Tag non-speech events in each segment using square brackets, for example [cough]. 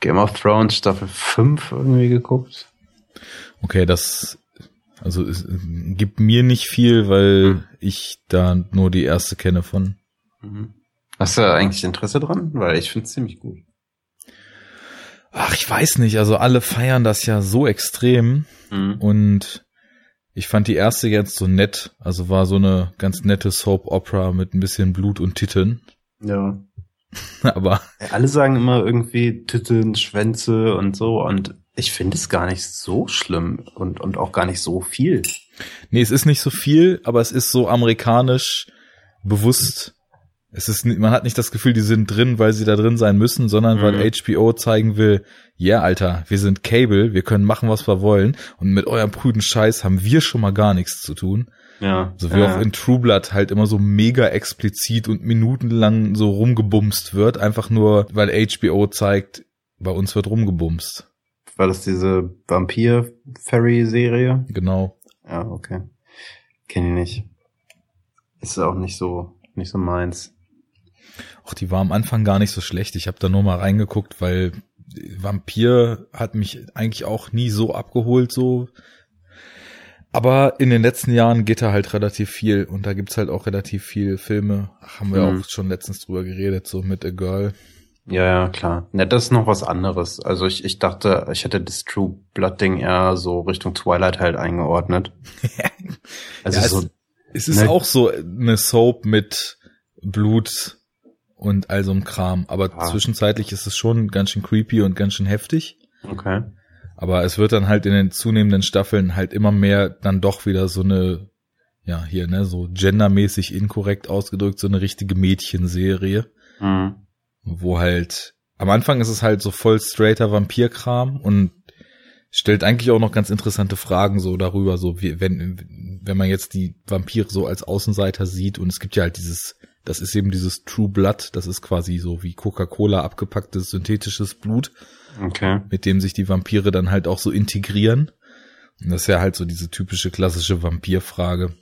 Game of Thrones Staffel 5 irgendwie geguckt. Okay, das also es gibt mir nicht viel, weil hm. ich da nur die erste kenne von. Mhm. Hast du eigentlich Interesse dran? Weil ich finde es ziemlich gut. Ach, ich weiß nicht. Also alle feiern das ja so extrem mhm. und ich fand die erste jetzt so nett. Also war so eine ganz nette Soap Opera mit ein bisschen Blut und Titeln. Ja. [laughs] Aber alle sagen immer irgendwie Titeln, Schwänze und so und ich finde es gar nicht so schlimm und, und auch gar nicht so viel. Nee, es ist nicht so viel, aber es ist so amerikanisch bewusst. Es ist, man hat nicht das Gefühl, die sind drin, weil sie da drin sein müssen, sondern mhm. weil HBO zeigen will, ja, yeah, Alter, wir sind Cable, wir können machen, was wir wollen und mit eurem prüden Scheiß haben wir schon mal gar nichts zu tun. Ja. So wie ja. auch in True Blood halt immer so mega explizit und minutenlang so rumgebumst wird, einfach nur, weil HBO zeigt, bei uns wird rumgebumst. War das diese Vampir-Fairy-Serie? Genau. Ja, okay. Kenne ich nicht. Ist auch nicht so, nicht so meins. Ach, die war am Anfang gar nicht so schlecht. Ich habe da nur mal reingeguckt, weil Vampir hat mich eigentlich auch nie so abgeholt, so. Aber in den letzten Jahren geht da halt relativ viel und da gibt's halt auch relativ viel Filme. Ach, haben wir mhm. auch schon letztens drüber geredet, so mit A Girl. Ja, ja, klar. Ne, das ist noch was anderes. Also ich, ich dachte, ich hätte das True Blood Ding eher so Richtung Twilight halt eingeordnet. [laughs] also ja, so, es, es ist ne, auch so eine Soap mit Blut und all so einem Kram. Aber ah. zwischenzeitlich ist es schon ganz schön creepy und ganz schön heftig. Okay. Aber es wird dann halt in den zunehmenden Staffeln halt immer mehr dann doch wieder so eine, ja, hier, ne, so gendermäßig inkorrekt ausgedrückt, so eine richtige Mädchenserie. Mhm wo halt am Anfang ist es halt so voll straighter Vampirkram und stellt eigentlich auch noch ganz interessante Fragen so darüber, so wie, wenn, wenn man jetzt die Vampire so als Außenseiter sieht und es gibt ja halt dieses, das ist eben dieses True Blood, das ist quasi so wie Coca-Cola abgepacktes synthetisches Blut, okay. mit dem sich die Vampire dann halt auch so integrieren. Und das ist ja halt so diese typische klassische Vampirfrage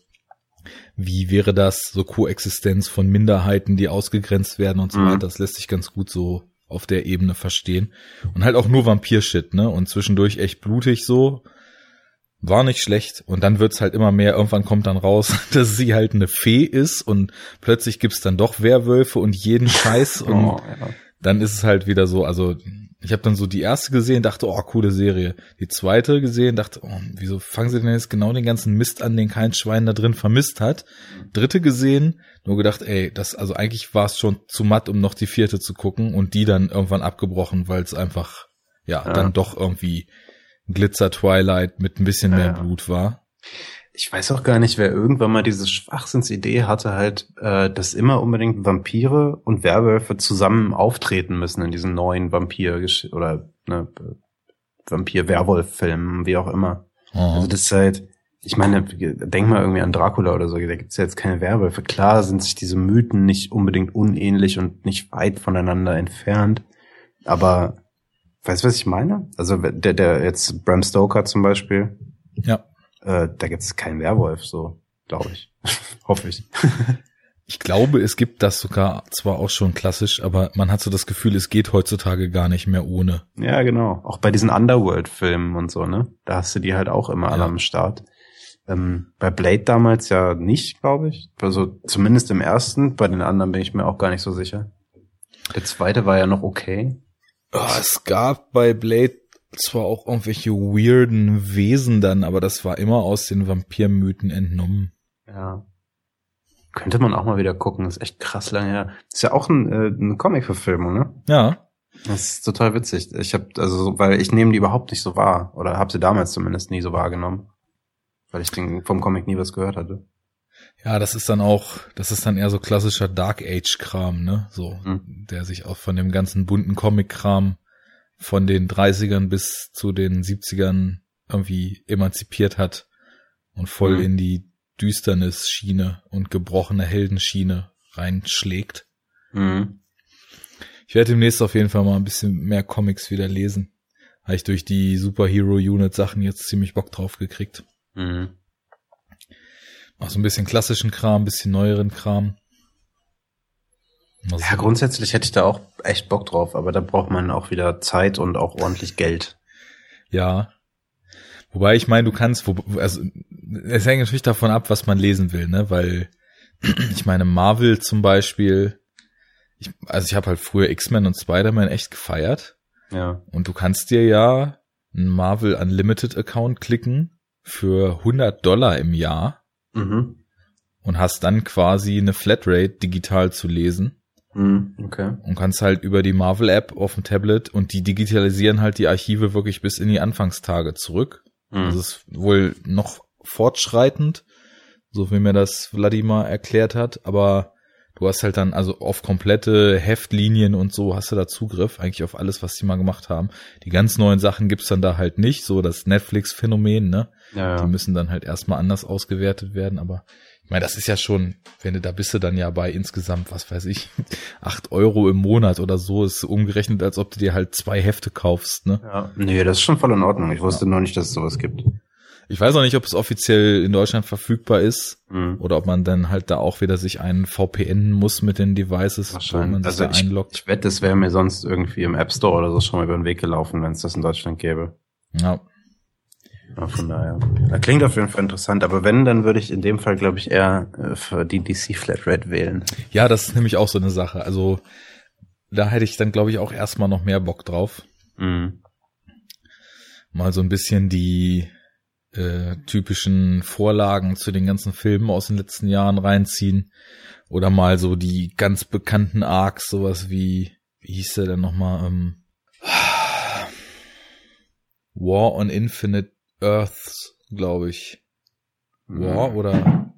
wie wäre das, so Koexistenz von Minderheiten, die ausgegrenzt werden und so mhm. weiter. Das lässt sich ganz gut so auf der Ebene verstehen. Und halt auch nur Vampir-Shit, ne? Und zwischendurch echt blutig so. War nicht schlecht. Und dann wird's halt immer mehr. Irgendwann kommt dann raus, [laughs] dass sie halt eine Fee ist und plötzlich gibt's dann doch Werwölfe und jeden Scheiß. [laughs] Und oh, ja. Dann ist es halt wieder so, also ich habe dann so die erste gesehen, dachte, oh, coole Serie. Die zweite gesehen, dachte, oh, wieso fangen sie denn jetzt genau den ganzen Mist an, den kein Schwein da drin vermisst hat. Dritte gesehen, nur gedacht, ey, das, also eigentlich war es schon zu matt, um noch die vierte zu gucken und die dann irgendwann abgebrochen, weil es einfach, ja, ja, dann doch irgendwie Glitzer Twilight mit ein bisschen ja, mehr Blut war ich weiß auch gar nicht, wer irgendwann mal diese Schwachsinnsidee hatte, halt, äh, dass immer unbedingt Vampire und Werwölfe zusammen auftreten müssen in diesen neuen Vampir- oder ne, Vampir-Werwolf-Filmen, wie auch immer. Aha. Also das ist halt, ich meine, denk mal irgendwie an Dracula oder so, da gibt's ja jetzt keine Werwölfe. Klar sind sich diese Mythen nicht unbedingt unähnlich und nicht weit voneinander entfernt, aber weißt du, was ich meine? Also der, der jetzt Bram Stoker zum Beispiel. Ja äh, da gibt es keinen Werwolf, so, glaube ich. [laughs] Hoffe ich. ich glaube, es gibt das sogar zwar auch schon klassisch, aber man hat so das Gefühl, es geht heutzutage gar nicht mehr ohne. Ja, genau. Auch bei diesen Underworld-Filmen und so, ne? Da hast du die halt auch immer ja. alle am Start. Ähm, bei Blade damals ja nicht, glaube ich. Also zumindest im ersten. Bei den anderen bin ich mir auch gar nicht so sicher. Der zweite war ja noch okay. Oh, es gab bei Blade zwar auch irgendwelche weirden Wesen dann, aber das war immer aus den Vampirmythen entnommen. Ja. Könnte man auch mal wieder gucken, ist echt krass lange her. Ist ja auch ein, äh, eine Comic-Verfilmung, ne? Ja. Das ist total witzig. Ich habe also, weil ich nehme die überhaupt nicht so wahr oder habe sie damals zumindest nie so wahrgenommen, weil ich den, vom Comic nie was gehört hatte. Ja, das ist dann auch, das ist dann eher so klassischer Dark Age Kram, ne? So, hm. der sich auch von dem ganzen bunten Comic Kram von den 30ern bis zu den 70ern irgendwie emanzipiert hat und voll mhm. in die Düsternis-Schiene und gebrochene Heldenschiene reinschlägt. Mhm. Ich werde demnächst auf jeden Fall mal ein bisschen mehr Comics wieder lesen. Habe ich durch die Superhero Unit Sachen jetzt ziemlich Bock drauf gekriegt. Mhm. Auch so ein bisschen klassischen Kram, ein bisschen neueren Kram. Ja, grundsätzlich hätte ich da auch echt Bock drauf, aber da braucht man auch wieder Zeit und auch ordentlich Geld. Ja. Wobei ich meine, du kannst, also es hängt natürlich davon ab, was man lesen will, ne? Weil [clears throat] ich meine, Marvel zum Beispiel, ich, also ich habe halt früher X-Men und Spider-Man echt gefeiert. Ja. Und du kannst dir ja einen Marvel Unlimited Account klicken für 100 Dollar im Jahr Mhm. und hast dann quasi eine Flatrate digital zu lesen. Okay. und kannst halt über die Marvel App auf dem Tablet und die digitalisieren halt die Archive wirklich bis in die Anfangstage zurück. Mhm. Das ist wohl noch fortschreitend, so wie mir das Wladimir erklärt hat, aber du hast halt dann also auf komplette Heftlinien und so hast du da Zugriff, eigentlich auf alles, was die mal gemacht haben. Die ganz neuen Sachen gibt's dann da halt nicht, so das Netflix-Phänomen, ne? Ja, Die ja. müssen dann halt erstmal anders ausgewertet werden, aber ich meine, das ist ja schon, wenn du da bist du dann ja bei insgesamt, was weiß ich, [laughs] acht Euro im Monat oder so, ist umgerechnet, als ob du dir halt zwei Hefte kaufst, ne? ja. Nee, das ist schon voll in Ordnung. Ich wusste noch nicht, dass es sowas gibt. Ich weiß auch nicht, ob es offiziell in Deutschland verfügbar ist Mhm. oder ob man dann halt da auch wieder sich einen VPN muss mit den Devices, wo man sich Also da ich, einloggt. ich wette, es wäre mir sonst irgendwie im App Store oder so schon mal über den Weg gelaufen, wenn es das in Deutschland gäbe. Ja. Ja, von daher. Das klingt auf jeden Fall interessant, aber wenn, dann würde ich in dem Fall, glaube ich, eher äh, für die DC Flatrate wählen. ja, das ist nämlich auch so eine Sache. Also da hätte ich dann, glaube ich, auch erstmal noch mehr Bock drauf. Mhm. Mal so ein bisschen die äh, typischen Vorlagen zu den ganzen Filmen aus den letzten Jahren reinziehen. Oder mal so die ganz bekannten Arcs, sowas wie, wie hieß der denn nochmal? Ähm, War on Infinite Earths, glaube ich. War oder?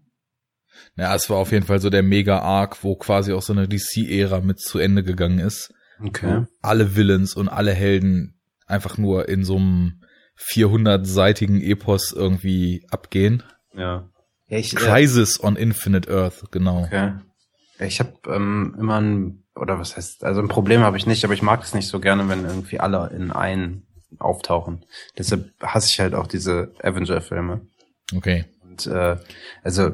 Naja, es war auf jeden Fall so der Mega-Arc, wo quasi auch so eine DC-Ära mit zu Ende gegangen ist. Okay. Alle Villains und alle Helden einfach nur in so einem 400-seitigen Epos irgendwie abgehen. Ja. ja ich, äh, Crisis on Infinite Earth, genau. Okay. Ja, Ich habe ähm, immer ein, oder was heißt, also ein Problem habe ich nicht, aber ich mag es nicht so gerne, wenn irgendwie alle in einen auftauchen. Deshalb hasse ich halt auch diese Avenger-Filme. Okay. Und äh, also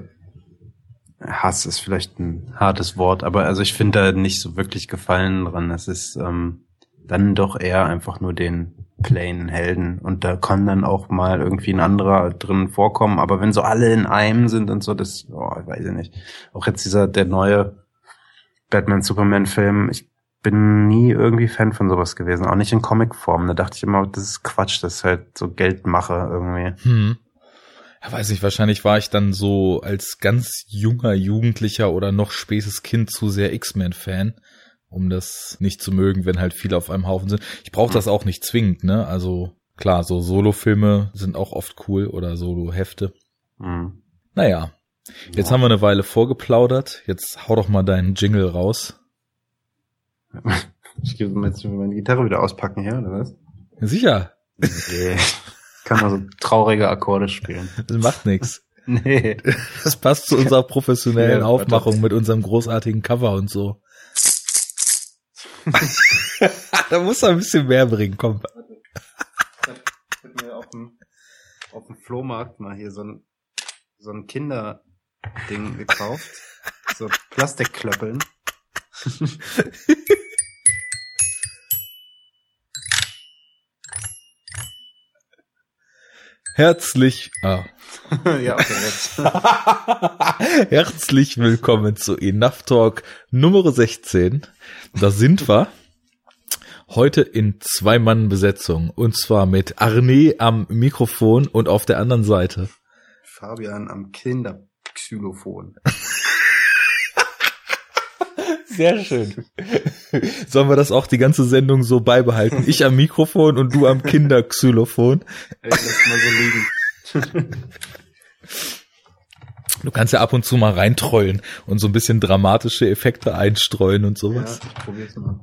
Hass ist vielleicht ein hartes Wort, aber also ich finde da nicht so wirklich Gefallen dran. Es ist ähm, dann doch eher einfach nur den plain Helden und da kann dann auch mal irgendwie ein anderer drin vorkommen, aber wenn so alle in einem sind und so, das, oh, weiß ich nicht. Auch jetzt dieser, der neue Batman-Superman-Film, ich bin nie irgendwie Fan von sowas gewesen, auch nicht in Comicform. Da dachte ich immer, das ist Quatsch, das ist halt so Geldmache irgendwie. Hm. Ja, weiß nicht, wahrscheinlich war ich dann so als ganz junger Jugendlicher oder noch spätes Kind zu sehr X-Men-Fan, um das nicht zu mögen, wenn halt viele auf einem Haufen sind. Ich brauche das auch nicht zwingend, ne? Also klar, so Solo-Filme sind auch oft cool oder Solo-Hefte. Hm. Naja, jetzt haben wir eine Weile vorgeplaudert. Jetzt hau doch mal deinen Jingle raus. Ich gebe jetzt meine Gitarre wieder auspacken hier, oder was? Sicher, Nee. Ich kann mal so traurige Akkorde spielen. [laughs] das macht nix. Nee. Das passt zu unserer professionellen Ja, Aufmachung mit unserem großartigen Cover und so. [laughs] da muss er ein bisschen mehr bringen, komm. Ich hab mir auf dem, auf dem Flohmarkt mal hier so ein, so ein Kinderding gekauft. So Plastikklöppeln. [laughs] Herzlich, ah. [laughs] ja, okay, jetzt. [laughs] Herzlich willkommen zu Enough Talk Nummer 16. Da sind wir heute in zwei Mann Besetzung und zwar mit Arne am Mikrofon und auf der anderen Seite. Fabian am Kinderxylophon. [laughs] Sehr schön. [laughs] Sollen wir das auch die ganze Sendung so beibehalten? Ich am Mikrofon und du am Kinderxylophon. Ich lass mal so liegen. [laughs] Du kannst ja ab und zu mal reintrollen und so ein bisschen dramatische Effekte einstreuen und Ja, sowas. ich probier's mal.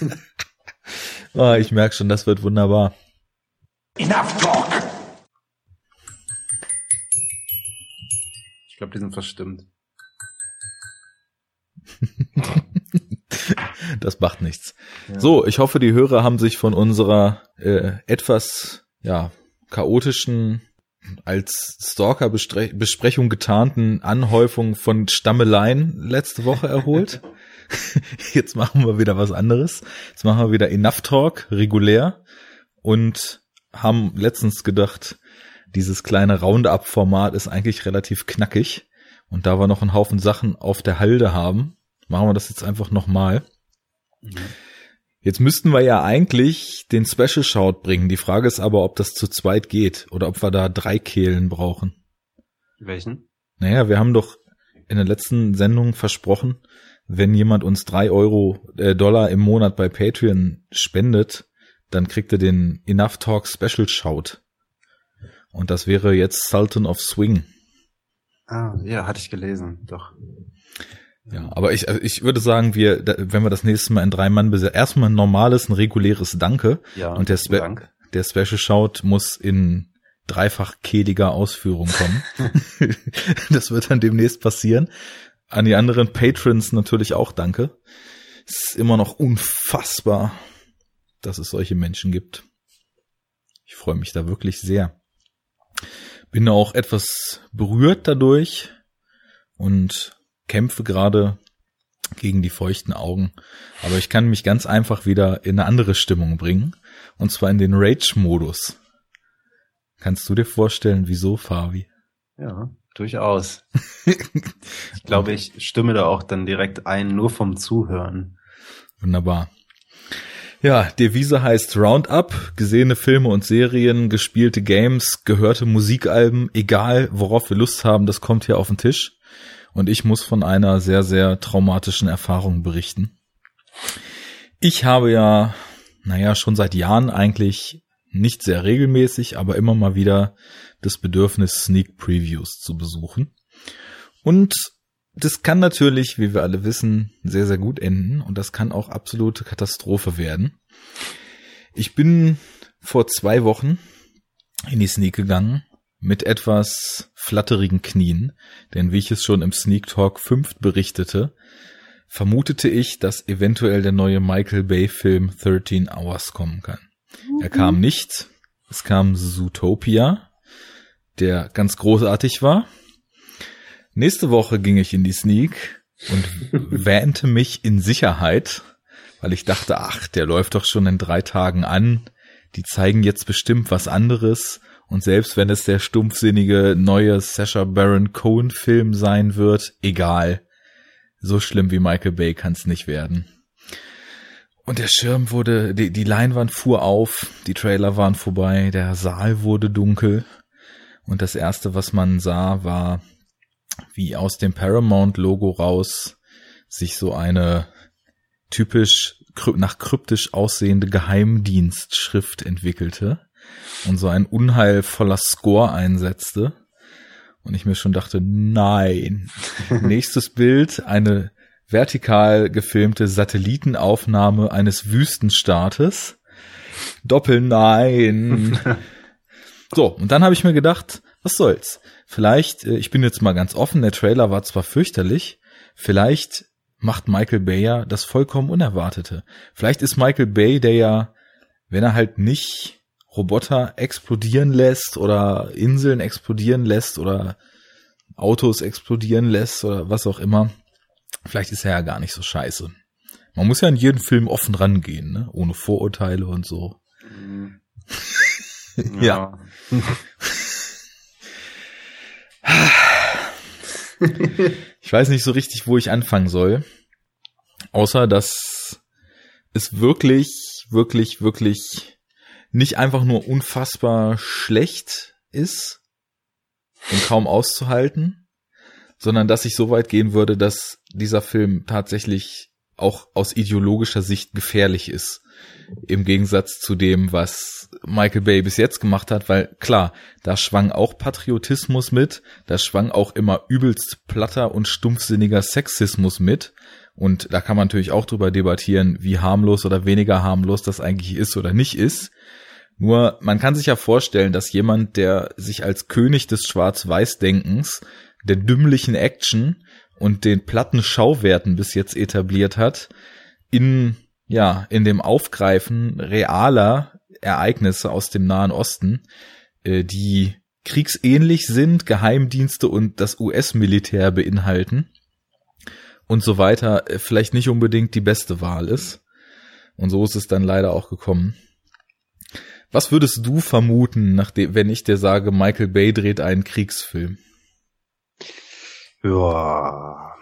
[laughs] Ah, ich merke schon, das wird wunderbar. Enough talk! Ich glaube, die sind verstimmt. Das macht nichts. Ja. So, ich hoffe, die Hörer haben sich von unserer äh, etwas ja chaotischen als Stalker-Besprechung getarnten Anhäufung von Stammeleien letzte Woche erholt. [laughs] Jetzt machen wir wieder was anderes. Jetzt machen wir wieder Enough Talk, regulär. Und haben letztens gedacht, dieses kleine Roundup-Format ist eigentlich relativ knackig. Und da wir noch einen Haufen Sachen auf der Halde haben, machen wir das jetzt einfach nochmal. Mhm. Jetzt müssten wir ja eigentlich den Special Shout bringen. Die Frage ist aber, ob das zu zweit geht oder ob wir da drei Kehlen brauchen. Welchen? Naja, wir haben doch in der letzten Sendung versprochen, wenn jemand uns drei Euro, äh, Dollar im Monat bei Patreon spendet, dann kriegt er den Enough Talk Special Shout. Und das wäre jetzt Sultan of Swing. Ah, ja, hatte ich gelesen, doch. Ja, aber ich, also ich würde sagen, wir, wenn wir das nächste Mal in drei Mann besetzen, erstmal ein normales, ein reguläres Danke. Ja, und der, Spe Dank. der Special Shout muss in dreifach kehliger Ausführung kommen. [laughs] [laughs] das wird dann demnächst passieren. An die anderen Patrons natürlich auch Danke. Es ist immer noch unfassbar, dass es solche Menschen gibt. Ich freue mich da wirklich sehr. Bin auch etwas berührt dadurch und kämpfe gerade gegen die feuchten Augen. Aber ich kann mich ganz einfach wieder in eine andere Stimmung bringen. Und zwar in den Rage-Modus. Kannst du dir vorstellen, wieso, Fabi? Ja, durchaus. [laughs] ich glaube, ich stimme da auch dann direkt ein, nur vom Zuhören. Wunderbar. Ja, Devise heißt Roundup, gesehene Filme und Serien, gespielte Games, gehörte Musikalben, egal worauf wir Lust haben, das kommt hier auf den Tisch und ich muss von einer sehr, sehr traumatischen Erfahrung berichten. Ich habe ja, naja, schon seit Jahren eigentlich nicht sehr regelmäßig, aber immer mal wieder das Bedürfnis, Sneak Previews zu besuchen. Und das kann natürlich, wie wir alle wissen, sehr, sehr gut enden und das kann auch absolute Katastrophe werden. Ich bin vor zwei Wochen in die Sneak gegangen mit etwas flatterigen Knien, denn wie ich es schon im Sneak Talk 5 berichtete, vermutete ich, dass eventuell der neue Michael Bay Film 13 Hours kommen kann. Mhm. Er kam nicht, es kam Zootopia, der ganz großartig war. Nächste Woche ging ich in die Sneak und [laughs] wähnte mich in Sicherheit, weil ich dachte, ach, der läuft doch schon in drei Tagen an, die zeigen jetzt bestimmt was anderes und selbst wenn es der stumpfsinnige neue Sasha Baron Cohen Film sein wird, egal. So schlimm wie Michael Bay kann es nicht werden. Und der Schirm wurde, die, die Leinwand fuhr auf, die Trailer waren vorbei, der Saal wurde dunkel. Und das erste, was man sah, war, wie aus dem Paramount-Logo raus sich so eine typisch nach kryptisch aussehende Geheimdienstschrift entwickelte und so ein unheilvoller Score einsetzte. Und ich mir schon dachte, nein. [laughs] Nächstes Bild, eine vertikal gefilmte Satellitenaufnahme eines Wüstenstaates. Doppel nein. [laughs] so, und dann habe ich mir gedacht, was soll's? Vielleicht, äh, ich bin jetzt mal ganz offen, der Trailer war zwar fürchterlich, vielleicht macht Michael Bay ja das vollkommen Unerwartete. Vielleicht ist Michael Bay, der ja, wenn er halt nicht Roboter explodieren lässt oder Inseln explodieren lässt oder Autos explodieren lässt oder was auch immer, vielleicht ist er ja gar nicht so scheiße. Man muss ja in jeden Film offen rangehen, ne? ohne Vorurteile und so. Mhm. [laughs] ja. [laughs] ich weiß nicht so richtig, wo ich anfangen soll. Außer, dass es wirklich, wirklich, wirklich nicht einfach nur unfassbar schlecht ist und kaum auszuhalten, sondern dass ich so weit gehen würde, dass dieser Film tatsächlich auch aus ideologischer Sicht gefährlich ist. Im Gegensatz zu dem, was Michael Bay bis jetzt gemacht hat, weil klar, da schwang auch Patriotismus mit, da schwang auch immer übelst platter und stumpfsinniger Sexismus mit. Und da kann man natürlich auch drüber debattieren, wie harmlos oder weniger harmlos das eigentlich ist oder nicht ist. Nur man kann sich ja vorstellen, dass jemand, der sich als König des Schwarz-Weiß-Denkens, der dümmlichen Action und den platten Schauwerten bis jetzt etabliert hat, in, ja, in dem Aufgreifen realer Ereignisse aus dem Nahen Osten, äh, die kriegsähnlich sind, Geheimdienste und das US-Militär beinhalten und so weiter, äh, vielleicht nicht unbedingt die beste Wahl ist. Und so ist es dann leider auch gekommen. Was würdest du vermuten, nachdem, wenn ich dir sage, Michael Bay dreht einen Kriegsfilm? Ja,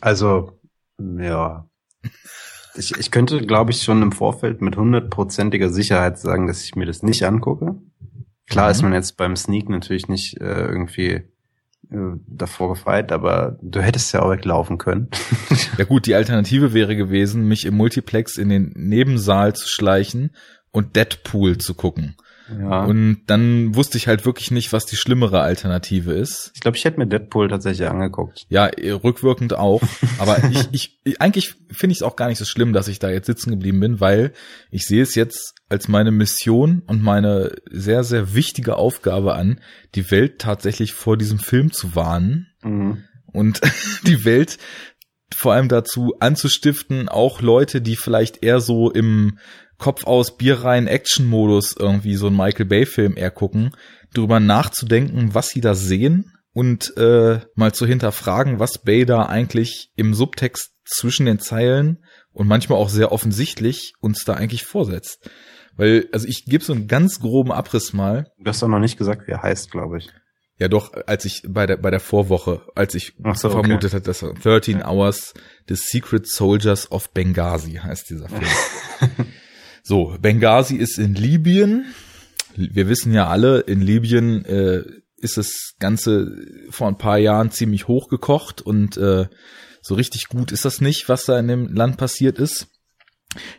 also, ja. Ich, ich könnte, glaube ich, schon im Vorfeld mit hundertprozentiger Sicherheit sagen, dass ich mir das nicht angucke. Klar mhm. ist man jetzt beim Sneak natürlich nicht äh, irgendwie äh, davor gefeit, aber du hättest ja auch weglaufen können. ja gut, die Alternative wäre gewesen, mich im Multiplex in den Nebensaal zu schleichen und Deadpool zu gucken. Ja. Und dann wusste ich halt wirklich nicht, was die schlimmere Alternative ist. Ich glaube, ich hätte mir Deadpool tatsächlich angeguckt. Ja, rückwirkend auch. Aber [laughs] ich, ich, eigentlich finde ich es auch gar nicht so schlimm, dass ich da jetzt sitzen geblieben bin, weil ich sehe es jetzt als meine Mission und meine sehr, sehr wichtige Aufgabe an, die Welt tatsächlich vor diesem Film zu warnen. Mhm. Und [laughs] die Welt vor allem dazu anzustiften, auch Leute, die vielleicht eher so im Kopf aus Bier rein Action-Modus irgendwie so ein Michael Bay-Film eher gucken, drüber nachzudenken, was sie da sehen und äh, mal zu hinterfragen, was Bay da eigentlich im Subtext zwischen den Zeilen und manchmal auch sehr offensichtlich uns da eigentlich vorsetzt. Weil, also ich gebe so einen ganz groben Abriss mal. Du hast doch noch nicht gesagt, wie er heißt, glaube ich. Ja, doch, als ich bei der, bei der Vorwoche, als ich so, vermutet okay. hatte, dass 13 Hours The Secret Soldiers of Benghazi heißt dieser Film. [laughs] So, Benghazi ist in Libyen. Wir wissen ja alle, in Libyen äh, ist das Ganze vor ein paar Jahren ziemlich hochgekocht und äh, so richtig gut ist das nicht, was da in dem Land passiert ist.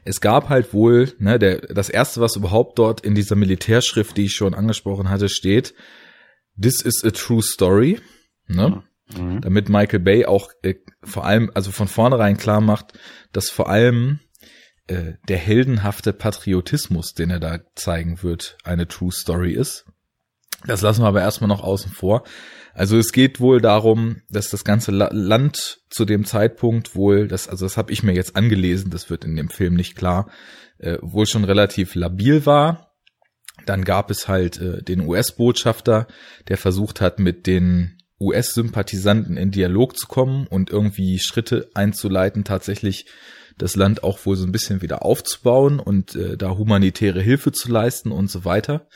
Es gab halt wohl, ne, der, das erste, was überhaupt dort in dieser Militärschrift, die ich schon angesprochen hatte, steht, This is a true story, ne? Mhm. Damit Michael Bay auch äh, vor allem, also von vornherein klar macht, dass vor allem äh, der heldenhafte Patriotismus, den er da zeigen wird, eine True Story ist. Das lassen wir aber erstmal noch außen vor. Also es geht wohl darum, dass das ganze Land zu dem Zeitpunkt wohl, das, also das habe ich mir jetzt angelesen, das wird in dem Film nicht klar, äh, wohl schon relativ labil war. Dann gab es halt äh, den US-Botschafter, der versucht hat, mit den US-Sympathisanten in Dialog zu kommen und irgendwie Schritte einzuleiten, tatsächlich das Land auch wohl so ein bisschen wieder aufzubauen und äh, da humanitäre Hilfe zu leisten und so weiter.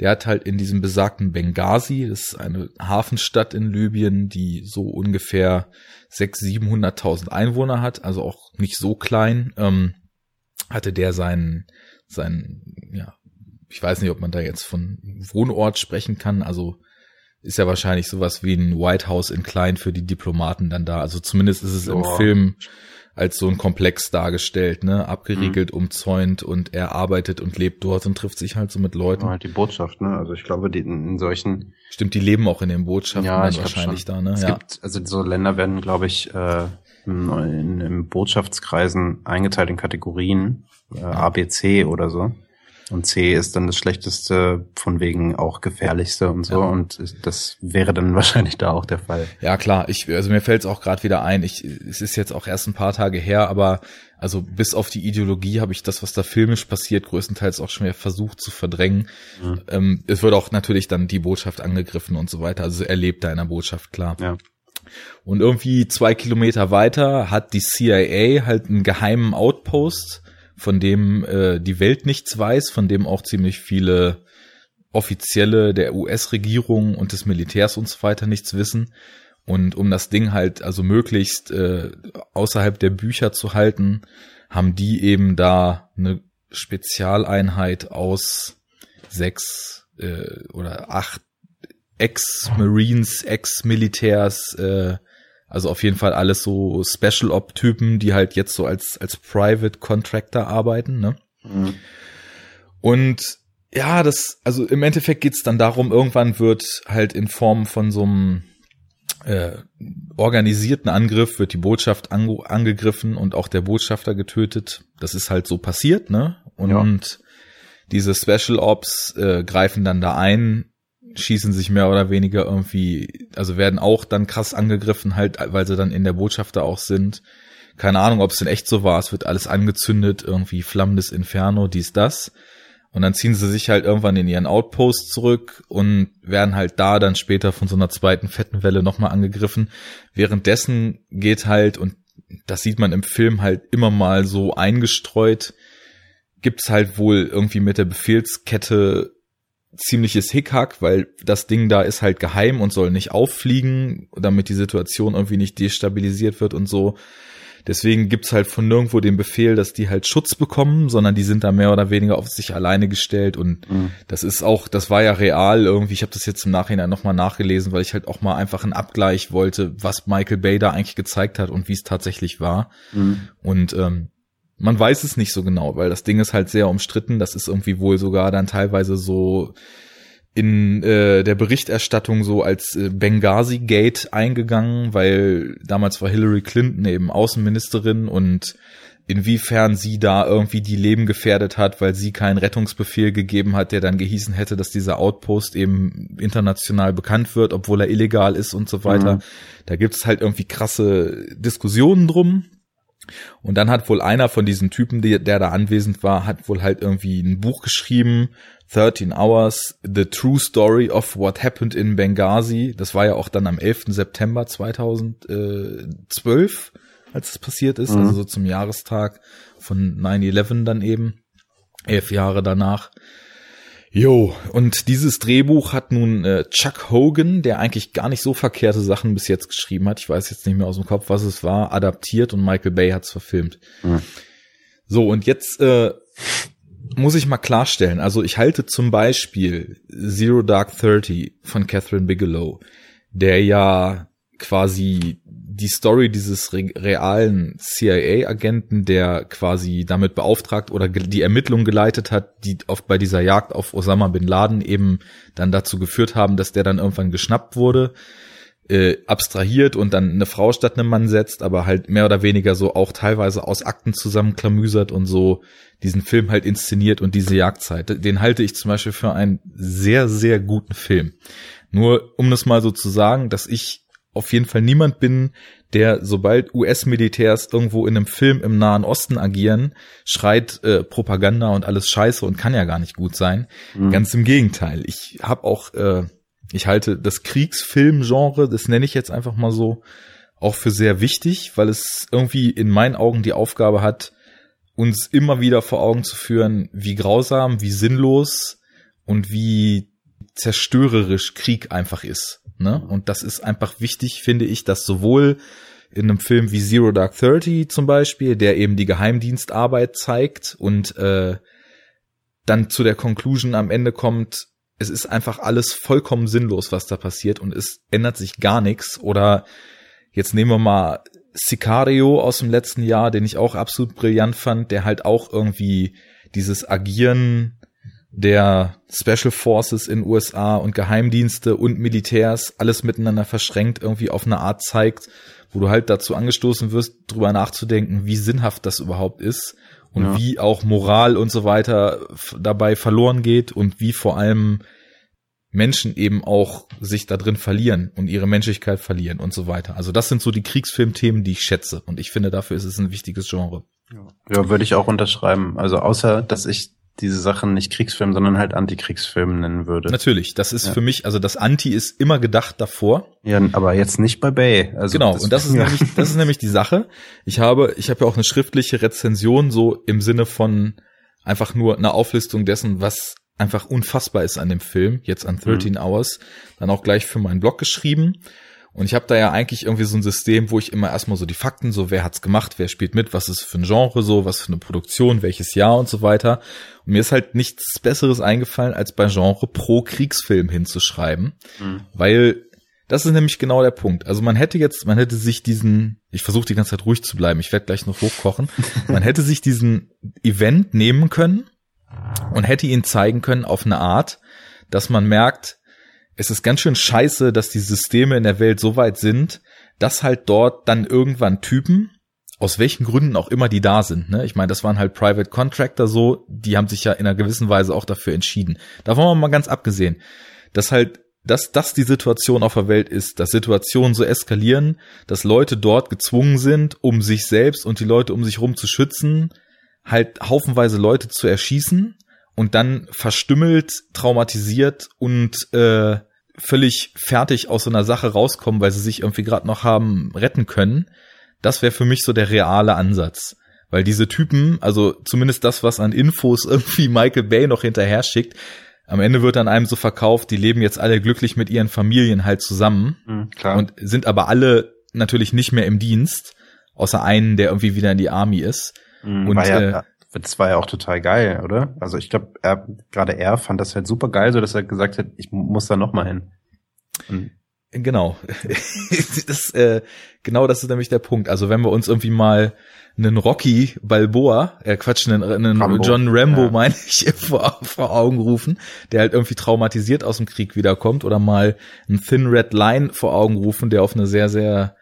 Der hat halt in diesem besagten Benghazi, das ist eine Hafenstadt in Libyen, die so ungefähr 600.000, 700.000 Einwohner hat, also auch nicht so klein, ähm, hatte der seinen, seinen, ja, ich weiß nicht, ob man da jetzt von Wohnort sprechen kann, also ist ja wahrscheinlich sowas wie ein White House in klein für die Diplomaten dann da. Also zumindest ist es oh. im Film als so ein Komplex dargestellt, ne, abgeriegelt, mhm. umzäunt und er arbeitet und lebt dort und trifft sich halt so mit Leuten. Ja, halt die Botschaft, ne? Also ich glaube, die in, in solchen Stimmt, die leben auch in den Botschaften ja, wahrscheinlich da, ne? Es ja. gibt, also so Länder werden, glaube ich, äh, in, in, in Botschaftskreisen eingeteilt in Kategorien, äh, A, B, C oder so. Und C ist dann das Schlechteste, von wegen auch gefährlichste und so. Ja. Und das wäre dann [laughs] wahrscheinlich da auch der Fall. Ja, klar. Ich, also mir fällt es auch gerade wieder ein. Ich, es ist jetzt auch erst ein paar Tage her, aber also bis auf die Ideologie habe ich das, was da filmisch passiert, größtenteils auch schon mehr versucht zu verdrängen. Mhm. Ähm, es wird auch natürlich dann die Botschaft angegriffen und so weiter. Also erlebt da in der Botschaft, klar. Ja. Und irgendwie zwei Kilometer weiter hat die CIA halt einen geheimen Outpost von dem äh, die Welt nichts weiß, von dem auch ziemlich viele Offizielle der US-Regierung und des Militärs und so weiter nichts wissen. Und um das Ding halt also möglichst äh, außerhalb der Bücher zu halten, haben die eben da eine Spezialeinheit aus sechs äh, oder acht Ex-Marines, Ex-Militärs äh, also auf jeden Fall alles so Special Op Typen, die halt jetzt so als als Private Contractor arbeiten, ne? Mhm. Und ja, das also im Endeffekt geht's dann darum, irgendwann wird halt in Form von so einem äh, organisierten Angriff wird die Botschaft ange angegriffen und auch der Botschafter getötet. Das ist halt so passiert, ne? Und ja. diese Special Ops äh, greifen dann da ein, schießen sich mehr oder weniger irgendwie, also werden auch dann krass angegriffen, halt, weil sie dann in der Botschaft da auch sind. Keine Ahnung, ob es denn echt so war. Es wird alles angezündet, irgendwie flammendes Inferno, dies, das. Und dann ziehen sie sich halt irgendwann in ihren Outpost zurück und werden halt da dann später von so einer zweiten fetten Welle nochmal angegriffen. Währenddessen geht halt, und das sieht man im Film halt immer mal so eingestreut, gibt's halt wohl irgendwie mit der Befehlskette ziemliches Hickhack, weil das Ding da ist halt geheim und soll nicht auffliegen, damit die Situation irgendwie nicht destabilisiert wird und so. Deswegen gibt's halt von nirgendwo den Befehl, dass die halt Schutz bekommen, sondern die sind da mehr oder weniger auf sich alleine gestellt und mhm. das ist auch, das war ja real irgendwie. Ich habe das jetzt im Nachhinein nochmal nachgelesen, weil ich halt auch mal einfach einen Abgleich wollte, was Michael Bay da eigentlich gezeigt hat und wie es tatsächlich war. Mhm. Und ähm, man weiß es nicht so genau, weil das Ding ist halt sehr umstritten. Das ist irgendwie wohl sogar dann teilweise so in äh, der Berichterstattung so als äh, Benghazi Gate eingegangen, weil damals war Hillary Clinton eben Außenministerin und inwiefern sie da irgendwie die Leben gefährdet hat, weil sie keinen Rettungsbefehl gegeben hat, der dann gehießen hätte, dass dieser Outpost eben international bekannt wird, obwohl er illegal ist und so weiter. Mhm. Da gibt es halt irgendwie krasse Diskussionen drum. Und dann hat wohl einer von diesen Typen, der, der da anwesend war, hat wohl halt irgendwie ein Buch geschrieben, 13 Hours, The True Story of What Happened in Benghazi. Das war ja auch dann am 11. September 2012, als es passiert ist, mhm. also so zum Jahrestag von 9-11 dann eben, elf Jahre danach. Jo, und dieses Drehbuch hat nun äh, Chuck Hogan, der eigentlich gar nicht so verkehrte Sachen bis jetzt geschrieben hat, ich weiß jetzt nicht mehr aus dem Kopf, was es war, adaptiert und Michael Bay hat's verfilmt. Mhm. So, und jetzt äh, muss ich mal klarstellen, also ich halte zum Beispiel Zero Dark Thirty von Catherine Bigelow, der ja quasi die Story dieses re realen CIA-Agenten, der quasi damit beauftragt oder die Ermittlung geleitet hat, die oft bei dieser Jagd auf Osama bin Laden eben dann dazu geführt haben, dass der dann irgendwann geschnappt wurde, äh, abstrahiert und dann eine Frau statt einem Mann setzt, aber halt mehr oder weniger so auch teilweise aus Akten zusammenklamüsert und so diesen Film halt inszeniert und diese Jagdzeit. Den halte ich zum Beispiel für einen sehr, sehr guten Film. Nur um das mal so zu sagen, dass ich auf jeden Fall niemand bin, der sobald US-Militärs irgendwo in einem Film im Nahen Osten agieren, schreit äh, Propaganda und alles Scheiße und kann ja gar nicht gut sein. Mhm. Ganz im Gegenteil. Ich habe auch, äh, ich halte das Kriegsfilmgenre, das nenne ich jetzt einfach mal so, auch für sehr wichtig, weil es irgendwie in meinen Augen die Aufgabe hat, uns immer wieder vor Augen zu führen, wie grausam, wie sinnlos und wie zerstörerisch Krieg einfach ist. Ne? Und das ist einfach wichtig, finde ich, dass sowohl in einem Film wie Zero Dark Thirty zum Beispiel, der eben die Geheimdienstarbeit zeigt und äh, dann zu der Conclusion am Ende kommt, es ist einfach alles vollkommen sinnlos, was da passiert und es ändert sich gar nichts. Oder jetzt nehmen wir mal Sicario aus dem letzten Jahr, den ich auch absolut brillant fand, der halt auch irgendwie dieses Agieren der Special Forces in USA und Geheimdienste und Militärs alles miteinander verschränkt irgendwie auf eine Art zeigt, wo du halt dazu angestoßen wirst, drüber nachzudenken, wie sinnhaft das überhaupt ist und ja. wie auch Moral und so weiter dabei verloren geht und wie vor allem Menschen eben auch sich da drin verlieren und ihre Menschlichkeit verlieren und so weiter. Also das sind so die Kriegsfilmthemen, die ich schätze und ich finde, dafür ist es ein wichtiges Genre. Ja, ja würde ich auch unterschreiben. Also außer, dass ich diese Sachen nicht Kriegsfilm, sondern halt Antikriegsfilm nennen würde. Natürlich, das ist ja. für mich, also das Anti ist immer gedacht davor. Ja, aber jetzt nicht bei Bay. Also genau, das und das ist ja. [laughs] nämlich, das ist nämlich die Sache. Ich habe, ich habe ja auch eine schriftliche Rezension so im Sinne von einfach nur eine Auflistung dessen, was einfach unfassbar ist an dem Film, jetzt an 13 mhm. Hours, dann auch gleich für meinen Blog geschrieben. Und ich habe da ja eigentlich irgendwie so ein System, wo ich immer erstmal so die Fakten, so wer hat's gemacht, wer spielt mit, was ist für ein Genre so, was für eine Produktion, welches Jahr und so weiter. Und mir ist halt nichts Besseres eingefallen, als bei Genre pro Kriegsfilm hinzuschreiben, mhm. weil das ist nämlich genau der Punkt. Also man hätte jetzt, man hätte sich diesen, ich versuche die ganze Zeit ruhig zu bleiben, ich werde gleich noch hochkochen, [laughs] man hätte sich diesen Event nehmen können und hätte ihn zeigen können auf eine Art, dass man merkt, es ist ganz schön scheiße, dass die Systeme in der Welt so weit sind, dass halt dort dann irgendwann Typen, aus welchen Gründen auch immer die da sind, ne? Ich meine, das waren halt Private Contractor so, die haben sich ja in einer gewissen Weise auch dafür entschieden. Davon haben wir mal ganz abgesehen, dass halt dass das die Situation auf der Welt ist, dass Situationen so eskalieren, dass Leute dort gezwungen sind, um sich selbst und die Leute um sich herum zu schützen, halt haufenweise Leute zu erschießen und dann verstümmelt, traumatisiert und äh, völlig fertig aus so einer Sache rauskommen, weil sie sich irgendwie gerade noch haben retten können. Das wäre für mich so der reale Ansatz. Weil diese Typen, also zumindest das, was an Infos [laughs] irgendwie Michael Bay noch hinterher schickt, am Ende wird an einem so verkauft, die leben jetzt alle glücklich mit ihren Familien halt zusammen Mhm, und sind aber alle natürlich nicht mehr im Dienst, außer einen, der irgendwie wieder in die Army ist. Mhm, und, ja, äh, das war ja auch total geil, oder? Also ich glaube, er, gerade er fand das halt super geil, so dass er gesagt hat, ich muss da noch mal hin. Und Genau. [laughs] das, äh, genau das ist nämlich der Punkt. Also wenn wir uns irgendwie mal einen Rocky Balboa, äh Quatsch, einen, einen Rambo, John Rambo, ja. meine ich, [laughs] vor, vor Augen rufen, der halt irgendwie traumatisiert aus dem Krieg wiederkommt, oder mal einen Thin Red Line vor Augen rufen, der auf eine sehr, sehr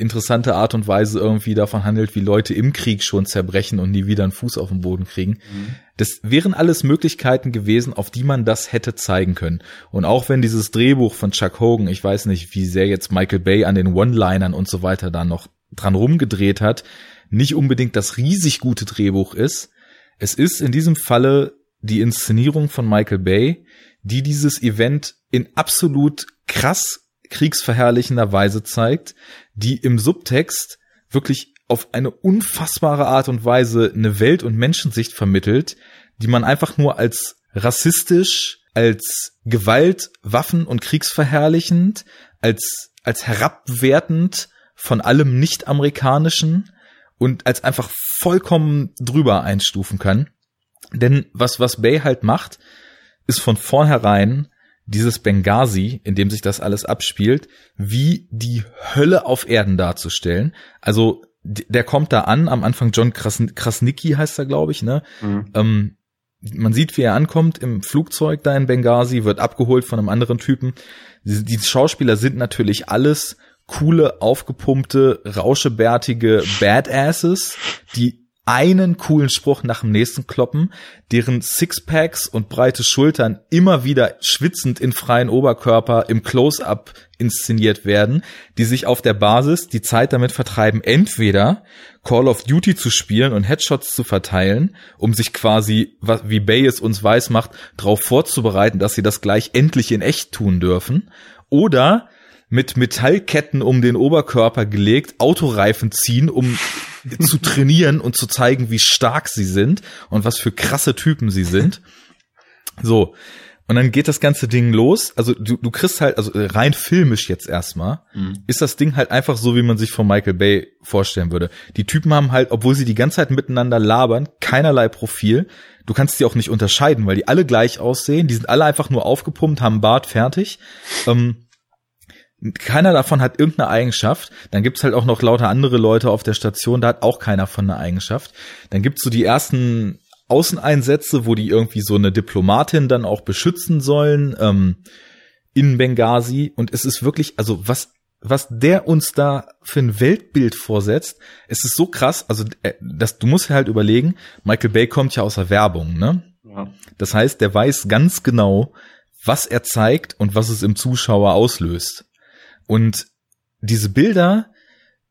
interessante Art und Weise irgendwie davon handelt, wie Leute im Krieg schon zerbrechen und nie wieder einen Fuß auf den Boden kriegen. Das wären alles Möglichkeiten gewesen, auf die man das hätte zeigen können. Und auch wenn dieses Drehbuch von Chuck Hogan, ich weiß nicht, wie sehr jetzt Michael Bay an den One-Linern und so weiter da noch dran rumgedreht hat, nicht unbedingt das riesig gute Drehbuch ist. Es ist in diesem Falle die Inszenierung von Michael Bay, die dieses Event in absolut krass kriegsverherrlichender Weise zeigt, die im Subtext wirklich auf eine unfassbare Art und Weise eine Welt- und Menschensicht vermittelt, die man einfach nur als rassistisch, als Gewalt, Waffen und kriegsverherrlichend, als, als herabwertend von allem nicht-amerikanischen und als einfach vollkommen drüber einstufen kann. Denn was, was Bay halt macht, ist von vornherein dieses Benghazi, in dem sich das alles abspielt, wie die Hölle auf Erden darzustellen. Also der kommt da an, am Anfang John Kras Krasnicki heißt er, glaube ich, ne? Mhm. Ähm, man sieht, wie er ankommt im Flugzeug da in Benghazi, wird abgeholt von einem anderen Typen. Die, die Schauspieler sind natürlich alles coole, aufgepumpte, rauschebärtige Badasses, die einen coolen Spruch nach dem nächsten kloppen, deren Sixpacks und breite Schultern immer wieder schwitzend in freien Oberkörper im Close-up inszeniert werden, die sich auf der Basis die Zeit damit vertreiben, entweder Call of Duty zu spielen und Headshots zu verteilen, um sich quasi, wie Bay es uns weiß macht, darauf vorzubereiten, dass sie das gleich endlich in echt tun dürfen, oder mit Metallketten um den Oberkörper gelegt, Autoreifen ziehen, um zu trainieren und zu zeigen, wie stark sie sind und was für krasse Typen sie sind. So. Und dann geht das ganze Ding los. Also du, du kriegst halt, also rein filmisch jetzt erstmal, ist das Ding halt einfach so, wie man sich von Michael Bay vorstellen würde. Die Typen haben halt, obwohl sie die ganze Zeit miteinander labern, keinerlei Profil. Du kannst die auch nicht unterscheiden, weil die alle gleich aussehen. Die sind alle einfach nur aufgepumpt, haben Bart fertig. Ähm, keiner davon hat irgendeine Eigenschaft. Dann gibt's halt auch noch lauter andere Leute auf der Station, da hat auch keiner von einer Eigenschaft. Dann gibt's so die ersten Außeneinsätze, wo die irgendwie so eine Diplomatin dann auch beschützen sollen ähm, in Benghazi. Und es ist wirklich, also was was der uns da für ein Weltbild vorsetzt, es ist so krass, also äh, das, du musst halt überlegen, Michael Bay kommt ja aus der Werbung, ne? Ja. Das heißt, der weiß ganz genau, was er zeigt und was es im Zuschauer auslöst. Und diese Bilder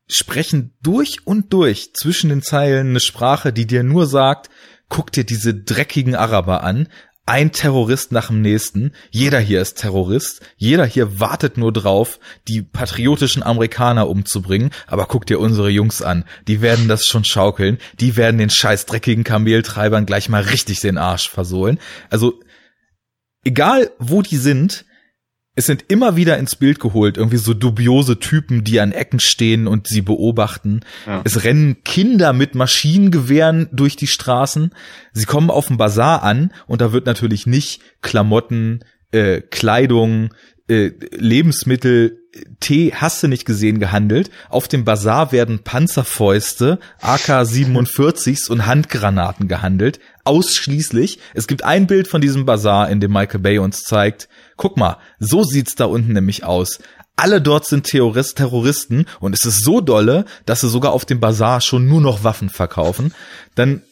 sprechen durch und durch zwischen den Zeilen eine Sprache, die dir nur sagt, guck dir diese dreckigen Araber an, ein Terrorist nach dem nächsten, jeder hier ist Terrorist, jeder hier wartet nur drauf, die patriotischen Amerikaner umzubringen, aber guck dir unsere Jungs an, die werden das schon schaukeln, die werden den scheiß dreckigen Kameltreibern gleich mal richtig den Arsch versohlen. Also, egal wo die sind, es sind immer wieder ins Bild geholt, irgendwie so dubiose Typen, die an Ecken stehen und sie beobachten. Ja. Es rennen Kinder mit Maschinengewehren durch die Straßen. Sie kommen auf dem Bazar an und da wird natürlich nicht Klamotten, äh, Kleidung, äh, Lebensmittel, Tee, hast du nicht gesehen, gehandelt. Auf dem Bazar werden Panzerfäuste, AK-47s und Handgranaten gehandelt. Ausschließlich. Es gibt ein Bild von diesem Bazar, in dem Michael Bay uns zeigt, guck mal, so sieht's da unten nämlich aus. Alle dort sind Terrorist, Terroristen und es ist so dolle, dass sie sogar auf dem Bazar schon nur noch Waffen verkaufen. Dann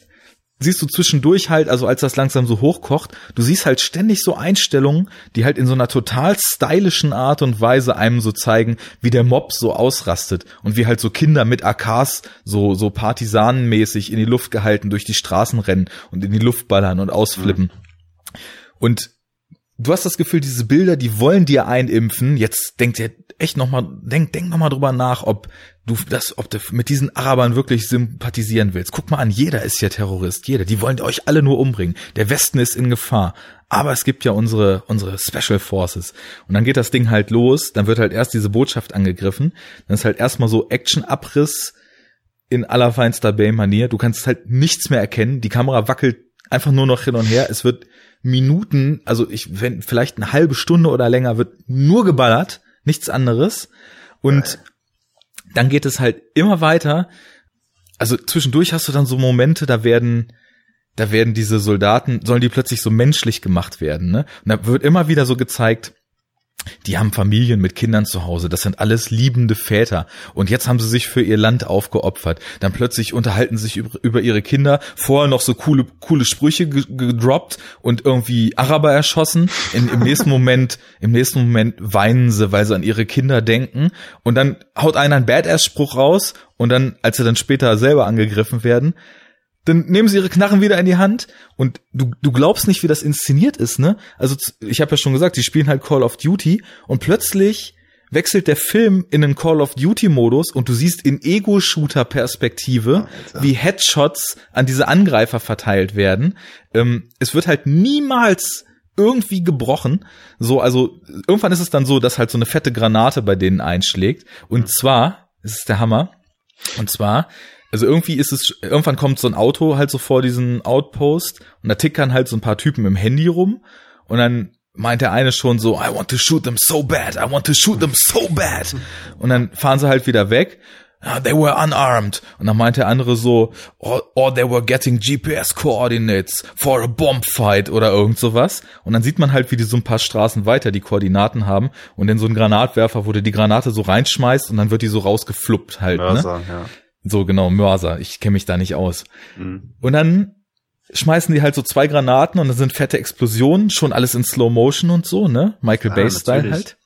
siehst du zwischendurch halt, also als das langsam so hochkocht, du siehst halt ständig so Einstellungen, die halt in so einer total stylischen Art und Weise einem so zeigen, wie der Mob so ausrastet und wie halt so Kinder mit AKs so, so partisanenmäßig in die Luft gehalten durch die Straßen rennen und in die Luft ballern und ausflippen. Und du hast das Gefühl, diese Bilder, die wollen dir einimpfen. Jetzt denkt ihr echt noch mal, denk, denk noch drüber nach, ob du das, ob du mit diesen Arabern wirklich sympathisieren willst. Guck mal an, jeder ist ja Terrorist, jeder. Die wollen euch alle nur umbringen. Der Westen ist in Gefahr. Aber es gibt ja unsere, unsere Special Forces. Und dann geht das Ding halt los. Dann wird halt erst diese Botschaft angegriffen. Dann ist halt erstmal so Action-Abriss in allerfeinster Bay-Manier. Du kannst halt nichts mehr erkennen. Die Kamera wackelt einfach nur noch hin und her. Es wird Minuten, also ich, wenn vielleicht eine halbe Stunde oder länger wird nur geballert, nichts anderes. Und dann geht es halt immer weiter. Also zwischendurch hast du dann so Momente, da werden da werden diese Soldaten, sollen die plötzlich so menschlich gemacht werden, ne? Und da wird immer wieder so gezeigt, die haben Familien mit Kindern zu Hause, das sind alles liebende Väter. Und jetzt haben sie sich für ihr Land aufgeopfert. Dann plötzlich unterhalten sich über, über ihre Kinder, vorher noch so coole, coole Sprüche gedroppt und irgendwie Araber erschossen. In, Im nächsten Moment, im nächsten Moment weinen sie, weil sie an ihre Kinder denken. Und dann haut einer einen Badass-Spruch raus und dann, als sie dann später selber angegriffen werden, dann nehmen sie ihre Knarren wieder in die Hand und du, du glaubst nicht, wie das inszeniert ist, ne? Also ich habe ja schon gesagt, die spielen halt Call of Duty und plötzlich wechselt der Film in einen Call of Duty Modus und du siehst in Ego-Shooter Perspektive, oh, wie Headshots an diese Angreifer verteilt werden. Ähm, es wird halt niemals irgendwie gebrochen. So, also irgendwann ist es dann so, dass halt so eine fette Granate bei denen einschlägt. Und zwar, es ist der Hammer. Und zwar also irgendwie ist es, irgendwann kommt so ein Auto halt so vor diesen Outpost und da tickern halt so ein paar Typen im Handy rum und dann meint der eine schon so, I want to shoot them so bad, I want to shoot them so bad. Und dann fahren sie halt wieder weg. Ah, they were unarmed. Und dann meint der andere so, or, or they were getting GPS coordinates for a bomb fight oder irgend sowas. Und dann sieht man halt, wie die so ein paar Straßen weiter die Koordinaten haben und in so einen Granatwerfer, wo du die Granate so reinschmeißt und dann wird die so rausgefluppt halt. Mörser, ne? ja. So genau, Mörser. Ich kenne mich da nicht aus. Mhm. Und dann schmeißen die halt so zwei Granaten und dann sind fette Explosionen, schon alles in Slow Motion und so, ne? Michael Bay Style halt.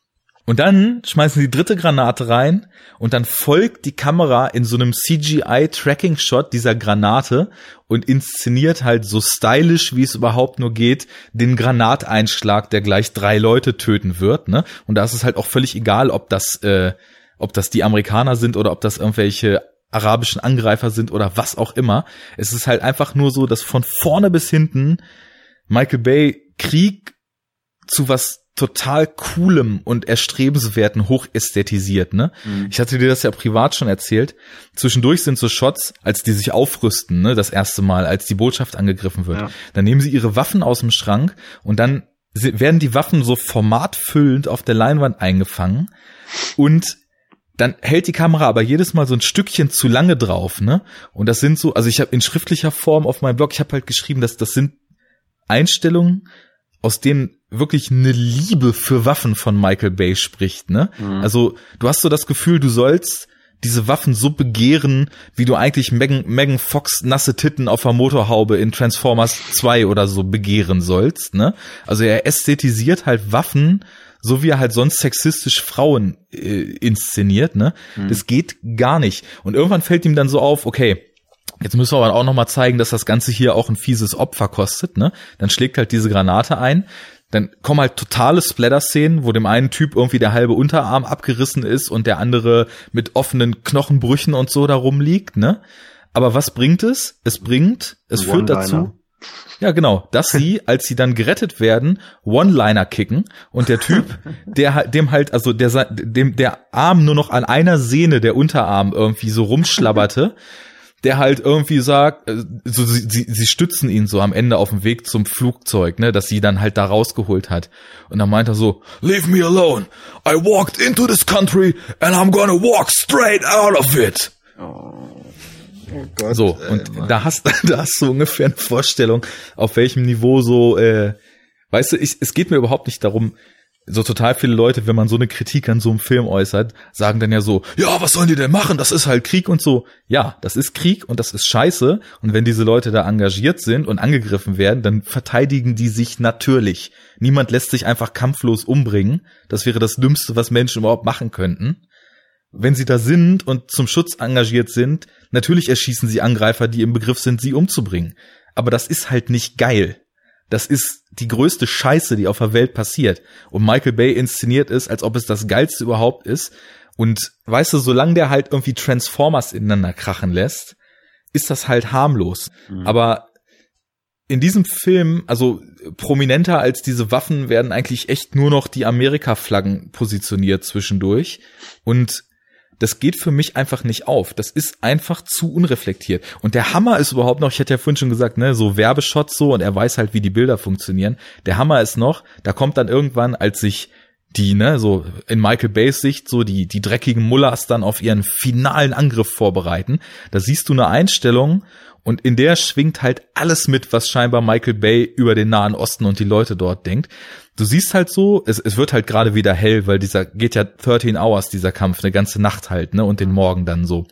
Und dann schmeißen die dritte Granate rein und dann folgt die Kamera in so einem CGI Tracking Shot dieser Granate und inszeniert halt so stylisch, wie es überhaupt nur geht, den Granateinschlag, der gleich drei Leute töten wird, ne? Und da ist es halt auch völlig egal, ob das äh, ob das die Amerikaner sind oder ob das irgendwelche arabischen Angreifer sind oder was auch immer. Es ist halt einfach nur so, dass von vorne bis hinten Michael Bay Krieg zu was total coolem und erstrebenswerten hochästhetisiert, ne? Mhm. Ich hatte dir das ja privat schon erzählt. Zwischendurch sind so Shots, als die sich aufrüsten, ne, das erste Mal, als die Botschaft angegriffen wird. Ja. Dann nehmen sie ihre Waffen aus dem Schrank und dann werden die Waffen so formatfüllend auf der Leinwand eingefangen und dann hält die Kamera aber jedes Mal so ein Stückchen zu lange drauf, ne? Und das sind so, also ich habe in schriftlicher Form auf meinem Blog, ich habe halt geschrieben, dass das sind Einstellungen, aus denen wirklich eine Liebe für Waffen von Michael Bay spricht, ne? Mhm. Also du hast so das Gefühl, du sollst diese Waffen so begehren, wie du eigentlich Megan, Megan Fox nasse Titten auf der Motorhaube in Transformers 2 oder so begehren sollst, ne? Also er ästhetisiert halt Waffen so wie er halt sonst sexistisch Frauen äh, inszeniert, ne? Mhm. Das geht gar nicht. Und irgendwann fällt ihm dann so auf, okay, Jetzt müssen wir aber auch noch mal zeigen, dass das Ganze hier auch ein fieses Opfer kostet, ne? Dann schlägt halt diese Granate ein. Dann kommen halt totale Splatter-Szenen, wo dem einen Typ irgendwie der halbe Unterarm abgerissen ist und der andere mit offenen Knochenbrüchen und so da rumliegt, ne? Aber was bringt es? Es bringt, es führt dazu, ja, genau, dass sie, als sie dann gerettet werden, One-Liner kicken und der Typ, [laughs] der dem halt, also der dem der Arm nur noch an einer Sehne der Unterarm irgendwie so rumschlabberte, [laughs] der halt irgendwie sagt, äh, so sie, sie, sie stützen ihn so am Ende auf dem Weg zum Flugzeug, ne, dass sie dann halt da rausgeholt hat. Und dann meint er so, Leave me alone. I walked into this country and I'm gonna walk straight out of it. Oh. Oh Gott, so, und ey, da hast [laughs] da hast du ungefähr eine Vorstellung, auf welchem Niveau so, äh, weißt du, ich, es geht mir überhaupt nicht darum, so total viele Leute, wenn man so eine Kritik an so einem Film äußert, sagen dann ja so, ja, was sollen die denn machen? Das ist halt Krieg und so. Ja, das ist Krieg und das ist scheiße. Und wenn diese Leute da engagiert sind und angegriffen werden, dann verteidigen die sich natürlich. Niemand lässt sich einfach kampflos umbringen. Das wäre das Dümmste, was Menschen überhaupt machen könnten wenn sie da sind und zum Schutz engagiert sind, natürlich erschießen sie Angreifer, die im Begriff sind, sie umzubringen. Aber das ist halt nicht geil. das ist die größte Scheiße, die auf der Welt passiert. Und Michael Bay inszeniert es, als ob es das geilste überhaupt ist. Und weißt du, solange der halt irgendwie Transformers ineinander krachen lässt, ist das halt harmlos. Mhm. Aber in diesem Film, also prominenter als diese Waffen, werden eigentlich echt nur noch die Amerika-Flaggen positioniert zwischendurch. Und das geht für mich einfach nicht auf. Das ist einfach zu unreflektiert. Und der Hammer ist überhaupt noch, ich hatte ja vorhin schon gesagt, ne, so Werbeshots so und er weiß halt, wie die Bilder funktionieren. Der Hammer ist noch, da kommt dann irgendwann, als sich die, ne, so in Michael Bays Sicht, so die, die dreckigen Mullers dann auf ihren finalen Angriff vorbereiten. Da siehst du eine Einstellung und in der schwingt halt alles mit, was scheinbar Michael Bay über den Nahen Osten und die Leute dort denkt du siehst halt so, es, es wird halt gerade wieder hell, weil dieser geht ja 13 Hours, dieser Kampf, eine ganze Nacht halt, ne, und den Morgen dann so.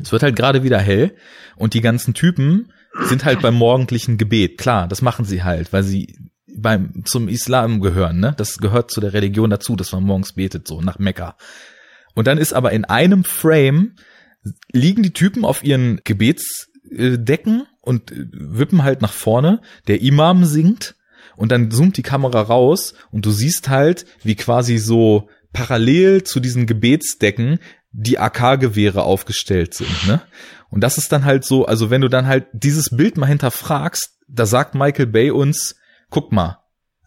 Es wird halt gerade wieder hell und die ganzen Typen sind halt beim morgendlichen Gebet. Klar, das machen sie halt, weil sie beim zum Islam gehören, ne? Das gehört zu der Religion dazu, dass man morgens betet so nach Mekka. Und dann ist aber in einem Frame liegen die Typen auf ihren Gebetsdecken und wippen halt nach vorne. Der Imam singt und dann zoomt die Kamera raus und du siehst halt, wie quasi so parallel zu diesen Gebetsdecken die AK-Gewehre aufgestellt sind, ne? Und das ist dann halt so, also wenn du dann halt dieses Bild mal hinterfragst, da sagt Michael Bay uns, guck mal,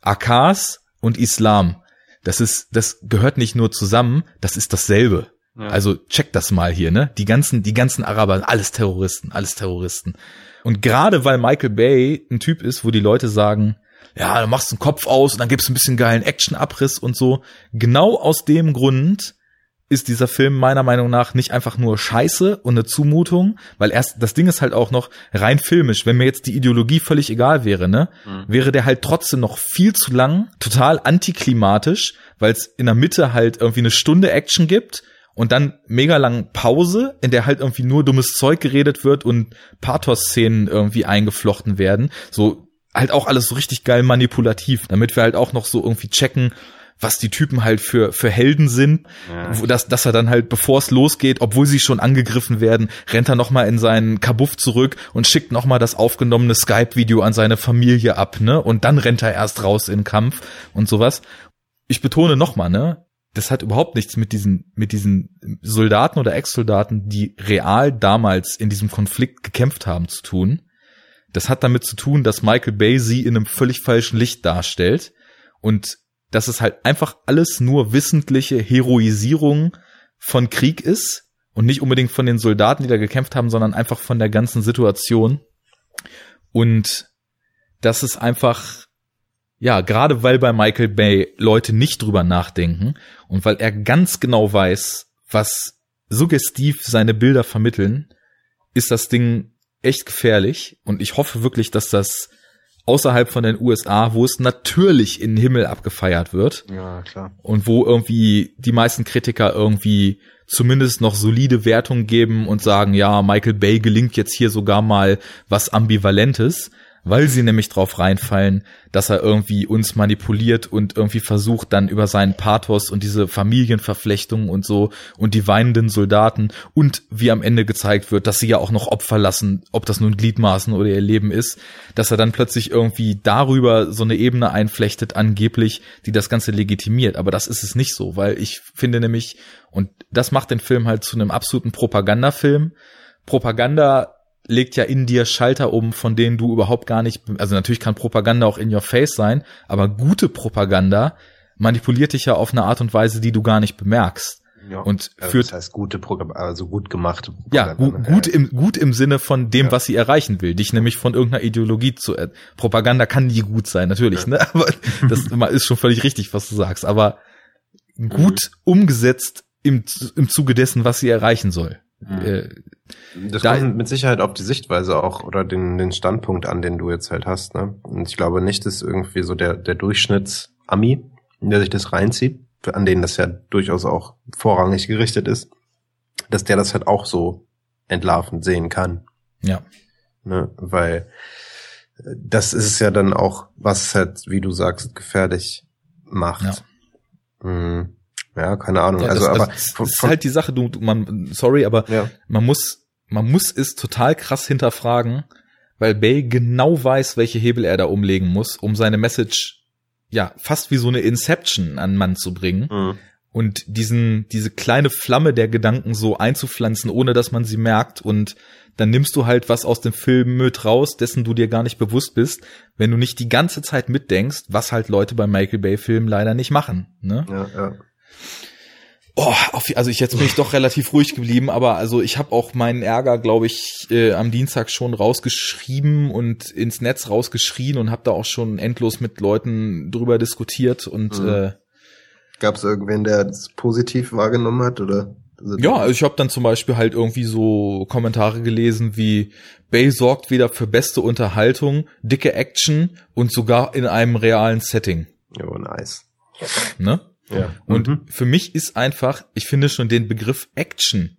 AKs und Islam, das ist, das gehört nicht nur zusammen, das ist dasselbe. Ja. Also check das mal hier, ne? Die ganzen, die ganzen Araber, alles Terroristen, alles Terroristen. Und gerade weil Michael Bay ein Typ ist, wo die Leute sagen, ja, dann machst du den Kopf aus und dann gibt's ein bisschen geilen Action-Abriss und so. Genau aus dem Grund ist dieser Film meiner Meinung nach nicht einfach nur scheiße und eine Zumutung, weil erst das Ding ist halt auch noch rein filmisch. Wenn mir jetzt die Ideologie völlig egal wäre, ne, mhm. wäre der halt trotzdem noch viel zu lang, total antiklimatisch, weil es in der Mitte halt irgendwie eine Stunde Action gibt und dann mega lang Pause, in der halt irgendwie nur dummes Zeug geredet wird und Pathos-Szenen irgendwie eingeflochten werden. So halt auch alles so richtig geil manipulativ, damit wir halt auch noch so irgendwie checken, was die Typen halt für, für Helden sind, ja. wo das, dass er dann halt, bevor es losgeht, obwohl sie schon angegriffen werden, rennt er nochmal in seinen Kabuff zurück und schickt nochmal das aufgenommene Skype-Video an seine Familie ab, ne? Und dann rennt er erst raus in Kampf und sowas. Ich betone nochmal, ne? Das hat überhaupt nichts mit diesen, mit diesen Soldaten oder Ex-Soldaten, die real damals in diesem Konflikt gekämpft haben, zu tun das hat damit zu tun, dass Michael Bay sie in einem völlig falschen Licht darstellt und dass es halt einfach alles nur wissentliche Heroisierung von Krieg ist und nicht unbedingt von den Soldaten, die da gekämpft haben, sondern einfach von der ganzen Situation. Und das ist einfach, ja, gerade weil bei Michael Bay Leute nicht drüber nachdenken und weil er ganz genau weiß, was suggestiv seine Bilder vermitteln, ist das Ding echt gefährlich und ich hoffe wirklich, dass das außerhalb von den USA, wo es natürlich in den Himmel abgefeiert wird. Ja, klar. Und wo irgendwie die meisten Kritiker irgendwie zumindest noch solide Wertungen geben und sagen, ja, Michael Bay gelingt jetzt hier sogar mal was Ambivalentes weil sie nämlich drauf reinfallen, dass er irgendwie uns manipuliert und irgendwie versucht dann über seinen Pathos und diese Familienverflechtungen und so und die weinenden Soldaten und wie am Ende gezeigt wird, dass sie ja auch noch Opfer lassen, ob das nun Gliedmaßen oder ihr Leben ist, dass er dann plötzlich irgendwie darüber so eine Ebene einflechtet, angeblich, die das Ganze legitimiert. Aber das ist es nicht so, weil ich finde nämlich, und das macht den Film halt zu einem absoluten Propagandafilm. Propaganda legt ja in dir Schalter um, von denen du überhaupt gar nicht, also natürlich kann Propaganda auch in your face sein, aber gute Propaganda manipuliert dich ja auf eine Art und Weise, die du gar nicht bemerkst. Ja, und also führt, das heißt gute Programm, also gut gemacht. Ja, gu gut im gut im Sinne von dem, ja. was sie erreichen will, dich nämlich von irgendeiner Ideologie zu. Äh, Propaganda kann nie gut sein, natürlich, ja. ne? [laughs] Aber das ist schon völlig richtig, was du sagst. Aber gut mhm. umgesetzt im im Zuge dessen, was sie erreichen soll. Mhm. Äh, das da kommt mit Sicherheit auf die Sichtweise auch oder den, den Standpunkt an, den du jetzt halt hast. Ne? Und ich glaube nicht, dass irgendwie so der, der Durchschnitts-Ami, der sich das reinzieht, an denen das ja durchaus auch vorrangig gerichtet ist, dass der das halt auch so entlarvend sehen kann. Ja. Ne? Weil äh, das ist es ja dann auch, was halt, wie du sagst, gefährlich macht. Ja. Mhm. Ja, keine Ahnung. Ja, also, das, aber also, das ist halt die Sache, du, man, sorry, aber ja. man muss, man muss es total krass hinterfragen, weil Bay genau weiß, welche Hebel er da umlegen muss, um seine Message ja fast wie so eine Inception an Mann zu bringen. Mhm. Und diesen, diese kleine Flamme der Gedanken so einzupflanzen, ohne dass man sie merkt. Und dann nimmst du halt was aus dem Film mit raus, dessen du dir gar nicht bewusst bist, wenn du nicht die ganze Zeit mitdenkst, was halt Leute bei Michael Bay Filmen leider nicht machen. Ne? Ja, ja. Oh, auf, also ich jetzt bin ich doch relativ ruhig geblieben, aber also ich habe auch meinen Ärger, glaube ich, äh, am Dienstag schon rausgeschrieben und ins Netz rausgeschrien und habe da auch schon endlos mit Leuten drüber diskutiert und mhm. äh, Gab es irgendwen, der das positiv wahrgenommen hat oder? Ja, also ich habe dann zum Beispiel halt irgendwie so Kommentare gelesen wie Bay sorgt wieder für beste Unterhaltung, dicke Action und sogar in einem realen Setting. Oh, nice. Ne? Ja. Und mhm. für mich ist einfach, ich finde schon den Begriff Action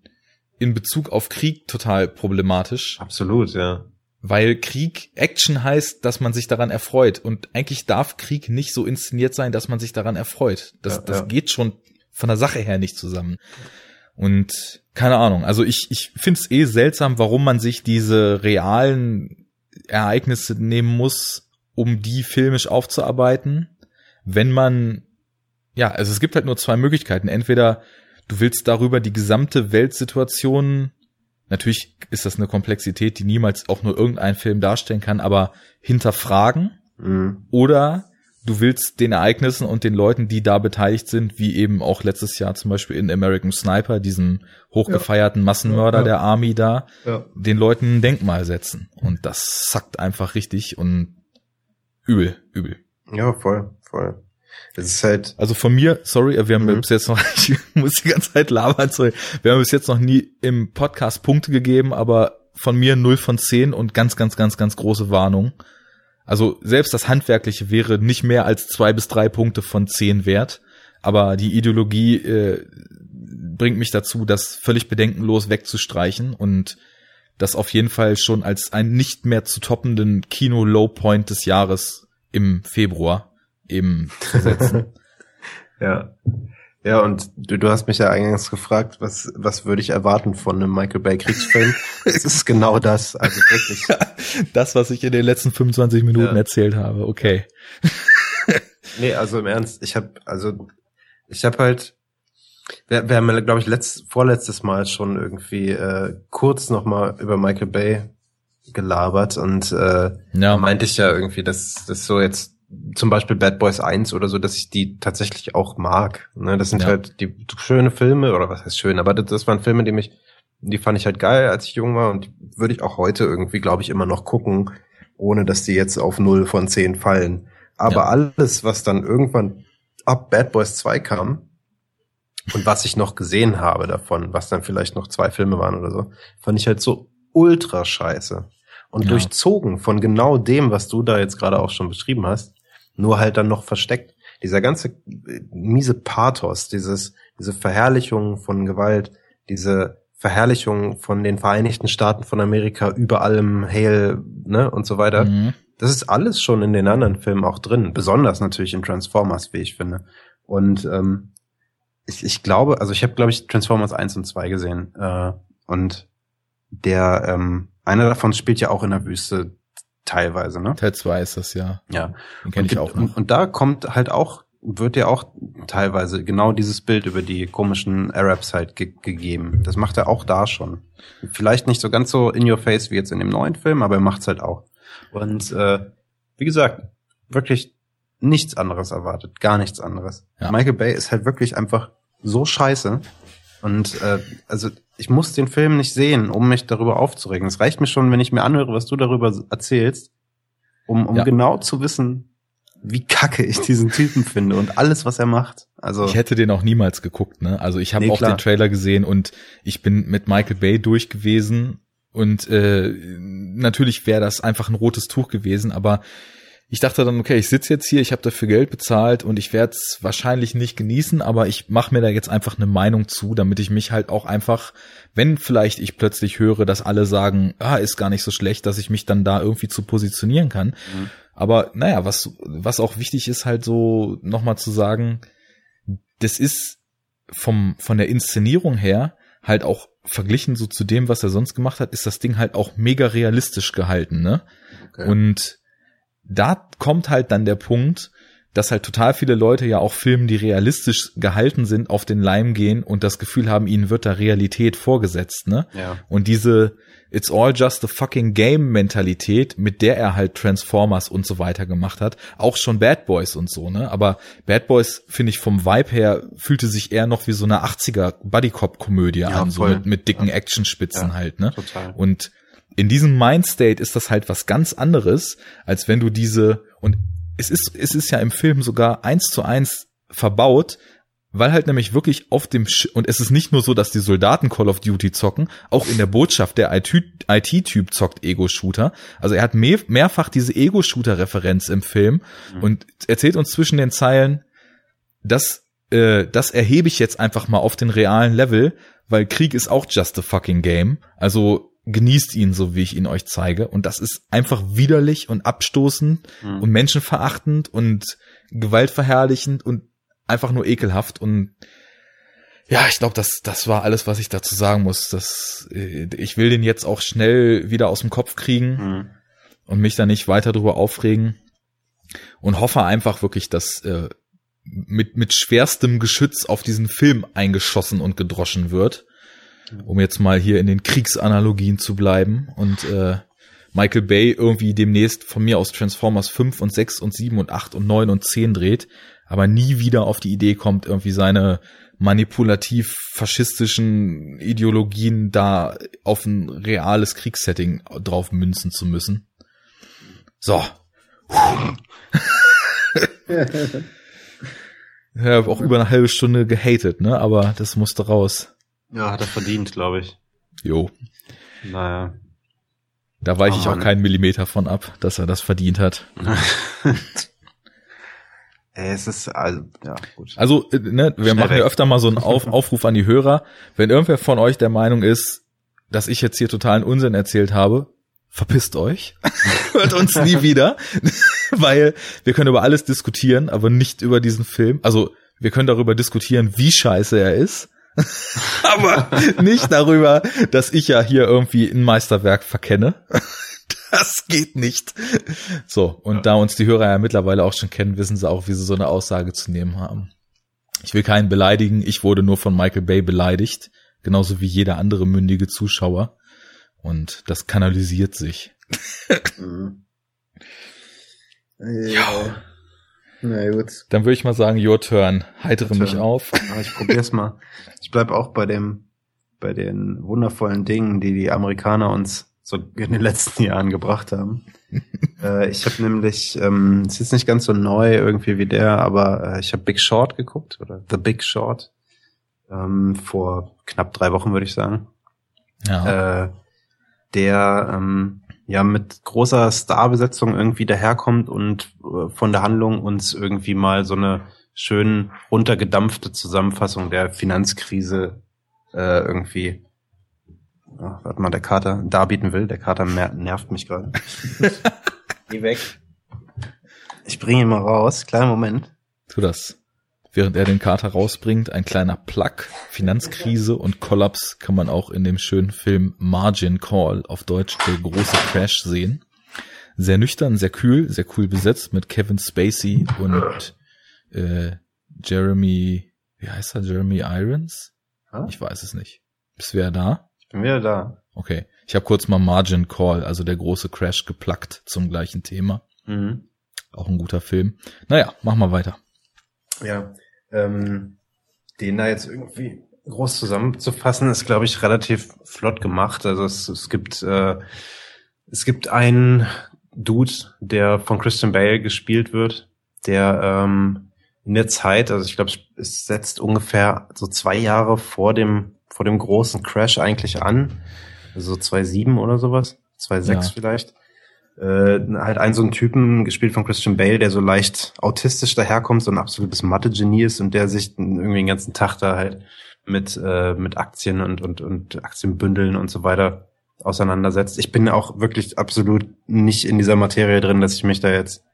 in Bezug auf Krieg total problematisch. Absolut, ja. Weil Krieg Action heißt, dass man sich daran erfreut. Und eigentlich darf Krieg nicht so inszeniert sein, dass man sich daran erfreut. Das, ja, das ja. geht schon von der Sache her nicht zusammen. Und keine Ahnung, also ich, ich finde es eh seltsam, warum man sich diese realen Ereignisse nehmen muss, um die filmisch aufzuarbeiten, wenn man ja, also es gibt halt nur zwei Möglichkeiten. Entweder du willst darüber die gesamte Weltsituation, natürlich ist das eine Komplexität, die niemals auch nur irgendein Film darstellen kann, aber hinterfragen. Mhm. Oder du willst den Ereignissen und den Leuten, die da beteiligt sind, wie eben auch letztes Jahr zum Beispiel in American Sniper, diesem hochgefeierten Massenmörder ja, ja. der Army da, ja. den Leuten ein Denkmal setzen. Und das sackt einfach richtig und übel, übel. Ja, voll, voll. Das ist halt. Also von mir, sorry, wir haben mhm. bis jetzt noch, [laughs] ich muss die ganze Zeit labern, sorry. Wir haben bis jetzt noch nie im Podcast Punkte gegeben, aber von mir 0 von 10 und ganz, ganz, ganz, ganz große Warnung. Also selbst das Handwerkliche wäre nicht mehr als zwei bis drei Punkte von 10 wert. Aber die Ideologie äh, bringt mich dazu, das völlig bedenkenlos wegzustreichen und das auf jeden Fall schon als einen nicht mehr zu toppenden Kino-Low-Point des Jahres im Februar eben zu setzen. [laughs] ja. Ja, und du, du hast mich ja eingangs gefragt, was, was würde ich erwarten von einem Michael Bay Kriegsfilm? [laughs] es ist genau das, also wirklich. [laughs] das, was ich in den letzten 25 Minuten ja. erzählt habe, okay. nee, also im Ernst, ich habe also ich habe halt wir, wir haben ja, glaube ich, letzt, vorletztes Mal schon irgendwie äh, kurz nochmal über Michael Bay gelabert und äh, ja. meinte ich ja irgendwie, dass das so jetzt zum Beispiel Bad Boys 1 oder so, dass ich die tatsächlich auch mag. Ne? Das sind ja. halt die schöne Filme, oder was heißt schön, aber das, das waren Filme, die mich, die fand ich halt geil, als ich jung war und würde ich auch heute irgendwie, glaube ich, immer noch gucken, ohne dass die jetzt auf 0 von 10 fallen. Aber ja. alles, was dann irgendwann ab Bad Boys 2 kam und was ich noch gesehen habe davon, was dann vielleicht noch zwei Filme waren oder so, fand ich halt so ultra scheiße. Und ja. durchzogen von genau dem, was du da jetzt gerade auch schon beschrieben hast, nur halt dann noch versteckt. Dieser ganze äh, miese Pathos, dieses, diese Verherrlichung von Gewalt, diese Verherrlichung von den Vereinigten Staaten von Amerika über allem Hail, ne, und so weiter. Mhm. Das ist alles schon in den anderen Filmen auch drin, besonders natürlich in Transformers, wie ich finde. Und ähm, ich, ich glaube, also ich habe, glaube ich, Transformers 1 und 2 gesehen. Äh, und der, ähm, einer davon spielt ja auch in der Wüste teilweise, ne? Teil 2 ist das ja. Ja. Den kenne ich auch noch. Und, und da kommt halt auch, wird ja auch teilweise genau dieses Bild über die komischen Arabs halt ge gegeben. Das macht er auch da schon. Vielleicht nicht so ganz so in your face wie jetzt in dem neuen Film, aber er macht's halt auch. Und äh, wie gesagt, wirklich nichts anderes erwartet, gar nichts anderes. Ja. Michael Bay ist halt wirklich einfach so scheiße. Und äh, also ich muss den Film nicht sehen, um mich darüber aufzuregen. Es reicht mir schon, wenn ich mir anhöre, was du darüber erzählst, um, um ja. genau zu wissen, wie kacke ich diesen Typen finde und alles, was er macht. Also ich hätte den auch niemals geguckt, ne? Also ich habe nee, auch klar. den Trailer gesehen und ich bin mit Michael Bay durch gewesen und äh, natürlich wäre das einfach ein rotes Tuch gewesen, aber ich dachte dann, okay, ich sitze jetzt hier, ich habe dafür Geld bezahlt und ich werde es wahrscheinlich nicht genießen, aber ich mache mir da jetzt einfach eine Meinung zu, damit ich mich halt auch einfach, wenn vielleicht ich plötzlich höre, dass alle sagen, ah, ist gar nicht so schlecht, dass ich mich dann da irgendwie zu positionieren kann. Mhm. Aber naja, was, was auch wichtig ist, halt so nochmal zu sagen, das ist vom, von der Inszenierung her halt auch verglichen so zu dem, was er sonst gemacht hat, ist das Ding halt auch mega realistisch gehalten, ne? Okay. Und da kommt halt dann der Punkt, dass halt total viele Leute ja auch Filmen, die realistisch gehalten sind, auf den Leim gehen und das Gefühl haben, ihnen wird da Realität vorgesetzt, ne? Ja. Und diese It's all just a fucking game Mentalität, mit der er halt Transformers und so weiter gemacht hat, auch schon Bad Boys und so, ne? Aber Bad Boys finde ich vom Vibe her fühlte sich eher noch wie so eine 80er Buddy-Cop Komödie ja, an, voll. so mit, mit dicken ja. Actionspitzen ja, halt, ne? Total. Und in diesem Mindstate ist das halt was ganz anderes, als wenn du diese und es ist, es ist ja im Film sogar eins zu eins verbaut, weil halt nämlich wirklich auf dem Sch und es ist nicht nur so, dass die Soldaten Call of Duty zocken, auch in der Botschaft der IT-Typ zockt Ego-Shooter. Also er hat mehr, mehrfach diese Ego-Shooter-Referenz im Film mhm. und erzählt uns zwischen den Zeilen, dass äh, das erhebe ich jetzt einfach mal auf den realen Level, weil Krieg ist auch just a fucking game. Also genießt ihn so, wie ich ihn euch zeige. Und das ist einfach widerlich und abstoßend mhm. und menschenverachtend und gewaltverherrlichend und einfach nur ekelhaft. Und ja, ich glaube, das, das war alles, was ich dazu sagen muss. Das, äh, ich will den jetzt auch schnell wieder aus dem Kopf kriegen mhm. und mich da nicht weiter drüber aufregen. Und hoffe einfach wirklich, dass äh, mit, mit schwerstem Geschütz auf diesen Film eingeschossen und gedroschen wird um jetzt mal hier in den Kriegsanalogien zu bleiben und äh, Michael Bay irgendwie demnächst von mir aus Transformers 5 und 6 und 7 und 8 und 9 und 10 dreht, aber nie wieder auf die Idee kommt, irgendwie seine manipulativ faschistischen Ideologien da auf ein reales Kriegssetting drauf münzen zu müssen. So. [laughs] ich habe auch über eine halbe Stunde gehatet, ne? Aber das musste raus. Ja, hat er verdient, glaube ich. Jo. Naja. Da weiche oh, ich auch keinen Millimeter von ab, dass er das verdient hat. [laughs] es ist, also, ja, gut. Also, äh, ne, wir Schnell machen weg. ja öfter mal so einen Auf [laughs] Aufruf an die Hörer. Wenn irgendwer von euch der Meinung ist, dass ich jetzt hier totalen Unsinn erzählt habe, verpisst euch. [laughs] Hört uns nie wieder. Weil wir können über alles diskutieren, aber nicht über diesen Film. Also, wir können darüber diskutieren, wie scheiße er ist. [laughs] aber nicht darüber, dass ich ja hier irgendwie ein Meisterwerk verkenne. [laughs] Das geht nicht. So, und ja. da uns die Hörer ja mittlerweile auch schon kennen, wissen sie auch, wie sie so eine Aussage zu nehmen haben. Ich will keinen beleidigen, ich wurde nur von Michael Bay beleidigt, genauso wie jeder andere mündige Zuschauer. Und das kanalisiert sich. [laughs] Mhm. Ja. Na gut. Dann würde ich mal sagen, your turn. Heitere mich auf. Ja, [laughs] ich probier's mal. Ich bleib auch bei dem, bei den wundervollen Dingen, die die Amerikaner uns so in den letzten Jahren gebracht haben. [laughs] äh, ich habe nämlich, ähm, es ist nicht ganz so neu irgendwie wie der, aber äh, ich habe Big Short geguckt oder The Big Short ähm, vor knapp drei Wochen würde ich sagen. Ja. Äh, der ähm, ja mit großer Starbesetzung irgendwie daherkommt und äh, von der Handlung uns irgendwie mal so eine schön runtergedampfte Zusammenfassung der Finanzkrise äh, irgendwie oh, warte mal, der Kater darbieten will. Der Kater nervt mich gerade. [laughs] Geh weg. Ich bringe ihn mal raus. Kleinen Moment. Tu das während er den Kater rausbringt. Ein kleiner Plug. Finanzkrise und Kollaps kann man auch in dem schönen Film Margin Call auf Deutsch der große Crash sehen. Sehr nüchtern, sehr kühl, sehr cool besetzt mit Kevin Spacey und äh, Jeremy, wie heißt er, Jeremy Irons? Ich weiß es nicht. Bist du wieder da? Ich bin wieder da. Okay. Ich habe kurz mal Margin Call, also der große Crash, geplackt zum gleichen Thema. Mhm. Auch ein guter Film. Naja, mach mal weiter ja, ähm, den da jetzt irgendwie groß zusammenzufassen, ist, glaube ich, relativ flott gemacht. Also es, es gibt äh, es gibt einen Dude, der von Christian Bale gespielt wird, der ähm, in der Zeit, also ich glaube, es setzt ungefähr so zwei Jahre vor dem vor dem großen Crash eigentlich an, also so 2,7 oder sowas, 2,6 ja. vielleicht äh, halt einen so einen Typen gespielt von Christian Bale, der so leicht autistisch daherkommt, so ein absolutes Mathe-Genie ist und der sich irgendwie den ganzen Tag da halt mit äh, mit Aktien und und und Aktienbündeln und so weiter auseinandersetzt. Ich bin auch wirklich absolut nicht in dieser Materie drin, dass ich mich da jetzt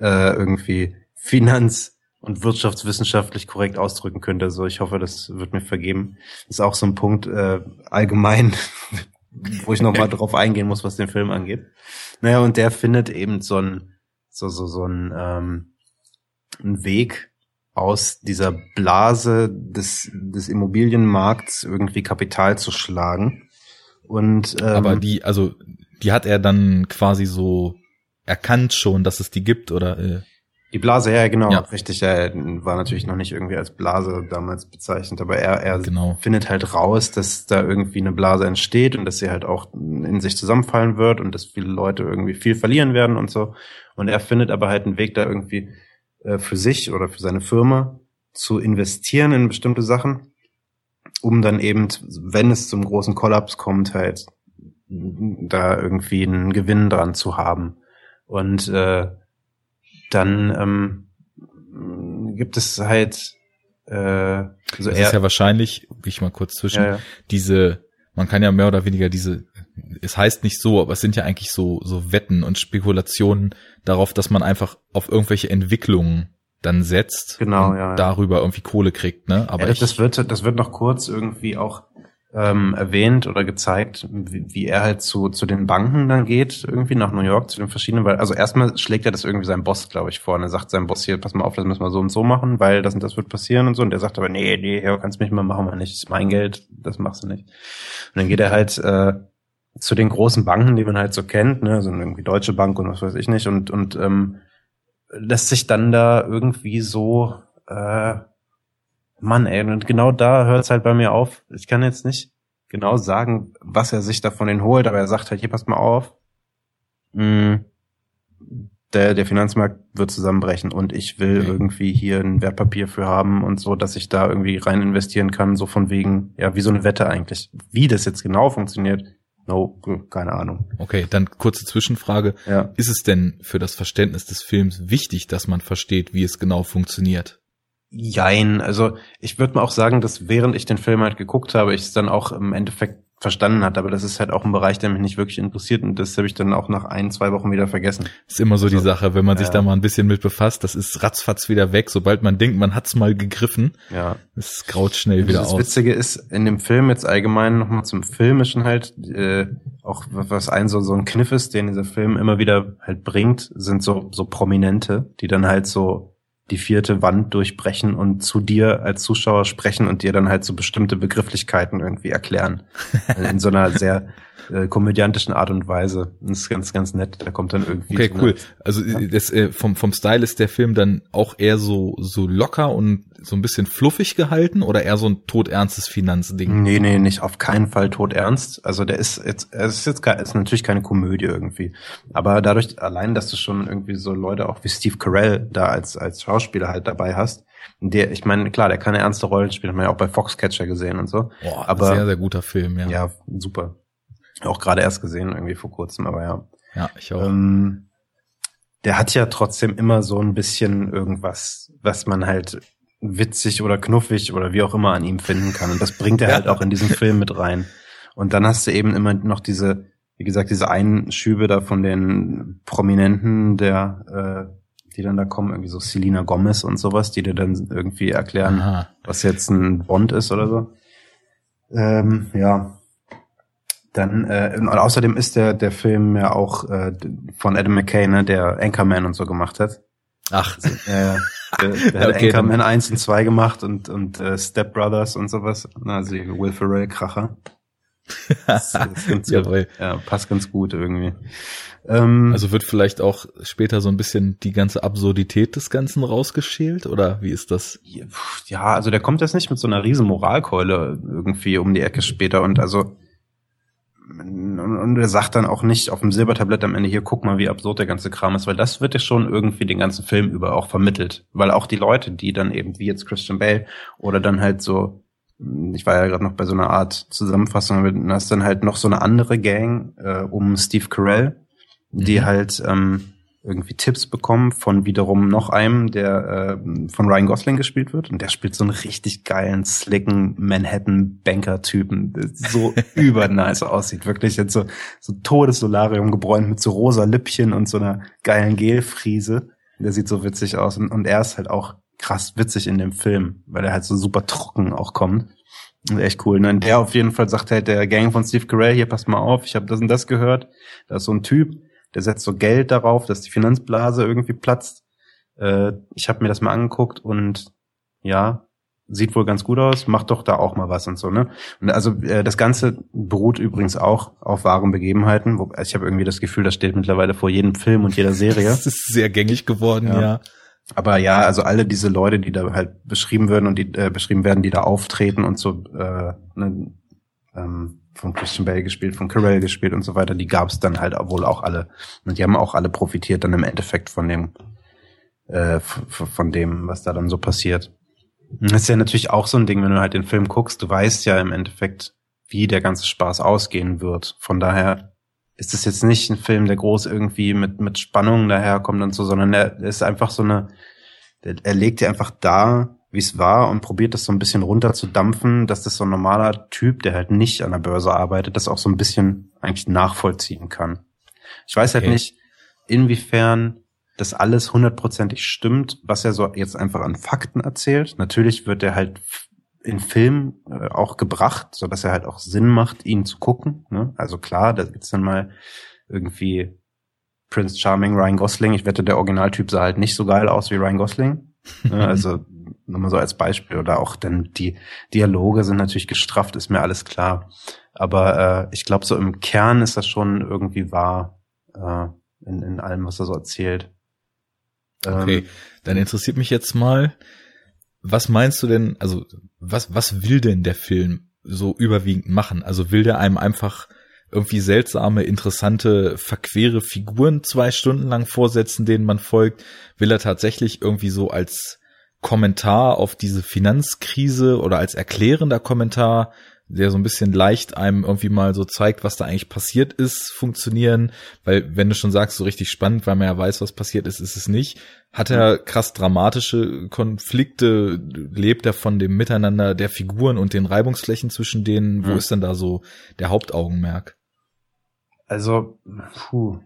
äh, irgendwie Finanz und wirtschaftswissenschaftlich korrekt ausdrücken könnte. Also ich hoffe, das wird mir vergeben. Das ist auch so ein Punkt äh, allgemein, [laughs] wo ich nochmal [laughs] drauf eingehen muss, was den Film angeht. Naja, und der findet eben so ein so so so ein, ähm, ein Weg aus dieser Blase des des Immobilienmarkts irgendwie Kapital zu schlagen. Und ähm, aber die also die hat er dann quasi so erkannt schon, dass es die gibt oder äh die Blase, ja, genau, ja. richtig. Er war natürlich noch nicht irgendwie als Blase damals bezeichnet, aber er, er genau. findet halt raus, dass da irgendwie eine Blase entsteht und dass sie halt auch in sich zusammenfallen wird und dass viele Leute irgendwie viel verlieren werden und so. Und er findet aber halt einen Weg da irgendwie äh, für sich oder für seine Firma zu investieren in bestimmte Sachen, um dann eben, wenn es zum großen Kollaps kommt, halt da irgendwie einen Gewinn dran zu haben. Und äh, dann ähm, gibt es halt äh, also es ist ja wahrscheinlich, wie ich mal kurz zwischen, ja, ja. diese, man kann ja mehr oder weniger diese, es heißt nicht so, aber es sind ja eigentlich so, so Wetten und Spekulationen darauf, dass man einfach auf irgendwelche Entwicklungen dann setzt genau, und ja, darüber irgendwie Kohle kriegt, ne? Aber ja, das, wird, das wird noch kurz irgendwie auch ähm, erwähnt oder gezeigt, wie, wie er halt zu, zu den Banken dann geht, irgendwie nach New York, zu den verschiedenen, weil, also erstmal schlägt er das irgendwie seinem Boss, glaube ich, vor. Und er sagt seinem Boss hier, pass mal auf, das müssen wir so und so machen, weil das und das wird passieren und so. Und der sagt aber, nee, nee, ja, kannst mich mal machen, wir nicht, ist mein Geld, das machst du nicht. Und dann geht er halt äh, zu den großen Banken, die man halt so kennt, ne, so irgendwie Deutsche Bank und was weiß ich nicht, und, und ähm, lässt sich dann da irgendwie so äh, Mann, ey, und genau da hört es halt bei mir auf. Ich kann jetzt nicht genau sagen, was er sich davon holt, aber er sagt halt, hier passt mal auf. Mh, mm, der, der Finanzmarkt wird zusammenbrechen und ich will okay. irgendwie hier ein Wertpapier für haben und so, dass ich da irgendwie rein investieren kann, so von wegen, ja, wie so eine Wette eigentlich. Wie das jetzt genau funktioniert, no, keine Ahnung. Okay, dann kurze Zwischenfrage. Ja. Ist es denn für das Verständnis des Films wichtig, dass man versteht, wie es genau funktioniert? Jein, also ich würde mal auch sagen, dass während ich den Film halt geguckt habe, ich es dann auch im Endeffekt verstanden hat, aber das ist halt auch ein Bereich, der mich nicht wirklich interessiert und das habe ich dann auch nach ein, zwei Wochen wieder vergessen. Ist immer so also, die Sache, wenn man sich da mal ein bisschen mit befasst, das ist ratzfatz wieder weg, sobald man denkt, man hat's mal gegriffen. Ja. Es graut schnell wieder das aus. Das Witzige ist, in dem Film jetzt allgemein nochmal zum Filmischen halt, äh, auch was ein so, so ein Kniff ist, den dieser Film immer wieder halt bringt, sind so, so Prominente, die dann halt so die vierte Wand durchbrechen und zu dir als Zuschauer sprechen und dir dann halt so bestimmte Begrifflichkeiten irgendwie erklären. [laughs] In so einer sehr äh, komödiantischen Art und Weise. Das ist ganz, ganz nett. Da kommt dann irgendwie. Okay, cool. Also ja. das, äh, vom, vom Style ist der Film dann auch eher so, so locker und so ein bisschen fluffig gehalten oder eher so ein todernstes Finanzding? Nee, nee, nicht auf keinen Fall todernst. Also der ist jetzt, es ist jetzt ist natürlich keine Komödie irgendwie. Aber dadurch allein, dass du schon irgendwie so Leute auch wie Steve Carell da als, als Schauspieler halt dabei hast, der, ich meine, klar, der kann eine ernste Rollen spielen, hat man ja auch bei Foxcatcher gesehen und so. Boah, aber sehr, sehr guter Film, ja. Ja, super. Auch gerade erst gesehen, irgendwie vor kurzem, aber ja. Ja, ich auch. Ähm, der hat ja trotzdem immer so ein bisschen irgendwas, was man halt witzig oder knuffig oder wie auch immer an ihm finden kann. Und das bringt er ja. [laughs] halt auch in diesen Film mit rein. Und dann hast du eben immer noch diese, wie gesagt, diese Einschübe da von den Prominenten, der, äh, die dann da kommen, irgendwie so Selina Gomez und sowas, die dir dann irgendwie erklären, Aha. was jetzt ein Bond ist oder so. Ähm, ja, dann äh, und außerdem ist der der Film ja auch äh, von Adam McKay, ne, der Anchorman und so gemacht hat. Ach, also, äh, der, der [laughs] okay, hat Anchorman 1 und 2 gemacht und und äh, Step Brothers und sowas, also Will Ferrell Kracher. Das, das [laughs] ganz gut. Ja, passt ganz gut irgendwie. Ähm, also wird vielleicht auch später so ein bisschen die ganze Absurdität des Ganzen rausgeschält oder wie ist das? Ja, also der kommt jetzt nicht mit so einer riesen Moralkeule irgendwie um die Ecke später und also und er sagt dann auch nicht auf dem Silbertablett am Ende hier, guck mal, wie absurd der ganze Kram ist, weil das wird ja schon irgendwie den ganzen Film über auch vermittelt. Weil auch die Leute, die dann eben, wie jetzt Christian Bale, oder dann halt so, ich war ja gerade noch bei so einer Art Zusammenfassung, da ist dann halt noch so eine andere Gang äh, um Steve Carell, die mhm. halt ähm, irgendwie Tipps bekommen von wiederum noch einem, der äh, von Ryan Gosling gespielt wird. Und der spielt so einen richtig geilen, slicken Manhattan-Banker-Typen, der so [laughs] übernice aussieht. Wirklich jetzt so, so Todessolarium gebräunt mit so rosa Lippchen und so einer geilen Gelfriese. Der sieht so witzig aus. Und, und er ist halt auch krass witzig in dem Film, weil er halt so super trocken auch kommt. echt cool. Und der auf jeden Fall sagt halt der Gang von Steve Carell, hier passt mal auf, ich habe das und das gehört. Da ist so ein Typ, der setzt so Geld darauf, dass die Finanzblase irgendwie platzt. Äh, ich habe mir das mal angeguckt und ja, sieht wohl ganz gut aus, macht doch da auch mal was und so, ne? Und also äh, das Ganze beruht übrigens auch auf wahren Begebenheiten. Wo, also ich habe irgendwie das Gefühl, das steht mittlerweile vor jedem Film und jeder [laughs] Serie. das ist sehr gängig geworden, ja. ja. Aber ja, also alle diese Leute, die da halt beschrieben werden und die äh, beschrieben werden, die da auftreten und so, äh, ne, ähm, von Christian Bale gespielt, von Carell gespielt und so weiter, die gab es dann halt wohl auch alle. Und die haben auch alle profitiert dann im Endeffekt von dem, äh, von dem, was da dann so passiert. Das ist ja natürlich auch so ein Ding, wenn du halt den Film guckst, du weißt ja im Endeffekt, wie der ganze Spaß ausgehen wird. Von daher ist es jetzt nicht ein Film, der groß irgendwie mit, mit Spannung daherkommt und so, sondern er ist einfach so eine, er legt ja einfach da, wie es war und probiert das so ein bisschen runterzudampfen, dass das so ein normaler Typ, der halt nicht an der Börse arbeitet, das auch so ein bisschen eigentlich nachvollziehen kann. Ich weiß halt okay. nicht, inwiefern das alles hundertprozentig stimmt, was er so jetzt einfach an Fakten erzählt. Natürlich wird er halt in Film äh, auch gebracht, so dass er halt auch Sinn macht, ihn zu gucken. Ne? Also klar, da gibt's dann mal irgendwie Prince Charming, Ryan Gosling. Ich wette, der Originaltyp sah halt nicht so geil aus wie Ryan Gosling. ne? [laughs] Also nur mal so als Beispiel. Oder auch denn die Dialoge sind natürlich gestrafft, ist mir alles klar. Aber äh, ich glaube, so im Kern ist das schon irgendwie wahr äh, in, in allem, was er so erzählt. Okay, ähm, dann interessiert mich jetzt mal, was meinst du denn, also was, was will denn der Film so überwiegend machen? Also will der einem einfach irgendwie seltsame, interessante, verquere Figuren zwei Stunden lang vorsetzen, denen man folgt? Will er tatsächlich irgendwie so als Kommentar auf diese Finanzkrise oder als erklärender Kommentar der so ein bisschen leicht einem irgendwie mal so zeigt, was da eigentlich passiert ist, funktionieren. Weil wenn du schon sagst, so richtig spannend, weil man ja weiß, was passiert ist, ist es nicht. Hat er krass dramatische Konflikte, lebt er von dem Miteinander der Figuren und den Reibungsflächen zwischen denen? Wo mhm. ist denn da so der Hauptaugenmerk? Also, puh.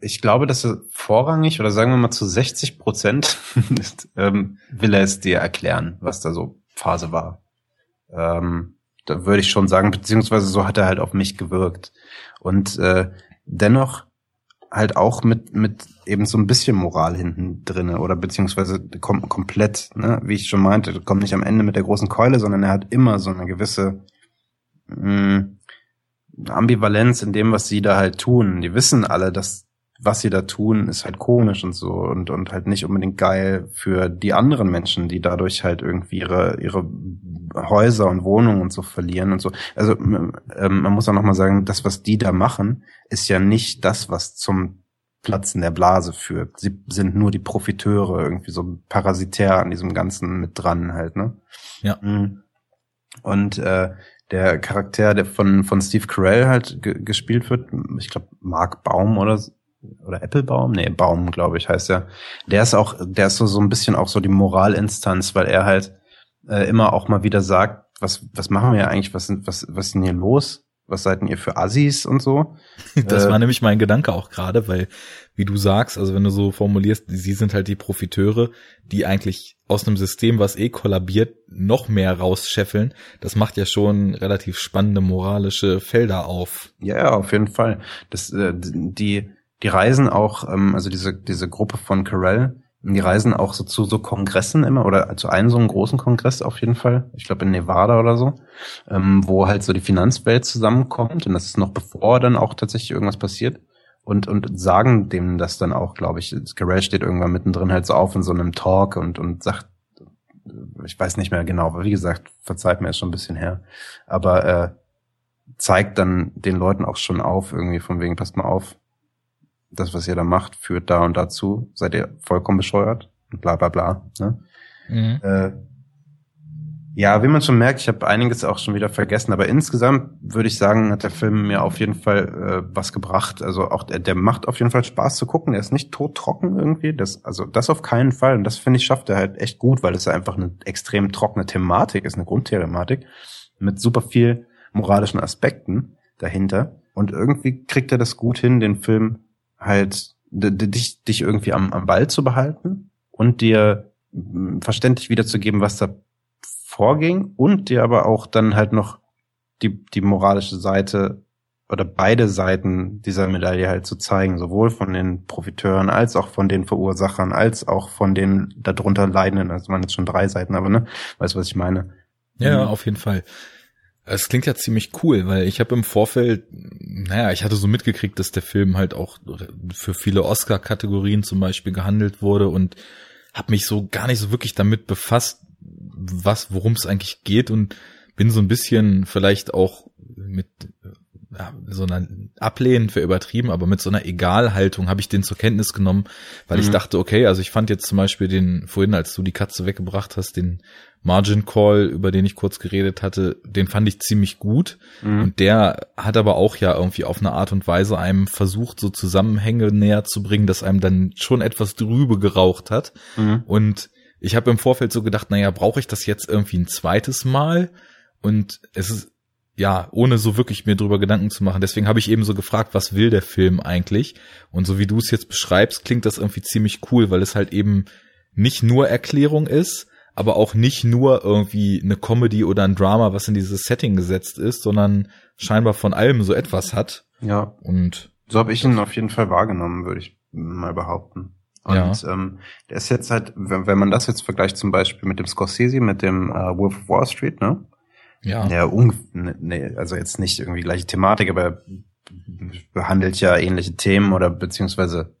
Ich glaube, dass er vorrangig oder sagen wir mal zu 60 Prozent [laughs] ähm, will er es dir erklären, was da so Phase war. Ähm, da würde ich schon sagen, beziehungsweise so hat er halt auf mich gewirkt. Und äh, dennoch halt auch mit mit eben so ein bisschen Moral hinten drinne oder beziehungsweise kom komplett, ne? wie ich schon meinte, kommt nicht am Ende mit der großen Keule, sondern er hat immer so eine gewisse mh, mm, Ambivalenz in dem, was sie da halt tun. Die wissen alle, dass was sie da tun, ist halt komisch und so und, und halt nicht unbedingt geil für die anderen Menschen, die dadurch halt irgendwie ihre, ihre Häuser und Wohnungen und so verlieren und so. Also ähm, man muss auch nochmal sagen, das, was die da machen, ist ja nicht das, was zum Platzen der Blase führt. Sie sind nur die Profiteure, irgendwie so parasitär an diesem Ganzen mit dran halt, ne? Ja. Mhm. Und äh, der Charakter, der von, von Steve Carell halt gespielt wird, ich glaube Mark Baum oder oder Applebaum, nee, Baum, glaube ich, heißt er. Der ist auch, der ist so, so ein bisschen auch so die Moralinstanz, weil er halt äh, immer auch mal wieder sagt, was, was machen wir eigentlich, was, was, was ist denn hier los? Was seid denn ihr für Assis und so? [laughs] Das äh, war nämlich mein Gedanke auch gerade, weil, wie du sagst, also wenn du so formulierst, sie sind halt die Profiteure, die eigentlich aus einem System, was eh kollabiert, noch mehr rausscheffeln. Das macht ja schon relativ spannende moralische Felder auf. Ja, auf jeden Fall. Das, äh, die, die reisen auch, ähm, also diese, diese Gruppe von Carell, die reisen auch so zu so Kongressen immer oder zu einem so einem großen Kongress auf jeden Fall. Ich glaube in Nevada oder so, ähm, wo halt so die Finanzwelt zusammenkommt und das ist noch bevor dann auch tatsächlich irgendwas passiert und und sagen dem das dann auch, glaube ich. Carell steht irgendwann mittendrin halt so auf in so einem Talk und und sagt, ich weiß nicht mehr genau, aber wie gesagt, verzeiht mir ist schon ein bisschen her, aber äh, zeigt dann den Leuten auch schon auf irgendwie von wegen passt mal auf, das, was ihr da macht, führt da und dazu, seid ihr vollkommen bescheuert und bla bla bla. Ne? Mhm. Äh, ja, wie man schon merkt, ich habe einiges auch schon wieder vergessen, aber insgesamt würde ich sagen, hat der Film mir auf jeden Fall äh, was gebracht. Also auch der, der macht auf jeden Fall Spaß zu gucken. Der ist nicht tottrocken irgendwie. Das, also das auf keinen Fall. Und das finde ich schafft er halt echt gut, weil es einfach eine extrem trockene Thematik ist, eine Grundthematik mit super viel moralischen Aspekten dahinter. Und irgendwie kriegt er das gut hin, den Film halt dich, dich irgendwie am, am Ball zu behalten und dir verständlich wiederzugeben, was da vorging und dir aber auch dann halt noch die, die moralische Seite oder beide Seiten dieser Medaille halt zu zeigen, sowohl von den Profiteuren als auch von den Verursachern, als auch von den darunter Leidenden. Also man jetzt schon drei Seiten, aber ne, weißt du, was ich meine? Ja, mhm. auf jeden Fall. Es klingt ja ziemlich cool, weil ich habe im Vorfeld, naja, ich hatte so mitgekriegt, dass der Film halt auch für viele Oscar-Kategorien zum Beispiel gehandelt wurde und habe mich so gar nicht so wirklich damit befasst, was, worum es eigentlich geht und bin so ein bisschen vielleicht auch mit so einer Ablehnen für übertrieben, aber mit so einer Egalhaltung habe ich den zur Kenntnis genommen, weil mhm. ich dachte, okay, also ich fand jetzt zum Beispiel den vorhin, als du die Katze weggebracht hast, den Margin Call, über den ich kurz geredet hatte, den fand ich ziemlich gut. Mhm. Und der hat aber auch ja irgendwie auf eine Art und Weise einem versucht, so Zusammenhänge näher zu bringen, dass einem dann schon etwas drübe geraucht hat. Mhm. Und ich habe im Vorfeld so gedacht, naja, brauche ich das jetzt irgendwie ein zweites Mal? Und es ist ja, ohne so wirklich mir drüber Gedanken zu machen. Deswegen habe ich eben so gefragt, was will der Film eigentlich? Und so wie du es jetzt beschreibst, klingt das irgendwie ziemlich cool, weil es halt eben nicht nur Erklärung ist, aber auch nicht nur irgendwie eine Comedy oder ein Drama, was in dieses Setting gesetzt ist, sondern scheinbar von allem so etwas hat. Ja. Und so habe ich ihn auf jeden Fall wahrgenommen, würde ich mal behaupten. Und ja. ähm, der ist jetzt halt, wenn, wenn man das jetzt vergleicht zum Beispiel mit dem Scorsese, mit dem äh, Wolf of Wall Street, ne? Ja. Ja, nee, also jetzt nicht irgendwie gleiche Thematik, aber behandelt ja ähnliche Themen oder beziehungsweise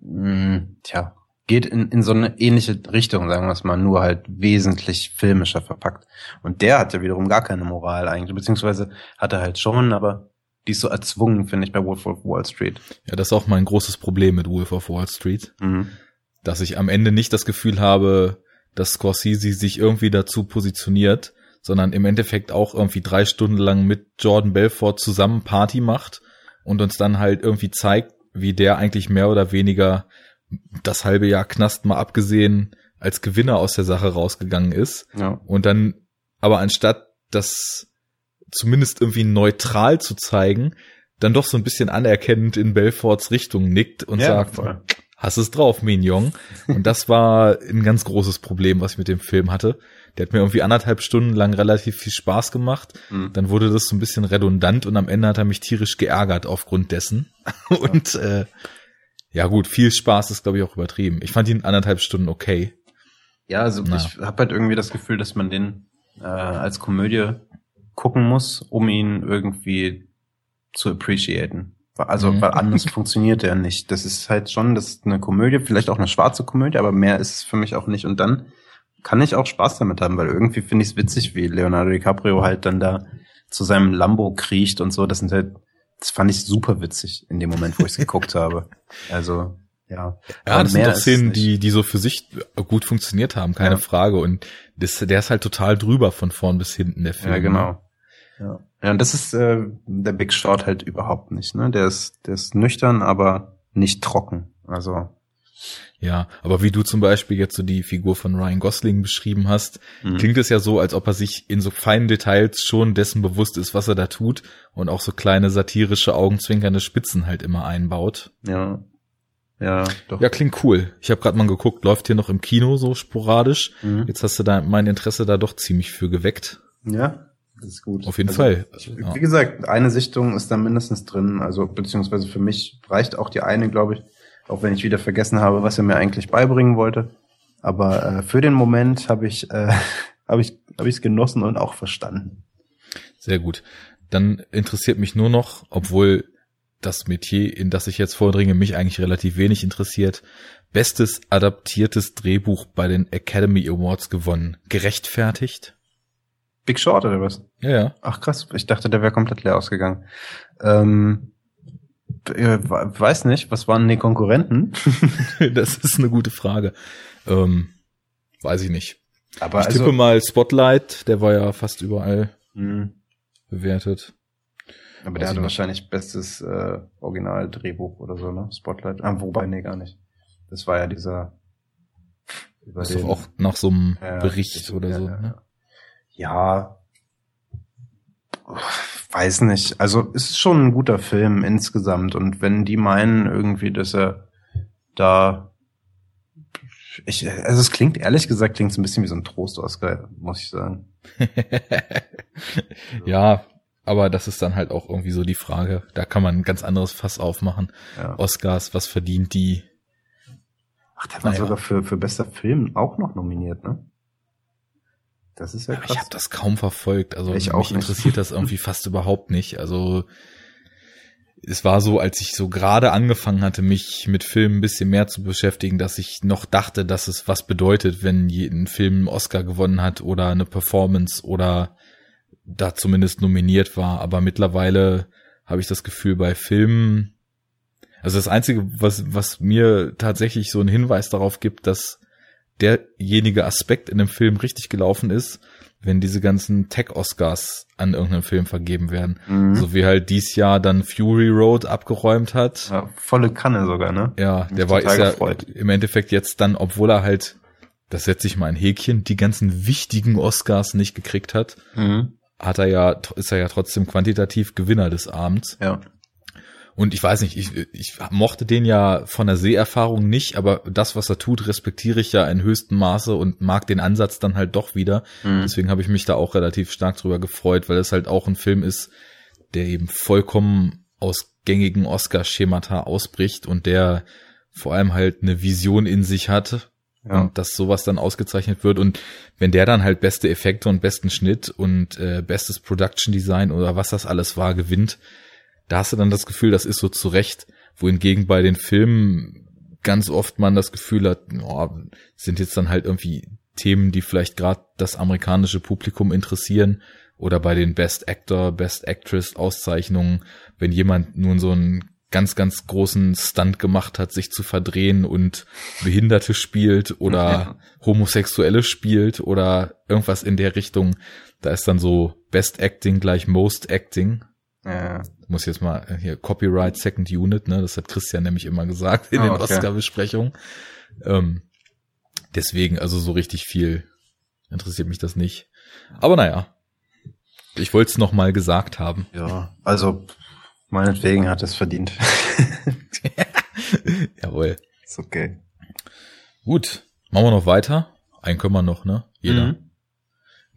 mh, mm, tja, geht in, in so eine ähnliche Richtung, sagen wir es mal, nur halt wesentlich filmischer verpackt. Und der hat ja wiederum gar keine Moral eigentlich, beziehungsweise hat er halt schon, aber die ist so erzwungen, finde ich, bei Wolf of Wall Street. Ja, das ist auch mein großes Problem mit Wolf of Wall Street, mhm. dass ich am Ende nicht das Gefühl habe, dass Scorsese sich irgendwie dazu positioniert, sondern im Endeffekt auch irgendwie drei Stunden lang mit Jordan Belfort zusammen Party macht und uns dann halt irgendwie zeigt, wie der eigentlich mehr oder weniger das halbe Jahr Knast mal abgesehen als Gewinner aus der Sache rausgegangen ist. Ja. Und dann aber anstatt das zumindest irgendwie neutral zu zeigen, dann doch so ein bisschen anerkennend in Belforts Richtung nickt und ja, sagt, voll. hast es drauf, Mignon. und das war ein ganz großes Problem, was ich mit dem Film hatte. Der hat mir irgendwie anderthalb Stunden lang relativ viel Spaß gemacht. Mhm. Dann wurde das so ein bisschen redundant und am Ende hat er mich tierisch geärgert aufgrund dessen. [laughs] und äh, ja gut, viel Spaß ist glaube ich auch übertrieben. Ich fand ihn anderthalb Stunden okay. Ja, also Na. ich habe halt irgendwie das Gefühl, dass man den äh, als Komödie gucken muss, um ihn irgendwie zu appreciaten. Also, mhm. weil anders funktioniert er nicht. Das ist halt schon, das ist eine Komödie, vielleicht auch eine schwarze Komödie, aber mehr ist es für mich auch nicht. Und dann kann ich auch Spaß damit haben, weil irgendwie finde ich es witzig, wie Leonardo DiCaprio halt dann da zu seinem Lambo kriecht und so. Das sind halt, das fand ich super witzig in dem Moment, wo ich es geguckt habe. [laughs] Also, ja. Ja, das sind doch Szenen, die, die so für sich gut funktioniert haben, keine ja. Frage. Und das, der ist halt total drüber von vorn bis hinten, der Film. Ja, genau. Ja, ja und das ist äh, der Big Short halt überhaupt nicht. Ne? Der ist, der ist nüchtern, aber nicht trocken. Also ja, aber wie du zum Beispiel jetzt so die Figur von Ryan Gosling beschrieben hast, mhm. klingt es ja so, als ob er sich in so feinen Details schon dessen bewusst ist, was er da tut und auch so kleine satirische, augenzwinkernde Spitzen halt immer einbaut. Ja. Ja, doch. Ja, klingt cool. Ich habe gerade mal geguckt, läuft hier noch im Kino so sporadisch. Mhm. Jetzt hast du da mein Interesse da doch ziemlich für geweckt. Ja, das ist gut. Auf jeden also, Fall. Ich, wie gesagt, eine Sichtung ist da mindestens drin. Also beziehungsweise für mich reicht auch die eine, glaube ich auch wenn ich wieder vergessen habe, was er mir eigentlich beibringen wollte. Aber äh, für den Moment habe ich äh, [laughs] habe ich habe ich es genossen und auch verstanden. Sehr gut. Dann interessiert mich nur noch, obwohl das Metier, in das ich jetzt vordringe, mich eigentlich relativ wenig interessiert. Bestes adaptiertes Drehbuch bei den Academy Awards gewonnen. Gerechtfertigt? Big Short oder was? Ja, ja. Ach krass, ich dachte, der wäre komplett leer ausgegangen. Ähm, äh, weiß nicht, was waren die Konkurrenten? [laughs] das ist eine gute Frage. Ähm, weiß ich nicht. Aber ich also, tippe mal Spotlight, der war ja fast überall mh. bewertet. Aber der hatte wahrscheinlich bestes äh, Original-Drehbuch oder so, ne? Spotlight. Ah, wobei, nee, gar nicht. Das war ja dieser über das den, auch nach so einem ja, Bericht oder ja, so. Ne? Ja, weiß nicht. Also es ist schon ein guter Film insgesamt. Und wenn die meinen irgendwie, dass er da ich, also es klingt, ehrlich gesagt, klingt es ein bisschen wie so ein Trost-Oscar, muss ich sagen. [laughs] ja, aber das ist dann halt auch irgendwie so die Frage. Da kann man ein ganz anderes Fass aufmachen. Ja. Oscars, was verdient die? Ach, der war naja. sogar für, für bester Film auch noch nominiert, ne? Das ist ja krass. Ich habe das kaum verfolgt. Also ich mich interessiert das irgendwie [laughs] fast überhaupt nicht. Also es war so, als ich so gerade angefangen hatte, mich mit Filmen ein bisschen mehr zu beschäftigen, dass ich noch dachte, dass es was bedeutet, wenn ein Film einen Oscar gewonnen hat oder eine Performance oder da zumindest nominiert war. Aber mittlerweile habe ich das Gefühl, bei Filmen, also das Einzige, was, was mir tatsächlich so einen Hinweis darauf gibt, dass derjenige Aspekt in dem Film richtig gelaufen ist, wenn diese ganzen Tech-Oscars an irgendeinem Film vergeben werden. Mhm. So wie halt dies Jahr dann Fury Road abgeräumt hat. Ja, volle Kanne sogar, ne? Ja, der war ist ja im Endeffekt jetzt dann, obwohl er halt, das setze ich mal ein Häkchen, die ganzen wichtigen Oscars nicht gekriegt hat, mhm. hat er ja, ist er ja trotzdem quantitativ Gewinner des Abends. Ja. Und ich weiß nicht, ich, ich mochte den ja von der Seherfahrung nicht, aber das, was er tut, respektiere ich ja in höchstem Maße und mag den Ansatz dann halt doch wieder. Mhm. Deswegen habe ich mich da auch relativ stark drüber gefreut, weil es halt auch ein Film ist, der eben vollkommen aus gängigen Oscar-Schemata ausbricht und der vor allem halt eine Vision in sich hat, ja. und dass sowas dann ausgezeichnet wird und wenn der dann halt beste Effekte und besten Schnitt und äh, bestes Production Design oder was das alles war gewinnt, da hast du dann das Gefühl, das ist so zurecht, wohingegen bei den Filmen ganz oft man das Gefühl hat, oh, sind jetzt dann halt irgendwie Themen, die vielleicht gerade das amerikanische Publikum interessieren oder bei den Best Actor, Best Actress Auszeichnungen, wenn jemand nun so einen ganz, ganz großen Stunt gemacht hat, sich zu verdrehen und Behinderte spielt oder ja. Homosexuelle spielt oder irgendwas in der Richtung, da ist dann so Best Acting gleich Most Acting ja. Muss jetzt mal äh, hier Copyright Second Unit, ne? Das hat Christian nämlich immer gesagt in oh, den okay. Oscar-Besprechungen. Ähm, deswegen, also so richtig viel interessiert mich das nicht. Aber naja, ich wollte es noch mal gesagt haben. Ja, also meinetwegen hat es verdient. [laughs] Jawohl. Ist okay. Gut, machen wir noch weiter. Einen können wir noch, ne? Jeder. Mhm.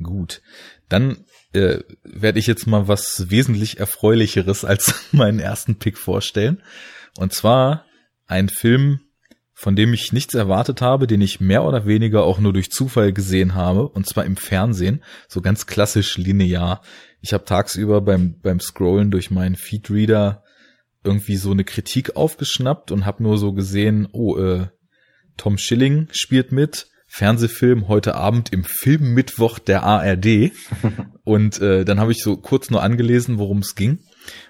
Gut. Dann äh, werde ich jetzt mal was wesentlich erfreulicheres [laughs] als meinen ersten Pick vorstellen. Und zwar ein Film, von dem ich nichts erwartet habe, den ich mehr oder weniger auch nur durch Zufall gesehen habe, und zwar im Fernsehen, so ganz klassisch linear. Ich habe tagsüber beim, beim Scrollen durch meinen Feedreader irgendwie so eine Kritik aufgeschnappt und habe nur so gesehen, oh, äh, Tom Schilling spielt mit, Fernsehfilm heute Abend im Filmmittwoch der ARD. [laughs] Und äh, dann habe ich so kurz nur angelesen, worum es ging.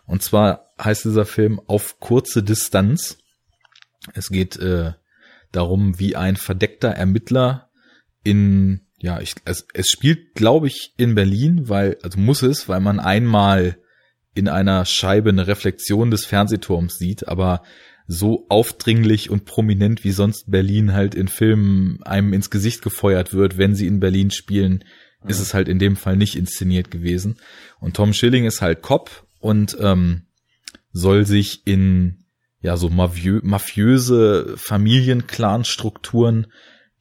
Und zwar heißt dieser Film Auf kurze Distanz. Es geht äh, darum, wie ein verdeckter Ermittler in, ja, ich, es, es spielt, glaube ich, in Berlin, weil, also muss es, weil man einmal in einer Scheibe eine Reflexion des Fernsehturms sieht, aber so aufdringlich und prominent wie sonst Berlin halt in Filmen einem ins Gesicht gefeuert wird, wenn sie in Berlin spielen, ja. ist es halt in dem Fall nicht inszeniert gewesen. Und Tom Schilling ist halt Cop und ähm, soll sich in ja so mafiö mafiöse Familienclan-Strukturen,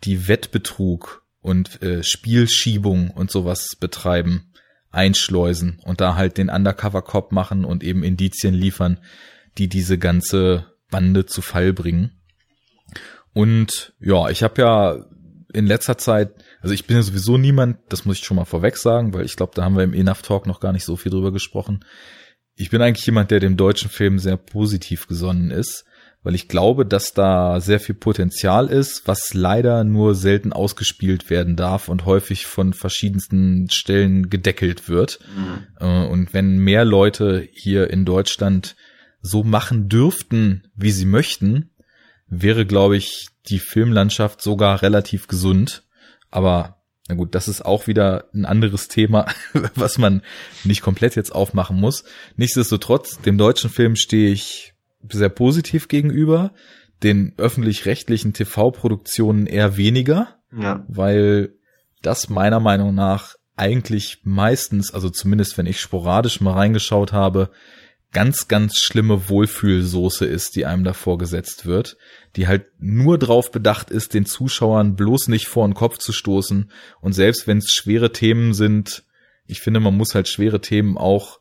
die Wettbetrug und äh, Spielschiebung und sowas betreiben, einschleusen und da halt den Undercover-Cop machen und eben Indizien liefern, die diese ganze Bande zu Fall bringen. Und ja, ich habe ja in letzter Zeit, also ich bin ja sowieso niemand, das muss ich schon mal vorweg sagen, weil ich glaube, da haben wir im Enough Talk noch gar nicht so viel drüber gesprochen. Ich bin eigentlich jemand, der dem deutschen Film sehr positiv gesonnen ist, weil ich glaube, dass da sehr viel Potenzial ist, was leider nur selten ausgespielt werden darf und häufig von verschiedensten Stellen gedeckelt wird. Mhm. Äh, und wenn mehr Leute hier in Deutschland so machen dürften, wie sie möchten, wäre, glaube ich, die Filmlandschaft sogar relativ gesund. Aber na gut, das ist auch wieder ein anderes Thema, [laughs] was man nicht komplett jetzt aufmachen muss. Nichtsdestotrotz, dem deutschen Film stehe ich sehr positiv gegenüber, den öffentlich-rechtlichen TV-Produktionen eher weniger, ja. weil das meiner Meinung nach eigentlich meistens, also zumindest wenn ich sporadisch mal reingeschaut habe, ganz, ganz schlimme Wohlfühlsoße ist, die einem da vorgesetzt wird, die halt nur drauf bedacht ist, den Zuschauern bloß nicht vor den Kopf zu stoßen. Und selbst wenn es schwere Themen sind, ich finde, man muss halt schwere Themen auch,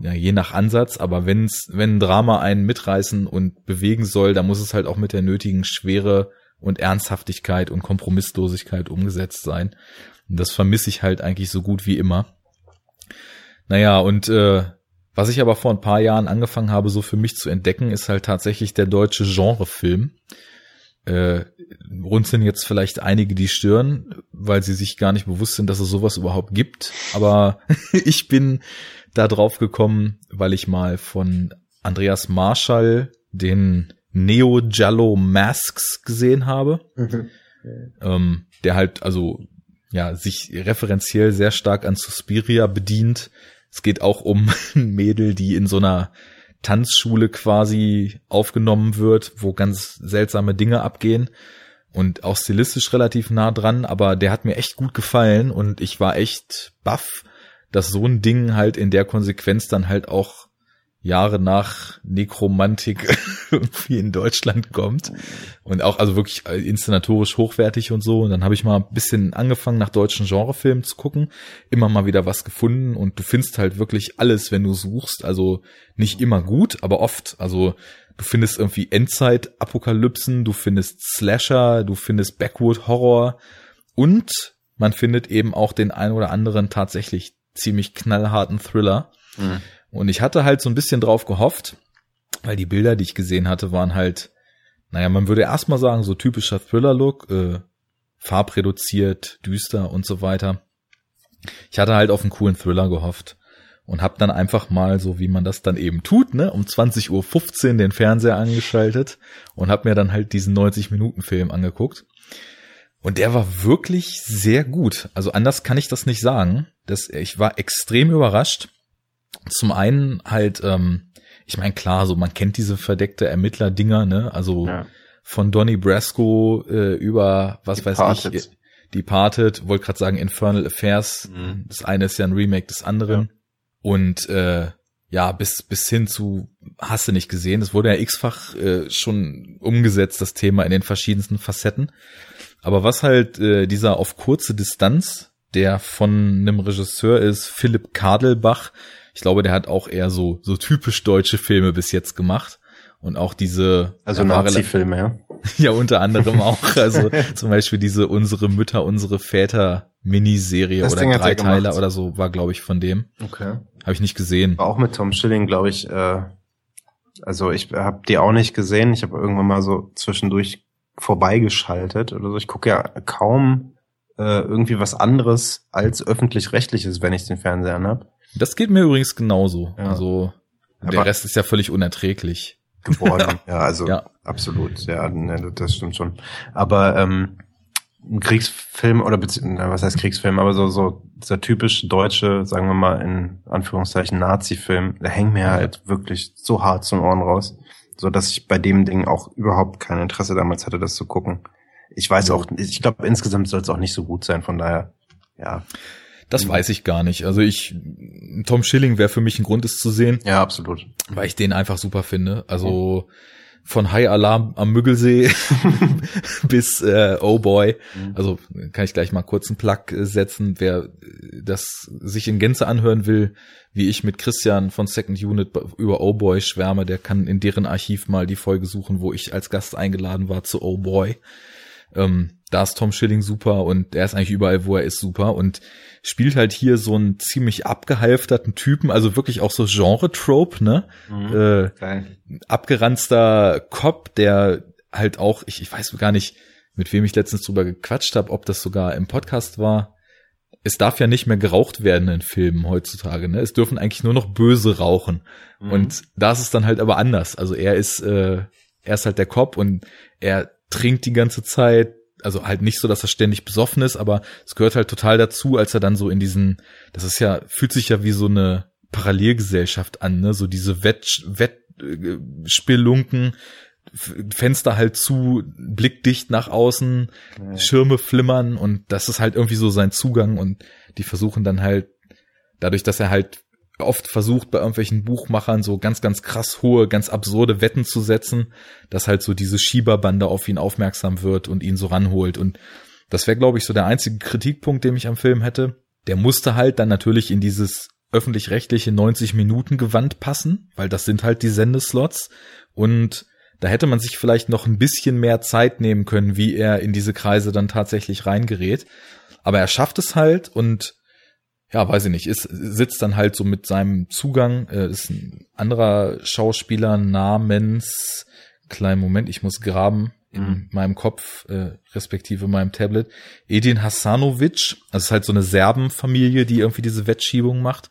ja, je nach Ansatz, aber wenn's, wenn ein Drama einen mitreißen und bewegen soll, dann muss es halt auch mit der nötigen Schwere und Ernsthaftigkeit und Kompromisslosigkeit umgesetzt sein. Und das vermisse ich halt eigentlich so gut wie immer. Naja, und äh, was ich aber vor ein paar Jahren angefangen habe, so für mich zu entdecken, ist halt tatsächlich der deutsche Genrefilm. Äh, runzeln jetzt vielleicht einige die Stirn, weil sie sich gar nicht bewusst sind, dass es sowas überhaupt gibt. Aber [laughs] ich bin da drauf gekommen, weil ich mal von Andreas Marschall den Neo Jallo Masks gesehen habe. Mhm. Ähm, der halt also ja sich referenziell sehr stark an Suspiria bedient es geht auch um [laughs] ein Mädel, die in so einer Tanzschule quasi aufgenommen wird, wo ganz seltsame Dinge abgehen und auch stilistisch relativ nah dran, aber der hat mir echt gut gefallen und ich war echt baff, dass so ein Ding halt in der Konsequenz dann halt auch Jahre nach Nekromantik [laughs] irgendwie in Deutschland kommt. Und auch also wirklich äh, inszenatorisch hochwertig und so. Und dann habe ich mal ein bisschen angefangen nach deutschen Genrefilmen zu gucken, immer mal wieder was gefunden. Und du findest halt wirklich alles, wenn du suchst, also nicht immer gut, aber oft, also du findest irgendwie Endzeit Apokalypsen, du findest Slasher, du findest Backwood Horror und man findet eben auch den ein oder anderen tatsächlich ziemlich knallharten Thriller. Mhm und ich hatte halt so ein bisschen drauf gehofft, weil die Bilder, die ich gesehen hatte, waren halt, naja, man würde erstmal sagen, so typischer Thriller-Look, äh, farbreduziert, düster und so weiter. Ich hatte halt auf einen coolen Thriller gehofft und hab dann einfach mal, so wie man das dann eben tut, ne, um 20.15 Uhr den Fernseher angeschaltet und hab mir dann halt diesen 90-Minuten-Film angeguckt. Und der war wirklich sehr gut. Also anders kann ich das nicht sagen. Das, ich war extrem überrascht. Zum einen halt, ähm, ich meine, klar, so man kennt diese verdeckte Ermittler-Dinger, ne? Also ja. von Donny Brasco äh, über, was Departed. weiß ich, Departed, wollte gerade sagen Infernal Affairs. Mhm. Das eine ist ja ein Remake des anderen. Ja. Und äh, ja, bis, bis hin zu, hast du nicht gesehen, es wurde ja x-fach äh, schon umgesetzt, das Thema in den verschiedensten Facetten. Aber was halt äh, dieser auf kurze Distanz, der von einem Regisseur ist, Philipp Kadelbach, ich glaube, der hat auch eher so, so typisch deutsche Filme bis jetzt gemacht. Und auch diese. Also Nazi-Filme, ja. [laughs] ja, unter anderem auch. [laughs] Also zum Beispiel diese Unsere Mütter, unsere Väter Miniserie das oder Ding Dreiteiler oder so war, glaube ich, von dem. Okay. Habe ich nicht gesehen. War auch mit Tom Schilling, glaube ich. Äh, also ich habe die auch nicht gesehen. Ich habe irgendwann mal so zwischendurch vorbeigeschaltet oder so. Ich gucke ja kaum äh, irgendwie was anderes als öffentlich-rechtliches, wenn ich den Fernseher habe. Das geht mir übrigens genauso. Ja. Also Aber der Rest ist ja völlig unerträglich. Geworden. [laughs] ja, also ja. absolut. Ja, ne, das stimmt schon. Aber ähm, ein Kriegsfilm oder was heißt Kriegsfilm, aber so so dieser typisch deutsche, sagen wir mal in Anführungszeichen Nazi-Film, der hängt mir halt wirklich so hart zum Ohren raus, so dass ich bei dem Ding auch überhaupt kein Interesse damals hatte, das zu gucken. Ich weiß auch, ich glaube insgesamt soll es auch nicht so gut sein, von daher, ja. Das mhm. weiß ich gar nicht. Also ich, Tom Schilling wäre für mich ein Grund, es zu sehen. Ja, absolut. Weil ich den einfach super finde. Also von High Alarm am Müggelsee [laughs] bis äh, Oh Boy. Mhm. Also kann ich gleich mal kurz einen Plug äh, setzen. Wer das sich in Gänze anhören will, wie ich mit Christian von Second Unit über Oh Boy schwärme, der kann in deren Archiv mal die Folge suchen, wo ich als Gast eingeladen war zu Oh Boy. Ähm, da ist Tom Schilling super und er ist eigentlich überall, wo er ist, super und spielt halt hier so einen ziemlich abgehalfterten Typen, also wirklich auch so Genre-Trope, ne? Mhm, äh, abgeranzter Cop, der halt auch, ich, ich weiß gar nicht, mit wem ich letztens drüber gequatscht habe, ob das sogar im Podcast war. Es darf ja nicht mehr geraucht werden in Filmen heutzutage, ne? Es dürfen eigentlich nur noch Böse rauchen. Mhm. Und da ist es dann halt aber anders. Also er ist, äh, er ist halt der Cop und er trinkt die ganze Zeit, also halt nicht so, dass er ständig besoffen ist, aber es gehört halt total dazu, als er dann so in diesen, das ist ja, fühlt sich ja wie so eine Parallelgesellschaft an, ne, so diese Wett, Wettspelunken, Fenster halt zu, blickdicht nach außen, ja. Schirme flimmern und das ist halt irgendwie so sein Zugang und die versuchen dann halt, dadurch, dass er halt oft versucht bei irgendwelchen Buchmachern so ganz, ganz krass hohe, ganz absurde Wetten zu setzen, dass halt so diese Schieberbande auf ihn aufmerksam wird und ihn so ranholt. Und das wäre, glaube ich, so der einzige Kritikpunkt, den ich am Film hätte. Der musste halt dann natürlich in dieses öffentlich-rechtliche 90 Minuten Gewand passen, weil das sind halt die Sendeslots. Und da hätte man sich vielleicht noch ein bisschen mehr Zeit nehmen können, wie er in diese Kreise dann tatsächlich reingerät. Aber er schafft es halt und ja, weiß ich nicht, ist, sitzt dann halt so mit seinem Zugang, äh, ist ein anderer Schauspieler namens, kleinen Moment, ich muss graben in mhm. meinem Kopf, äh, respektive meinem Tablet, Edin Hasanovic, das ist halt so eine Serbenfamilie, die irgendwie diese Wettschiebung macht.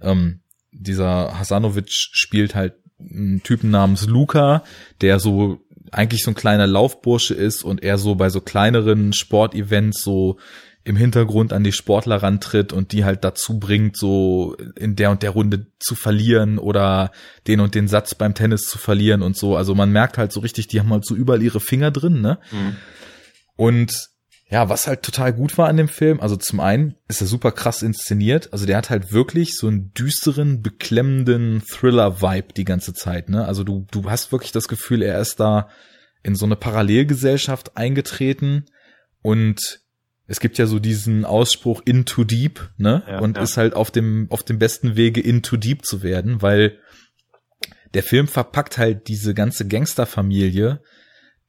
Ähm, dieser Hasanovic spielt halt einen Typen namens Luca, der so eigentlich so ein kleiner Laufbursche ist und er so bei so kleineren Sportevents so im Hintergrund an die Sportler rantritt und die halt dazu bringt, so in der und der Runde zu verlieren oder den und den Satz beim Tennis zu verlieren und so. Also man merkt halt so richtig, die haben halt so überall ihre Finger drin, ne? Mhm. Und ja, was halt total gut war an dem Film, also zum einen ist er super krass inszeniert, also der hat halt wirklich so einen düsteren, beklemmenden Thriller-Vibe die ganze Zeit, ne? Also du, du hast wirklich das Gefühl, er ist da in so eine Parallelgesellschaft eingetreten und es gibt ja so diesen Ausspruch into deep, ne? Ja, und ja. ist halt auf dem, auf dem besten Wege into deep zu werden, weil der Film verpackt halt diese ganze Gangsterfamilie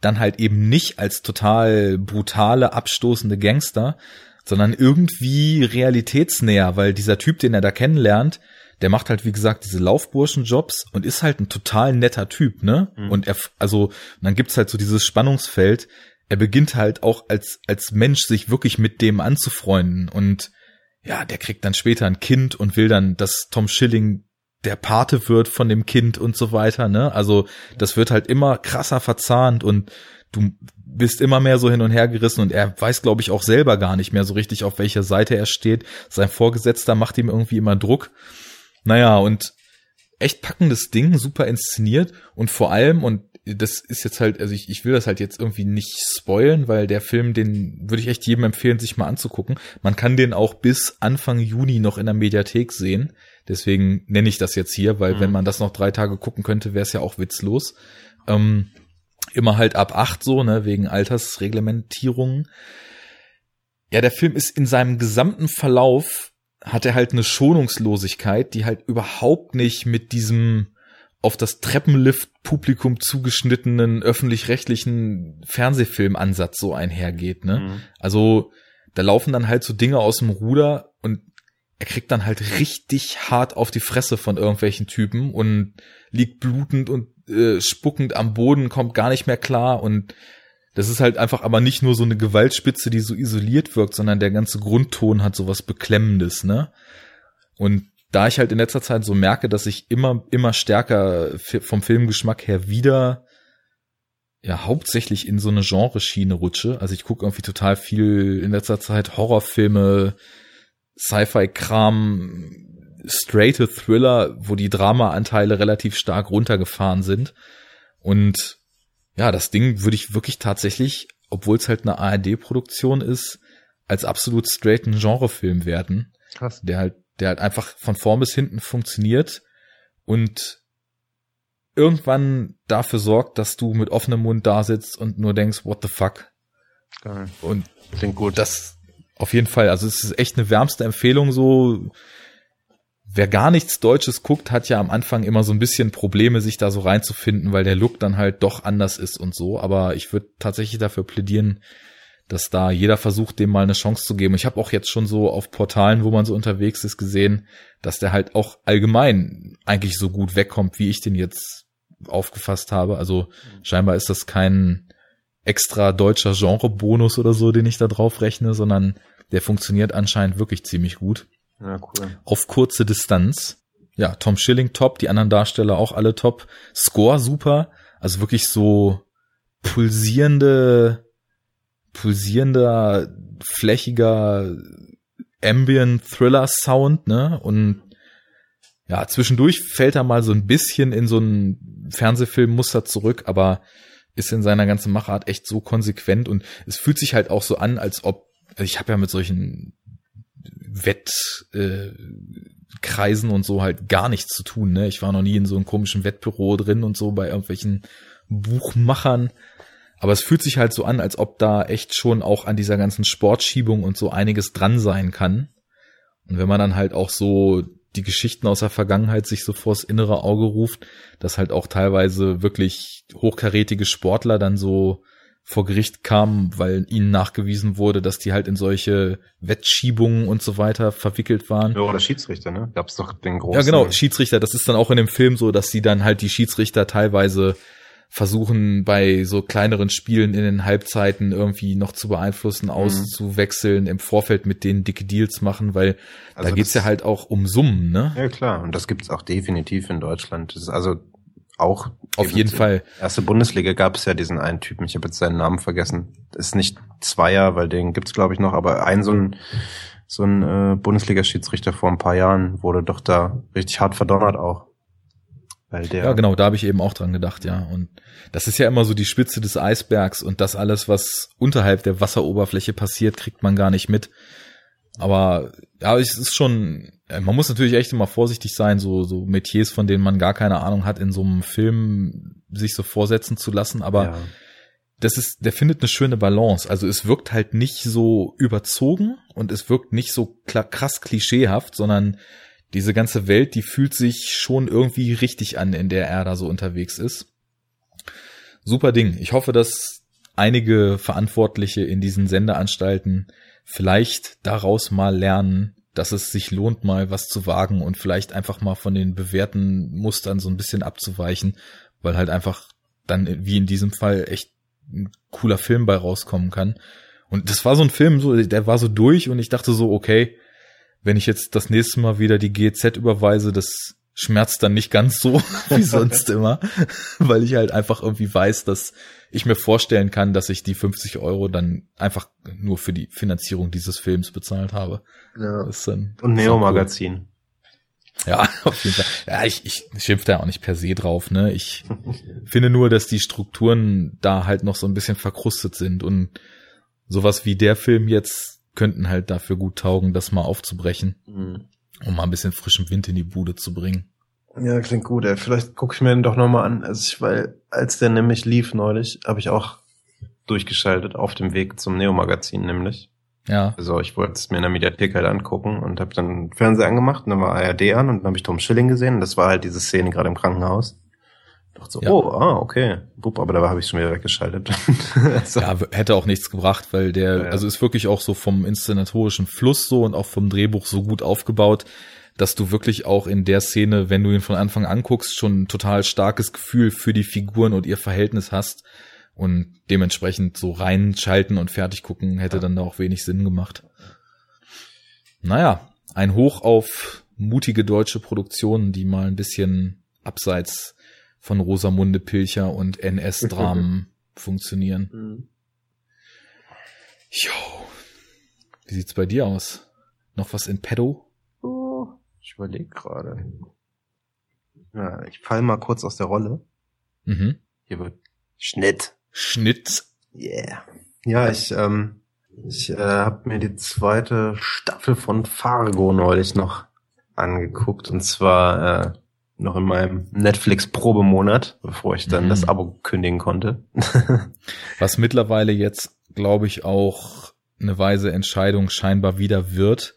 dann halt eben nicht als total brutale, abstoßende Gangster, sondern irgendwie realitätsnäher, weil dieser Typ, den er da kennenlernt, der macht halt, wie gesagt, diese Laufburschenjobs und ist halt ein total netter Typ, ne? Mhm. Und er, also, dann gibt's halt so dieses Spannungsfeld, er beginnt halt auch als, als Mensch sich wirklich mit dem anzufreunden und ja, der kriegt dann später ein Kind und will dann, dass Tom Schilling der Pate wird von dem Kind und so weiter, ne? Also, das wird halt immer krasser verzahnt und du bist immer mehr so hin und her gerissen und er weiß, glaube ich, auch selber gar nicht mehr so richtig, auf welcher Seite er steht. Sein Vorgesetzter macht ihm irgendwie immer Druck. Naja, und echt packendes Ding, super inszeniert und vor allem, und das ist jetzt halt, also ich, ich will das halt jetzt irgendwie nicht spoilen, weil der Film, den würde ich echt jedem empfehlen, sich mal anzugucken. Man kann den auch bis Anfang Juni noch in der Mediathek sehen. Deswegen nenne ich das jetzt hier, weil mhm. wenn man das noch drei Tage gucken könnte, wäre es ja auch witzlos. Ähm, immer halt ab acht so, ne, wegen Altersreglementierungen. Ja, der Film ist in seinem gesamten Verlauf hat er halt eine Schonungslosigkeit, die halt überhaupt nicht mit diesem auf das Treppenlift-Publikum zugeschnittenen öffentlich-rechtlichen Fernsehfilmansatz so einhergeht, ne? Mhm. Also, da laufen dann halt so Dinge aus dem Ruder und er kriegt dann halt richtig hart auf die Fresse von irgendwelchen Typen und liegt blutend und äh, spuckend am Boden, kommt gar nicht mehr klar und das ist halt einfach aber nicht nur so eine Gewaltspitze, die so isoliert wirkt, sondern der ganze Grundton hat sowas Beklemmendes, ne? Und da ich halt in letzter Zeit so merke, dass ich immer, immer stärker vom Filmgeschmack her wieder ja hauptsächlich in so eine Genreschiene rutsche. Also ich gucke irgendwie total viel in letzter Zeit Horrorfilme, Sci-Fi-Kram, straighte Thriller, wo die Drama-Anteile relativ stark runtergefahren sind. Und ja, das Ding würde ich wirklich tatsächlich, obwohl es halt eine ARD-Produktion ist, als absolut straighten Genrefilm werden. Krass. Der halt der halt einfach von vorn bis hinten funktioniert und irgendwann dafür sorgt, dass du mit offenem Mund da sitzt und nur denkst, what the fuck. Geil. Und klingt gut. Das auf jeden Fall, also es ist echt eine wärmste Empfehlung so. Wer gar nichts Deutsches guckt, hat ja am Anfang immer so ein bisschen Probleme, sich da so reinzufinden, weil der Look dann halt doch anders ist und so. Aber ich würde tatsächlich dafür plädieren, dass da jeder versucht, dem mal eine Chance zu geben. Ich habe auch jetzt schon so auf Portalen, wo man so unterwegs ist, gesehen, dass der halt auch allgemein eigentlich so gut wegkommt, wie ich den jetzt aufgefasst habe. Also scheinbar ist das kein extra deutscher Genrebonus oder so, den ich da drauf rechne, sondern der funktioniert anscheinend wirklich ziemlich gut. Ja, cool. Auf kurze Distanz. Ja, Tom Schilling top, die anderen Darsteller auch alle top. Score super, also wirklich so pulsierende pulsierender, flächiger Ambient Thriller Sound, ne? Und ja, zwischendurch fällt er mal so ein bisschen in so ein Fernsehfilmmuster zurück, aber ist in seiner ganzen Machart echt so konsequent und es fühlt sich halt auch so an, als ob also ich habe ja mit solchen Wettkreisen äh, und so halt gar nichts zu tun. Ne? Ich war noch nie in so einem komischen Wettbüro drin und so bei irgendwelchen Buchmachern. Aber es fühlt sich halt so an, als ob da echt schon auch an dieser ganzen Sportschiebung und so einiges dran sein kann. Und wenn man dann halt auch so die Geschichten aus der Vergangenheit sich so vors innere Auge ruft, dass halt auch teilweise wirklich hochkarätige Sportler dann so vor Gericht kamen, weil ihnen nachgewiesen wurde, dass die halt in solche Wettschiebungen und so weiter verwickelt waren. Ja, oder Schiedsrichter, ne? Gab's doch den großen. Ja, genau, Schiedsrichter. Das ist dann auch in dem Film so, dass sie dann halt die Schiedsrichter teilweise versuchen bei so kleineren Spielen in den Halbzeiten irgendwie noch zu beeinflussen, mhm. auszuwechseln, im Vorfeld mit denen dicke Deals machen, weil also da geht's ja halt auch um Summen, ne? Ja klar, und das gibt's auch definitiv in Deutschland. Das ist also auch auf jeden Fall. Erste Bundesliga gab es ja diesen einen Typen, ich habe jetzt seinen Namen vergessen. Ist nicht Zweier, weil den gibt's glaube ich noch, aber ein so ein so ein äh, Bundesliga-Schiedsrichter vor ein paar Jahren wurde doch da richtig hart verdonnert auch. Weil der ja, genau, da habe ich eben auch dran gedacht, ja. Und das ist ja immer so die Spitze des Eisbergs und das alles, was unterhalb der Wasseroberfläche passiert, kriegt man gar nicht mit. Aber ja, es ist schon, man muss natürlich echt immer vorsichtig sein, so, so Metiers, von denen man gar keine Ahnung hat, in so einem Film sich so vorsetzen zu lassen. Aber ja. das ist, der findet eine schöne Balance. Also es wirkt halt nicht so überzogen und es wirkt nicht so krass klischeehaft, sondern diese ganze Welt, die fühlt sich schon irgendwie richtig an, in der er da so unterwegs ist. Super Ding. Ich hoffe, dass einige Verantwortliche in diesen Sendeanstalten vielleicht daraus mal lernen, dass es sich lohnt, mal was zu wagen und vielleicht einfach mal von den bewährten Mustern so ein bisschen abzuweichen, weil halt einfach dann, wie in diesem Fall, echt ein cooler Film bei rauskommen kann. Und das war so ein Film, so, der war so durch und ich dachte so, okay, wenn ich jetzt das nächste Mal wieder die GZ überweise, das schmerzt dann nicht ganz so [laughs] wie sonst immer, weil ich halt einfach irgendwie weiß, dass ich mir vorstellen kann, dass ich die 50 Euro dann einfach nur für die Finanzierung dieses Films bezahlt habe. Ja. Dann, Und Neo-Magazin. Cool. Ja, [laughs] auf jeden Fall. Ja, ich, ich schimpfe da auch nicht per se drauf, ne? Ich finde nur, dass die Strukturen da halt noch so ein bisschen verkrustet sind und sowas wie der Film jetzt könnten halt dafür gut taugen, das mal aufzubrechen, mhm. um mal ein bisschen frischen Wind in die Bude zu bringen. Ja, klingt gut, ey. Vielleicht gucke ich mir den doch nochmal an. Also ich, weil, als der nämlich lief neulich, habe ich auch durchgeschaltet auf dem Weg zum Neo-Magazin nämlich. Ja. Also ich wollte es mir in der Mediathek halt angucken und habe dann Fernseher angemacht und dann war ARD an und dann habe ich Tom Schilling gesehen und das war halt diese Szene gerade im Krankenhaus. Dachte so, ja. oh, ah, okay. Bup, aber da habe ich schon wieder weggeschaltet. [laughs] so. Ja, hätte auch nichts gebracht, weil der, ja, ja. also ist wirklich auch so vom inszenatorischen Fluss so und auch vom Drehbuch so gut aufgebaut, dass du wirklich auch in der Szene, wenn du ihn von Anfang an guckst, schon ein total starkes Gefühl für die Figuren und ihr Verhältnis hast. Und dementsprechend so reinschalten und fertig gucken hätte dann da auch wenig Sinn gemacht. Naja, ein Hoch auf mutige deutsche Produktionen, die mal ein bisschen abseits von Rosamunde Pilcher und NS-Dramen [laughs] funktionieren. Mhm. Jo. Wie sieht's bei dir aus? Noch was in pedo? Oh, ich überlege gerade. Ja, ich fall mal kurz aus der Rolle. Mhm. Hier wird Schnitt. Schnitt. Yeah. Ja, ich, ähm, ich äh, habe mir die zweite Staffel von Fargo neulich noch angeguckt und zwar äh, noch in meinem Netflix-Probemonat, bevor ich dann mhm. das Abo kündigen konnte. [laughs] Was mittlerweile jetzt, glaube ich, auch eine weise Entscheidung scheinbar wieder wird,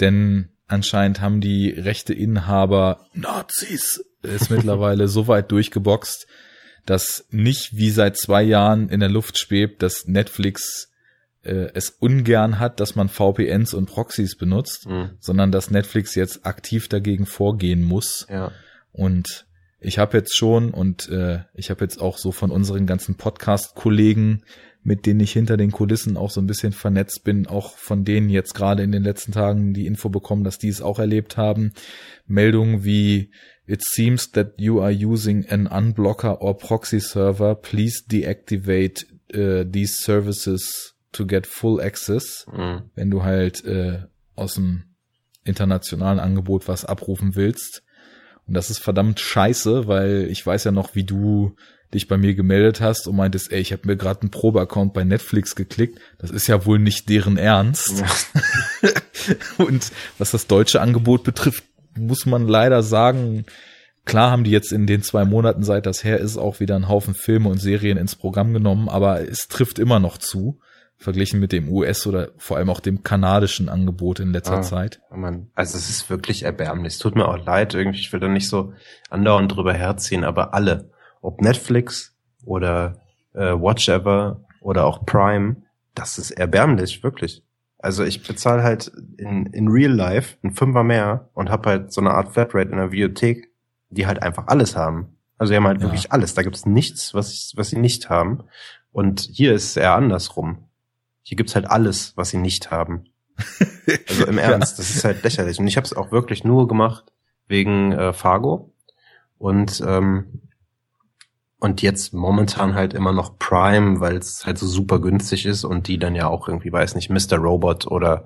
denn anscheinend haben die rechte Inhaber Nazis ist [laughs] mittlerweile so weit durchgeboxt, dass nicht wie seit zwei Jahren in der Luft schwebt, dass Netflix äh, es ungern hat, dass man VPNs und Proxys benutzt, mhm. sondern dass Netflix jetzt aktiv dagegen vorgehen muss. Ja. Und ich habe jetzt schon und äh, ich habe jetzt auch so von unseren ganzen Podcast-Kollegen, mit denen ich hinter den Kulissen auch so ein bisschen vernetzt bin, auch von denen jetzt gerade in den letzten Tagen die Info bekommen, dass die es auch erlebt haben. Meldungen wie It seems that you are using an unblocker or proxy server. Please deactivate uh, these services to get full access. Mhm. Wenn du halt äh, aus dem internationalen Angebot was abrufen willst. Und das ist verdammt scheiße, weil ich weiß ja noch, wie du dich bei mir gemeldet hast und meintest, ey, ich habe mir gerade einen Probeaccount bei Netflix geklickt. Das ist ja wohl nicht deren Ernst. Ja. [laughs] und was das deutsche Angebot betrifft, muss man leider sagen, klar haben die jetzt in den zwei Monaten, seit das her ist, auch wieder einen Haufen Filme und Serien ins Programm genommen, aber es trifft immer noch zu verglichen mit dem US oder vor allem auch dem kanadischen Angebot in letzter ah, Zeit. Oh Mann. Also es ist wirklich erbärmlich. Es tut mir auch leid, irgendwie, ich will da nicht so andauernd drüber herziehen, aber alle, ob Netflix oder äh, Watchever oder auch Prime, das ist erbärmlich, wirklich. Also ich bezahle halt in, in Real Life ein Fünfer mehr und habe halt so eine Art Flatrate in der Videothek, die halt einfach alles haben. Also die haben halt ja. wirklich alles. Da gibt's nichts, was, was sie nicht haben. Und hier ist es eher andersrum. Hier gibt's halt alles, was sie nicht haben. Also im [laughs] Ernst, ja. das ist halt lächerlich. Und ich habe es auch wirklich nur gemacht wegen äh, Fargo und ähm, und jetzt momentan halt immer noch Prime, weil es halt so super günstig ist und die dann ja auch irgendwie, weiß nicht, Mr. Robot oder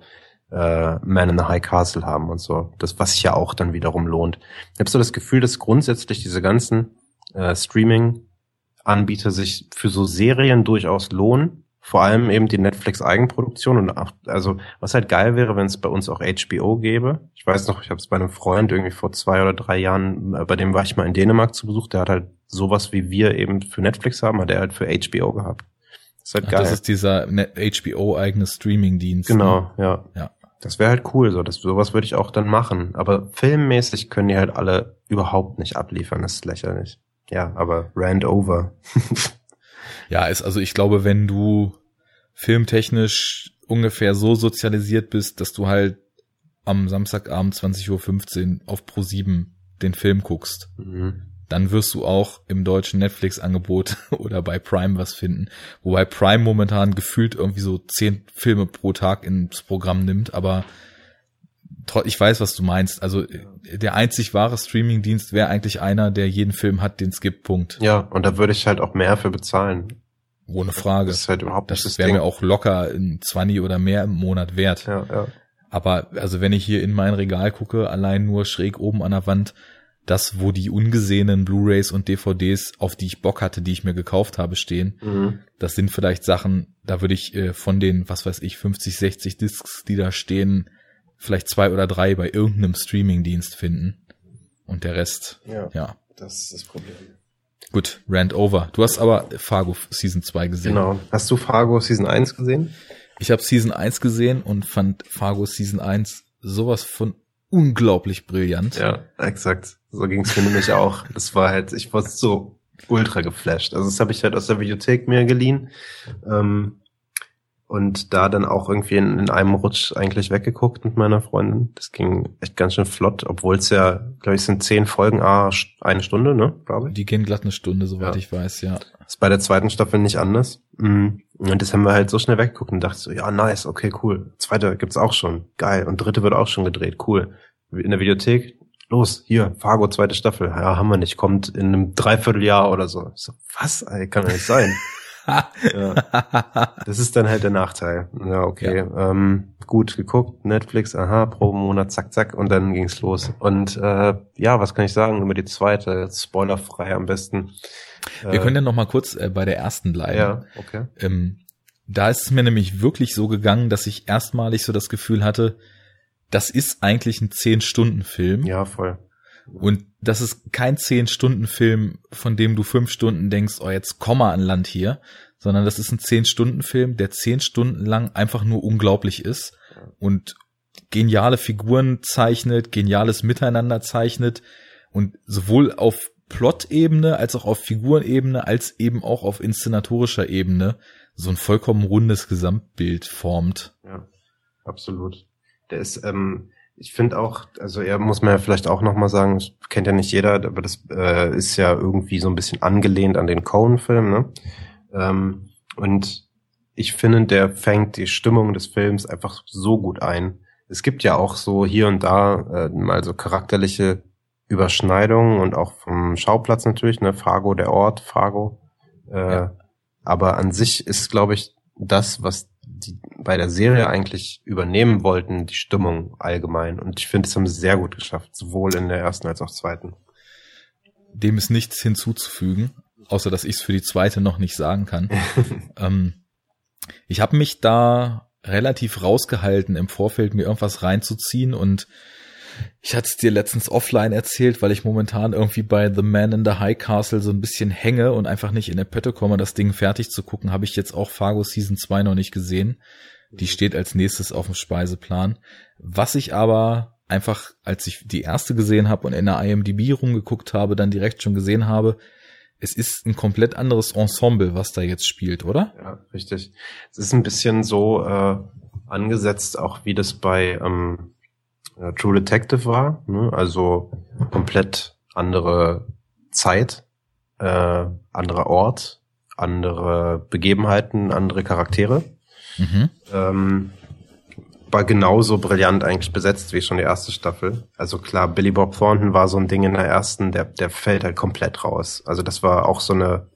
äh, Man in the High Castle haben und so. Das, was sich ja auch dann wiederum lohnt. Ich habe so das Gefühl, dass grundsätzlich diese ganzen äh, Streaming-Anbieter sich für so Serien durchaus lohnen vor allem eben die Netflix-Eigenproduktion und auch, also was halt geil wäre, wenn es bei uns auch HBO gäbe. Ich weiß noch, ich habe es bei einem Freund irgendwie vor zwei oder drei Jahren, äh, bei dem war ich mal in Dänemark zu Besuch, der hat halt sowas wie wir eben für Netflix haben, hat er halt für HBO gehabt. Das ist halt Ach, geil. Das ist dieser HBO-eigene Streaming-Dienst. Genau, ne? ja. ja. Das wäre halt cool, so das sowas würde ich auch dann machen. Aber filmmäßig können die halt alle überhaupt nicht abliefern, das ist lächerlich. Ja, aber Rand over. [laughs] Ja, ist also ich glaube, wenn du filmtechnisch ungefähr so sozialisiert bist, dass du halt am Samstagabend 20.15 Uhr auf Pro 7 den Film guckst, mhm. dann wirst du auch im deutschen Netflix-Angebot [laughs] oder bei Prime was finden. Wobei Prime momentan gefühlt irgendwie so zehn Filme pro Tag ins Programm nimmt, aber ich weiß, was du meinst. Also der einzig wahre Streaming-Dienst wäre eigentlich einer, der jeden Film hat, den es gibt, Punkt. Ja, und da würde ich halt auch mehr für bezahlen. Ohne Frage. Das ist halt überhaupt das, das wäre mir auch locker ein 20 oder mehr im Monat wert. Ja, ja. Aber also wenn ich hier in mein Regal gucke, allein nur schräg oben an der Wand, das, wo die ungesehenen Blu-rays und DVDs, auf die ich Bock hatte, die ich mir gekauft habe, stehen, mhm. das sind vielleicht Sachen, da würde ich äh, von den, was weiß ich, 50, 60 Discs, die da stehen, vielleicht zwei oder drei bei irgendeinem Streaming-Dienst finden. Und der Rest, ja, ja. Das ist das Problem. Gut, Rand over. Du hast aber Fargo Season 2 gesehen. Genau. Hast du Fargo Season 1 gesehen? Ich habe Season 1 gesehen und fand Fargo Season 1 sowas von unglaublich brillant. Ja, exakt. So ging es mir nämlich auch. Das war halt, ich war so ultra geflasht. Also das habe ich halt aus der Videothek mir geliehen. Ähm, und da dann auch irgendwie in, in, einem Rutsch eigentlich weggeguckt mit meiner Freundin. Das ging echt ganz schön flott, obwohl es ja, glaube ich, sind zehn Folgen, ah, eine Stunde, ne, glaube ich. Die gehen glatt eine Stunde, soweit ja. ich weiß, ja. Ist bei der zweiten Staffel nicht anders. Mhm. Und das haben wir halt so schnell weggeguckt und dachte so, ja, nice, okay, cool. Zweite gibt's auch schon, geil. Und dritte wird auch schon gedreht, cool. In der Videothek, los, hier, Fargo, zweite Staffel. Ja, haben wir nicht, kommt in einem Dreivierteljahr oder so. so was, ey, kann doch nicht sein. [laughs] ja. Das ist dann halt der Nachteil. Ja, okay. Ja. Ähm, gut geguckt, Netflix, aha, pro Monat, zack, zack, und dann ging's los. Und äh, ja, was kann ich sagen über die zweite? Spoilerfrei am besten. Wir äh, können ja noch mal kurz äh, bei der ersten bleiben. Ja, okay. Ähm, da ist es mir nämlich wirklich so gegangen, dass ich erstmalig so das Gefühl hatte, das ist eigentlich ein Zehn-Stunden-Film. Ja, voll. Und das ist kein zehn Stunden Film, von dem du fünf Stunden denkst, oh jetzt komm mal an Land hier, sondern das ist ein zehn Stunden Film, der zehn Stunden lang einfach nur unglaublich ist und geniale Figuren zeichnet, geniales Miteinander zeichnet und sowohl auf Plot-Ebene als auch auf Figurenebene als eben auch auf inszenatorischer Ebene so ein vollkommen rundes Gesamtbild formt. Ja, absolut. Der ist, ähm, ich finde auch, also er muss man ja vielleicht auch nochmal sagen, das kennt ja nicht jeder, aber das äh, ist ja irgendwie so ein bisschen angelehnt an den Cohen-Film, ne? Ähm, und ich finde, der fängt die Stimmung des Films einfach so gut ein. Es gibt ja auch so hier und da äh, mal so charakterliche Überschneidungen und auch vom Schauplatz natürlich, ne? Fargo, der Ort, Fargo. Äh, ja. Aber an sich ist, glaube ich, das, was die bei der Serie eigentlich übernehmen wollten, die Stimmung allgemein. Und ich finde, es haben sie sehr gut geschafft, sowohl in der ersten als auch zweiten. Dem ist nichts hinzuzufügen. außer dass ich es für die zweite noch nicht sagen kann. [laughs] ähm, ich habe mich da relativ rausgehalten, im Vorfeld mir irgendwas reinzuziehen und ich hatte es dir letztens offline erzählt, weil ich momentan irgendwie bei The Man in the High Castle so ein bisschen hänge und einfach nicht in der Pötte komme, das Ding fertig zu gucken, habe ich jetzt auch Fargo Season 2 noch nicht gesehen. Die steht als nächstes auf dem Speiseplan. Was ich aber einfach, als ich die erste gesehen habe und in der IMDb rumgeguckt habe, dann direkt schon gesehen habe, es ist ein komplett anderes Ensemble, was da jetzt spielt, oder? Ja, richtig. Es ist ein bisschen so äh, angesetzt, auch wie das bei ähm, True Detective war. Ne? Also komplett andere Zeit, äh, anderer Ort, andere Begebenheiten, andere Charaktere. Mhm. Ähm, war genauso brillant eigentlich besetzt wie schon die erste Staffel. Also klar, Billy Bob Thornton war so ein Ding in der ersten, der, der fällt halt komplett raus. Also das war auch so eine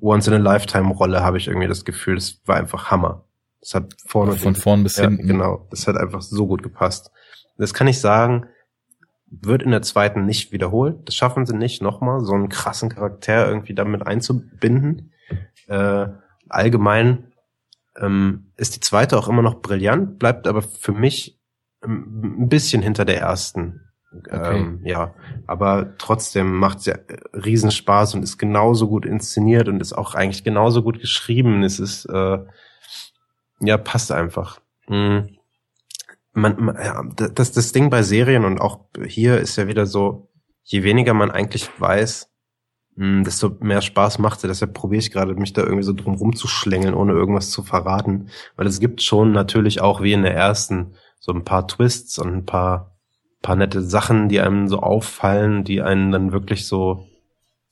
Once-in-a-Lifetime-Rolle, habe ich irgendwie das Gefühl. Das war einfach Hammer. Das hat vorne von vorn bis ja, hinten. Genau, das hat einfach so gut gepasst. Das kann ich sagen, wird in der zweiten nicht wiederholt. Das schaffen sie nicht, nochmal so einen krassen Charakter irgendwie damit einzubinden. Äh, allgemein ähm, ist die zweite auch immer noch brillant, bleibt aber für mich ein bisschen hinter der ersten. Okay. Ähm, ja, aber trotzdem macht sie Riesenspaß und ist genauso gut inszeniert und ist auch eigentlich genauso gut geschrieben. Es ist äh, ja passt einfach. Mhm. Man, man, das, das Ding bei Serien und auch hier ist ja wieder so, je weniger man eigentlich weiß, mh, desto mehr Spaß macht sie. Deshalb probiere ich gerade, mich da irgendwie so drum rumzuschlängeln, ohne irgendwas zu verraten. Weil es gibt schon natürlich auch wie in der ersten so ein paar Twists und ein paar, paar nette Sachen, die einem so auffallen, die einen dann wirklich so,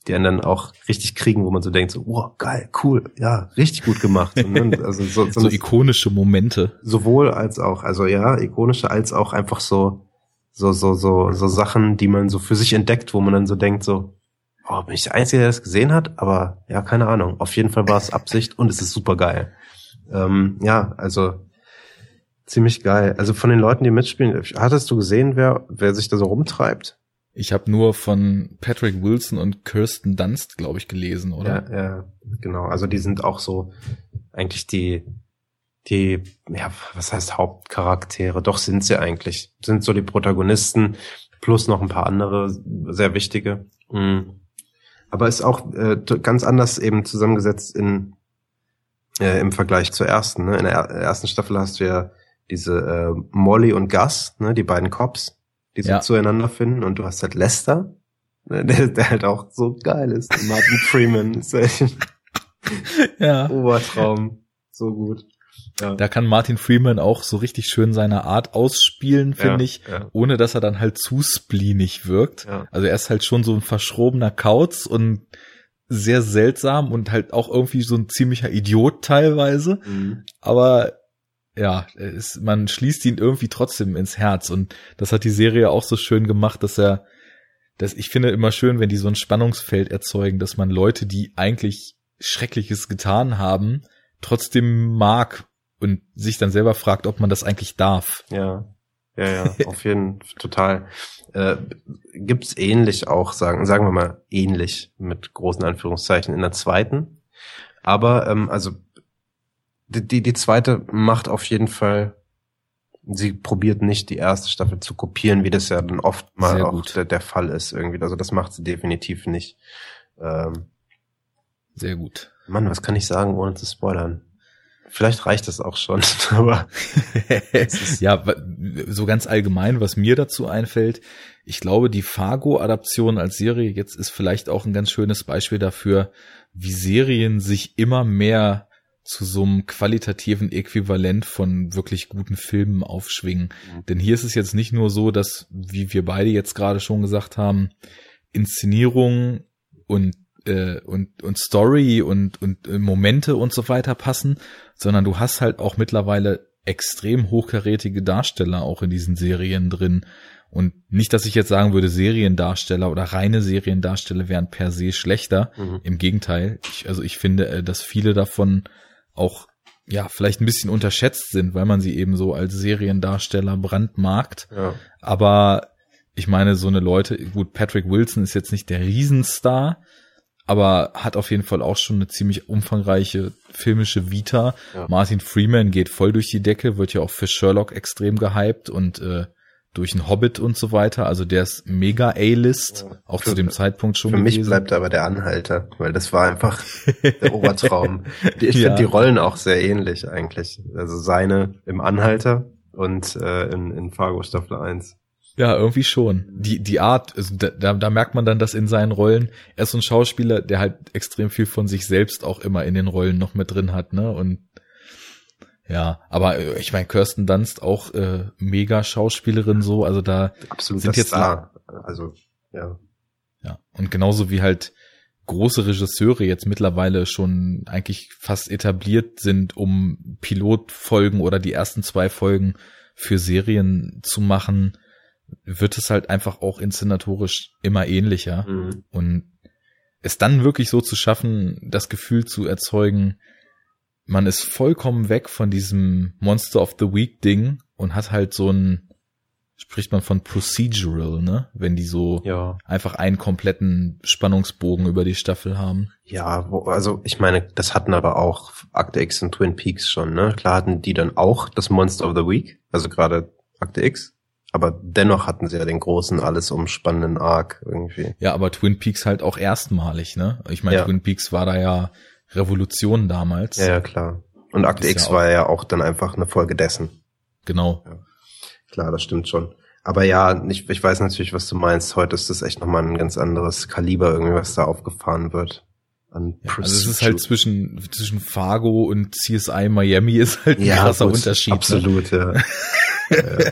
die einen dann auch richtig kriegen, wo man so denkt, so, wow, geil, cool, ja, richtig gut gemacht. Und, ne, [laughs] also so, so, so ikonische Momente. Sowohl als auch, also ja, ikonische als auch einfach so, so, so, so, so Sachen, die man so für sich entdeckt, wo man dann so denkt, so, Oh, bin ich der Einzige, der das gesehen hat? Aber ja, keine Ahnung. Auf jeden Fall war es Absicht und es ist super geil. Ähm, ja, also ziemlich geil. Also von den Leuten, die mitspielen, hattest du gesehen, wer, wer sich da so rumtreibt? Ich habe nur von Patrick Wilson und Kirsten Dunst, glaube ich, gelesen, oder? Ja, ja, genau. Also die sind auch so eigentlich die, die, ja, was heißt Hauptcharaktere? Doch sind sie eigentlich. Sind so die Protagonisten plus noch ein paar andere sehr wichtige. Mhm aber ist auch äh, ganz anders eben zusammengesetzt in äh, im Vergleich zur ersten. Ne? In der ersten Staffel hast du ja diese äh, Molly und Gus, ne, die beiden Cops, die so ja. zueinander finden, und du hast halt Lester, ne, der, der halt auch so geil ist. Martin Freeman ist echt [laughs] ja. Obertraum, so gut. Ja. Da kann Martin Freeman auch so richtig schön seine Art ausspielen, finde ja, ich, ja. ohne dass er dann halt zu spleenig wirkt. Also er ist halt schon so ein verschrobener Kauz und sehr seltsam und halt auch irgendwie so ein ziemlicher Idiot teilweise. Mhm. Aber ja, ist, man schließt ihn irgendwie trotzdem ins Herz und das hat die Serie auch so schön gemacht, dass er, dass ich finde immer schön, wenn die so ein Spannungsfeld erzeugen, dass man Leute, die eigentlich Schreckliches getan haben, trotzdem mag und sich dann selber fragt, ob man das eigentlich darf. Ja, ja, ja, auf jeden Fall total. Äh, gibt's ähnlich auch, sagen, sagen wir mal ähnlich mit großen Anführungszeichen in der zweiten. Aber ähm, also die, die, zweite macht auf jeden Fall, sie probiert nicht die erste Staffel zu kopieren, wie das ja dann oft mal auch der, der, Fall ist irgendwie. Also das macht sie definitiv nicht. Ähm, Sehr gut. Mann, was kann ich sagen, ohne zu spoilern? Vielleicht reicht es auch schon, [laughs] aber [laughs] ja, so ganz allgemein, was mir dazu einfällt, ich glaube, die Fargo-Adaption als Serie jetzt ist vielleicht auch ein ganz schönes Beispiel dafür, wie Serien sich immer mehr zu so einem qualitativen Äquivalent von wirklich guten Filmen aufschwingen. Mhm. Denn hier ist es jetzt nicht nur so, dass, wie wir beide jetzt gerade schon gesagt haben, Inszenierung und äh, und, und Story und, und äh, Momente und so weiter passen, sondern du hast halt auch mittlerweile extrem hochkarätige Darsteller auch in diesen Serien drin. Und nicht, dass ich jetzt sagen würde, Seriendarsteller oder reine Seriendarsteller wären per se schlechter. Mhm. Im Gegenteil. Ich, also ich finde, äh, dass viele davon auch ja, vielleicht ein bisschen unterschätzt sind, weil man sie eben so als Seriendarsteller brandmarkt. Ja. Aber ich meine, so eine Leute, gut, Patrick Wilson ist jetzt nicht der Riesenstar, aber hat auf jeden Fall auch schon eine ziemlich umfangreiche filmische Vita. Ja. Martin Freeman geht voll durch die Decke, wird ja auch für Sherlock extrem gehypt und äh, durch einen Hobbit und so weiter. Also der ist mega A-List, auch für, zu dem Zeitpunkt schon. Für gewesen. mich bleibt aber der Anhalter, weil das war einfach der Obertraum. [laughs] Ich ja. finde die Rollen auch sehr ähnlich eigentlich. Also seine im Anhalter und äh, in, in Fargo Staffel 1. Ja, irgendwie schon. Die, die Art, also da, da merkt man dann, dass in seinen Rollen, er ist so ein Schauspieler, der halt extrem viel von sich selbst auch immer in den Rollen noch mit drin hat, ne? Und ja, aber äh, ich meine, Kirsten Dunst auch äh, mega Schauspielerin so, also da Absolut sind jetzt Star. also ja. Ja, und genauso wie halt große Regisseure jetzt mittlerweile schon eigentlich fast etabliert sind, um Pilotfolgen oder die ersten zwei Folgen für Serien zu machen, wird es halt einfach auch inszenatorisch immer ähnlicher. Mhm. Und es dann wirklich so zu schaffen, das Gefühl zu erzeugen, man ist vollkommen weg von diesem Monster of the Week Ding und hat halt so ein, spricht man von Procedural, ne? Wenn die so ja. einfach einen kompletten Spannungsbogen über die Staffel haben. Ja, also ich meine, das hatten aber auch Akte X und Twin Peaks schon, ne? Klar hatten die dann auch das Monster of the Week, also gerade Akte X, aber dennoch hatten sie ja den großen, alles umspannenden Arc irgendwie. Ja, aber Twin Peaks halt auch erstmalig, ne? Ich meine, ja. Twin Peaks war da ja Revolution damals. Ja, ja klar. Und Akte X ja war ja auch dann einfach eine Folge dessen. Genau. Ja. Klar, das stimmt schon. Aber ja, ich, ich weiß natürlich, was du meinst. Heute ist das echt nochmal ein ganz anderes Kaliber irgendwie, was da aufgefahren wird. Ja, also es ist halt zwischen, zwischen Fargo und CSI Miami ist halt ein ja, krasser gut, Unterschied. Ne? Absolut, ne? [laughs] ja. ja.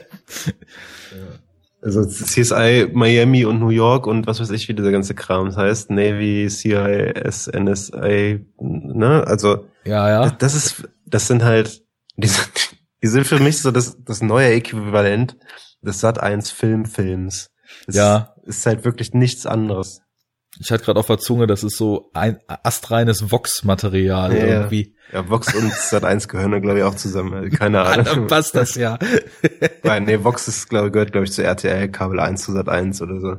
Also CSI Miami und New York und was weiß ich, wie dieser ganze Kram das heißt, Navy, CIS, NSA, ne? Also ja, ja. Das, das ist, das sind halt, [laughs] die sind, die sind für mich so das, das neue Äquivalent des Sat 1 Filmfilms. Ja. Ist halt wirklich nichts anderes. Ich hatte gerade auf der Zunge, das ist so ein astreines Vox-Material ja, irgendwie. Ja, Vox und Sat1 gehören glaube ich auch zusammen. Keine Ahnung. [laughs] Dann passt das ja. [laughs] Nein, nee, Vox ist, glaube gehört glaube ich zu RTL, Kabel 1 zu Sat1 oder so.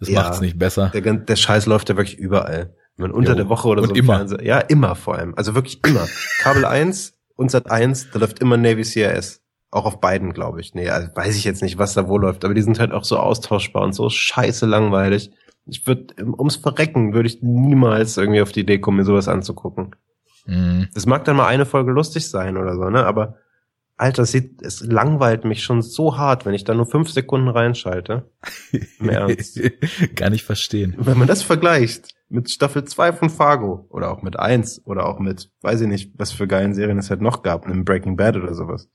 Das ja, macht's nicht besser. Der, der Scheiß läuft ja wirklich überall. Wenn man unter jo. der Woche oder und so immer. Fernseher, ja, immer vor allem. Also wirklich immer. Kabel 1 und Sat1, da läuft immer Navy CRS. Auch auf beiden, glaube ich. Nee, also weiß ich jetzt nicht, was da wo läuft, aber die sind halt auch so austauschbar und so scheiße langweilig. Ich würde, ums Verrecken würde ich niemals irgendwie auf die Idee kommen, mir sowas anzugucken. Mhm. Das mag dann mal eine Folge lustig sein oder so, ne? Aber Alter, es, sieht, es langweilt mich schon so hart, wenn ich da nur fünf Sekunden reinschalte. [laughs] Im Ernst. Gar nicht verstehen. Wenn man das vergleicht mit Staffel 2 von Fargo oder auch mit 1 oder auch mit, weiß ich nicht, was für geilen Serien es halt noch gab, einem Breaking Bad oder sowas.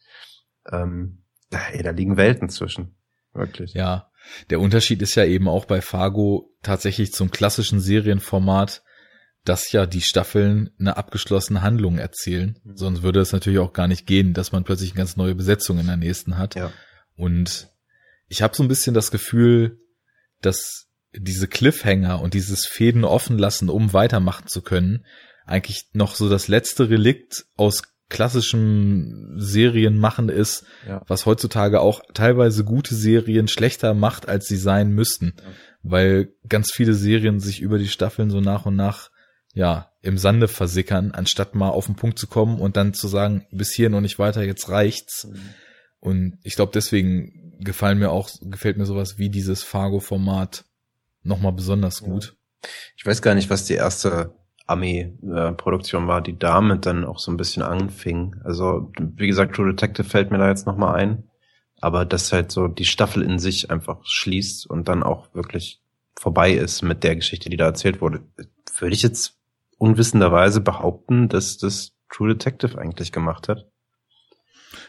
Ähm, ey, da liegen Welten zwischen. Wirklich. Ja. Der Unterschied ist ja eben auch bei Fargo tatsächlich zum klassischen Serienformat, dass ja die Staffeln eine abgeschlossene Handlung erzählen. Mhm. Sonst würde es natürlich auch gar nicht gehen, dass man plötzlich eine ganz neue Besetzung in der nächsten hat. Ja. Und ich habe so ein bisschen das Gefühl, dass diese Cliffhanger und dieses Fäden offen lassen, um weitermachen zu können, eigentlich noch so das letzte Relikt aus klassischem Serienmachen ist, ja. was heutzutage auch teilweise gute Serien schlechter macht, als sie sein müssten, ja. weil ganz viele Serien sich über die Staffeln so nach und nach ja im Sande versickern, anstatt mal auf den Punkt zu kommen und dann zu sagen, bis hier noch nicht weiter, jetzt reicht's. Mhm. Und ich glaube, deswegen gefallen mir auch, gefällt mir sowas wie dieses Fargo-Format nochmal besonders gut. Ich weiß gar nicht, was die erste Armee-Produktion war, die damit dann auch so ein bisschen anfing. Also, wie gesagt, True Detective fällt mir da jetzt nochmal ein. Aber dass halt so die Staffel in sich einfach schließt und dann auch wirklich vorbei ist mit der Geschichte, die da erzählt wurde, würde ich jetzt unwissenderweise behaupten, dass das True Detective eigentlich gemacht hat.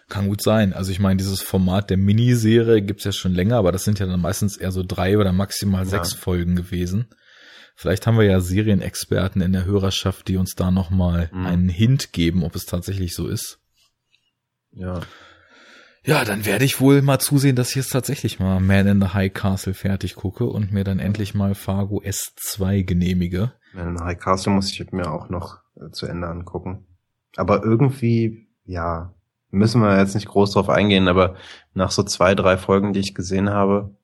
Kann gut sein. Also ich meine, dieses Format der Miniserie gibt's ja schon länger, aber das sind ja dann meistens eher so drei oder maximal ja. sechs Folgen gewesen. Vielleicht haben wir ja Serienexperten in der Hörerschaft, die uns da nochmal mhm. einen Hint geben, ob es tatsächlich so ist. Ja. Ja, dann werde ich wohl mal zusehen, dass ich jetzt tatsächlich mal Man in the High Castle fertig gucke und mir dann endlich mal Fargo S2 genehmige. Man in the High Castle muss ich mir auch noch äh, zu Ende angucken. Aber irgendwie, ja, müssen wir jetzt nicht groß drauf eingehen, aber nach so zwei, drei Folgen, die ich gesehen habe,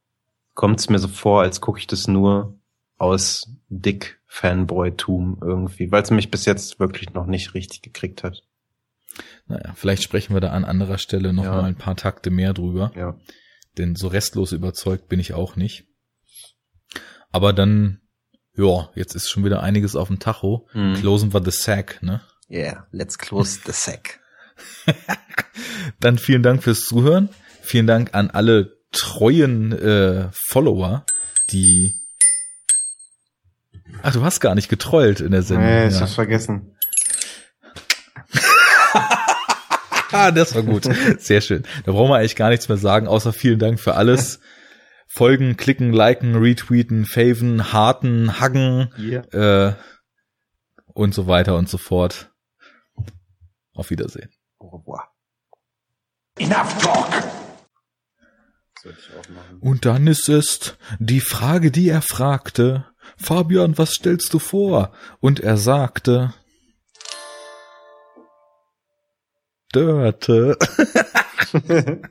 kommt es mir so vor, als gucke ich das nur, aus Dick-Fanboy-Tum irgendwie, weil es mich bis jetzt wirklich noch nicht richtig gekriegt hat. Naja, vielleicht sprechen wir da an anderer Stelle noch Ja. mal ein paar Takte mehr drüber. Ja. Denn so restlos überzeugt bin ich auch nicht. Aber dann, ja, jetzt ist schon wieder einiges auf dem Tacho. Hm. Closen wir the sack, ne? Yeah, let's close the sack. [laughs] Dann vielen Dank fürs Zuhören. Vielen Dank an alle treuen äh, Follower, die. Ach, du hast gar nicht getrollt in der Sendung. Nee, ich ja. hab's vergessen. [laughs] Ah, das war gut. Sehr schön. Da brauchen wir eigentlich gar nichts mehr sagen, außer vielen Dank für alles. [laughs] Folgen, klicken, liken, retweeten, faven, harten, huggen Yeah. äh, und so weiter und so fort. Auf Wiedersehen. Au revoir. Enough talk. Das sollte ich auch machen. Und dann ist es die Frage, die er fragte. Fabian, was stellst du vor? Und er sagte, Dörte. [laughs] [laughs]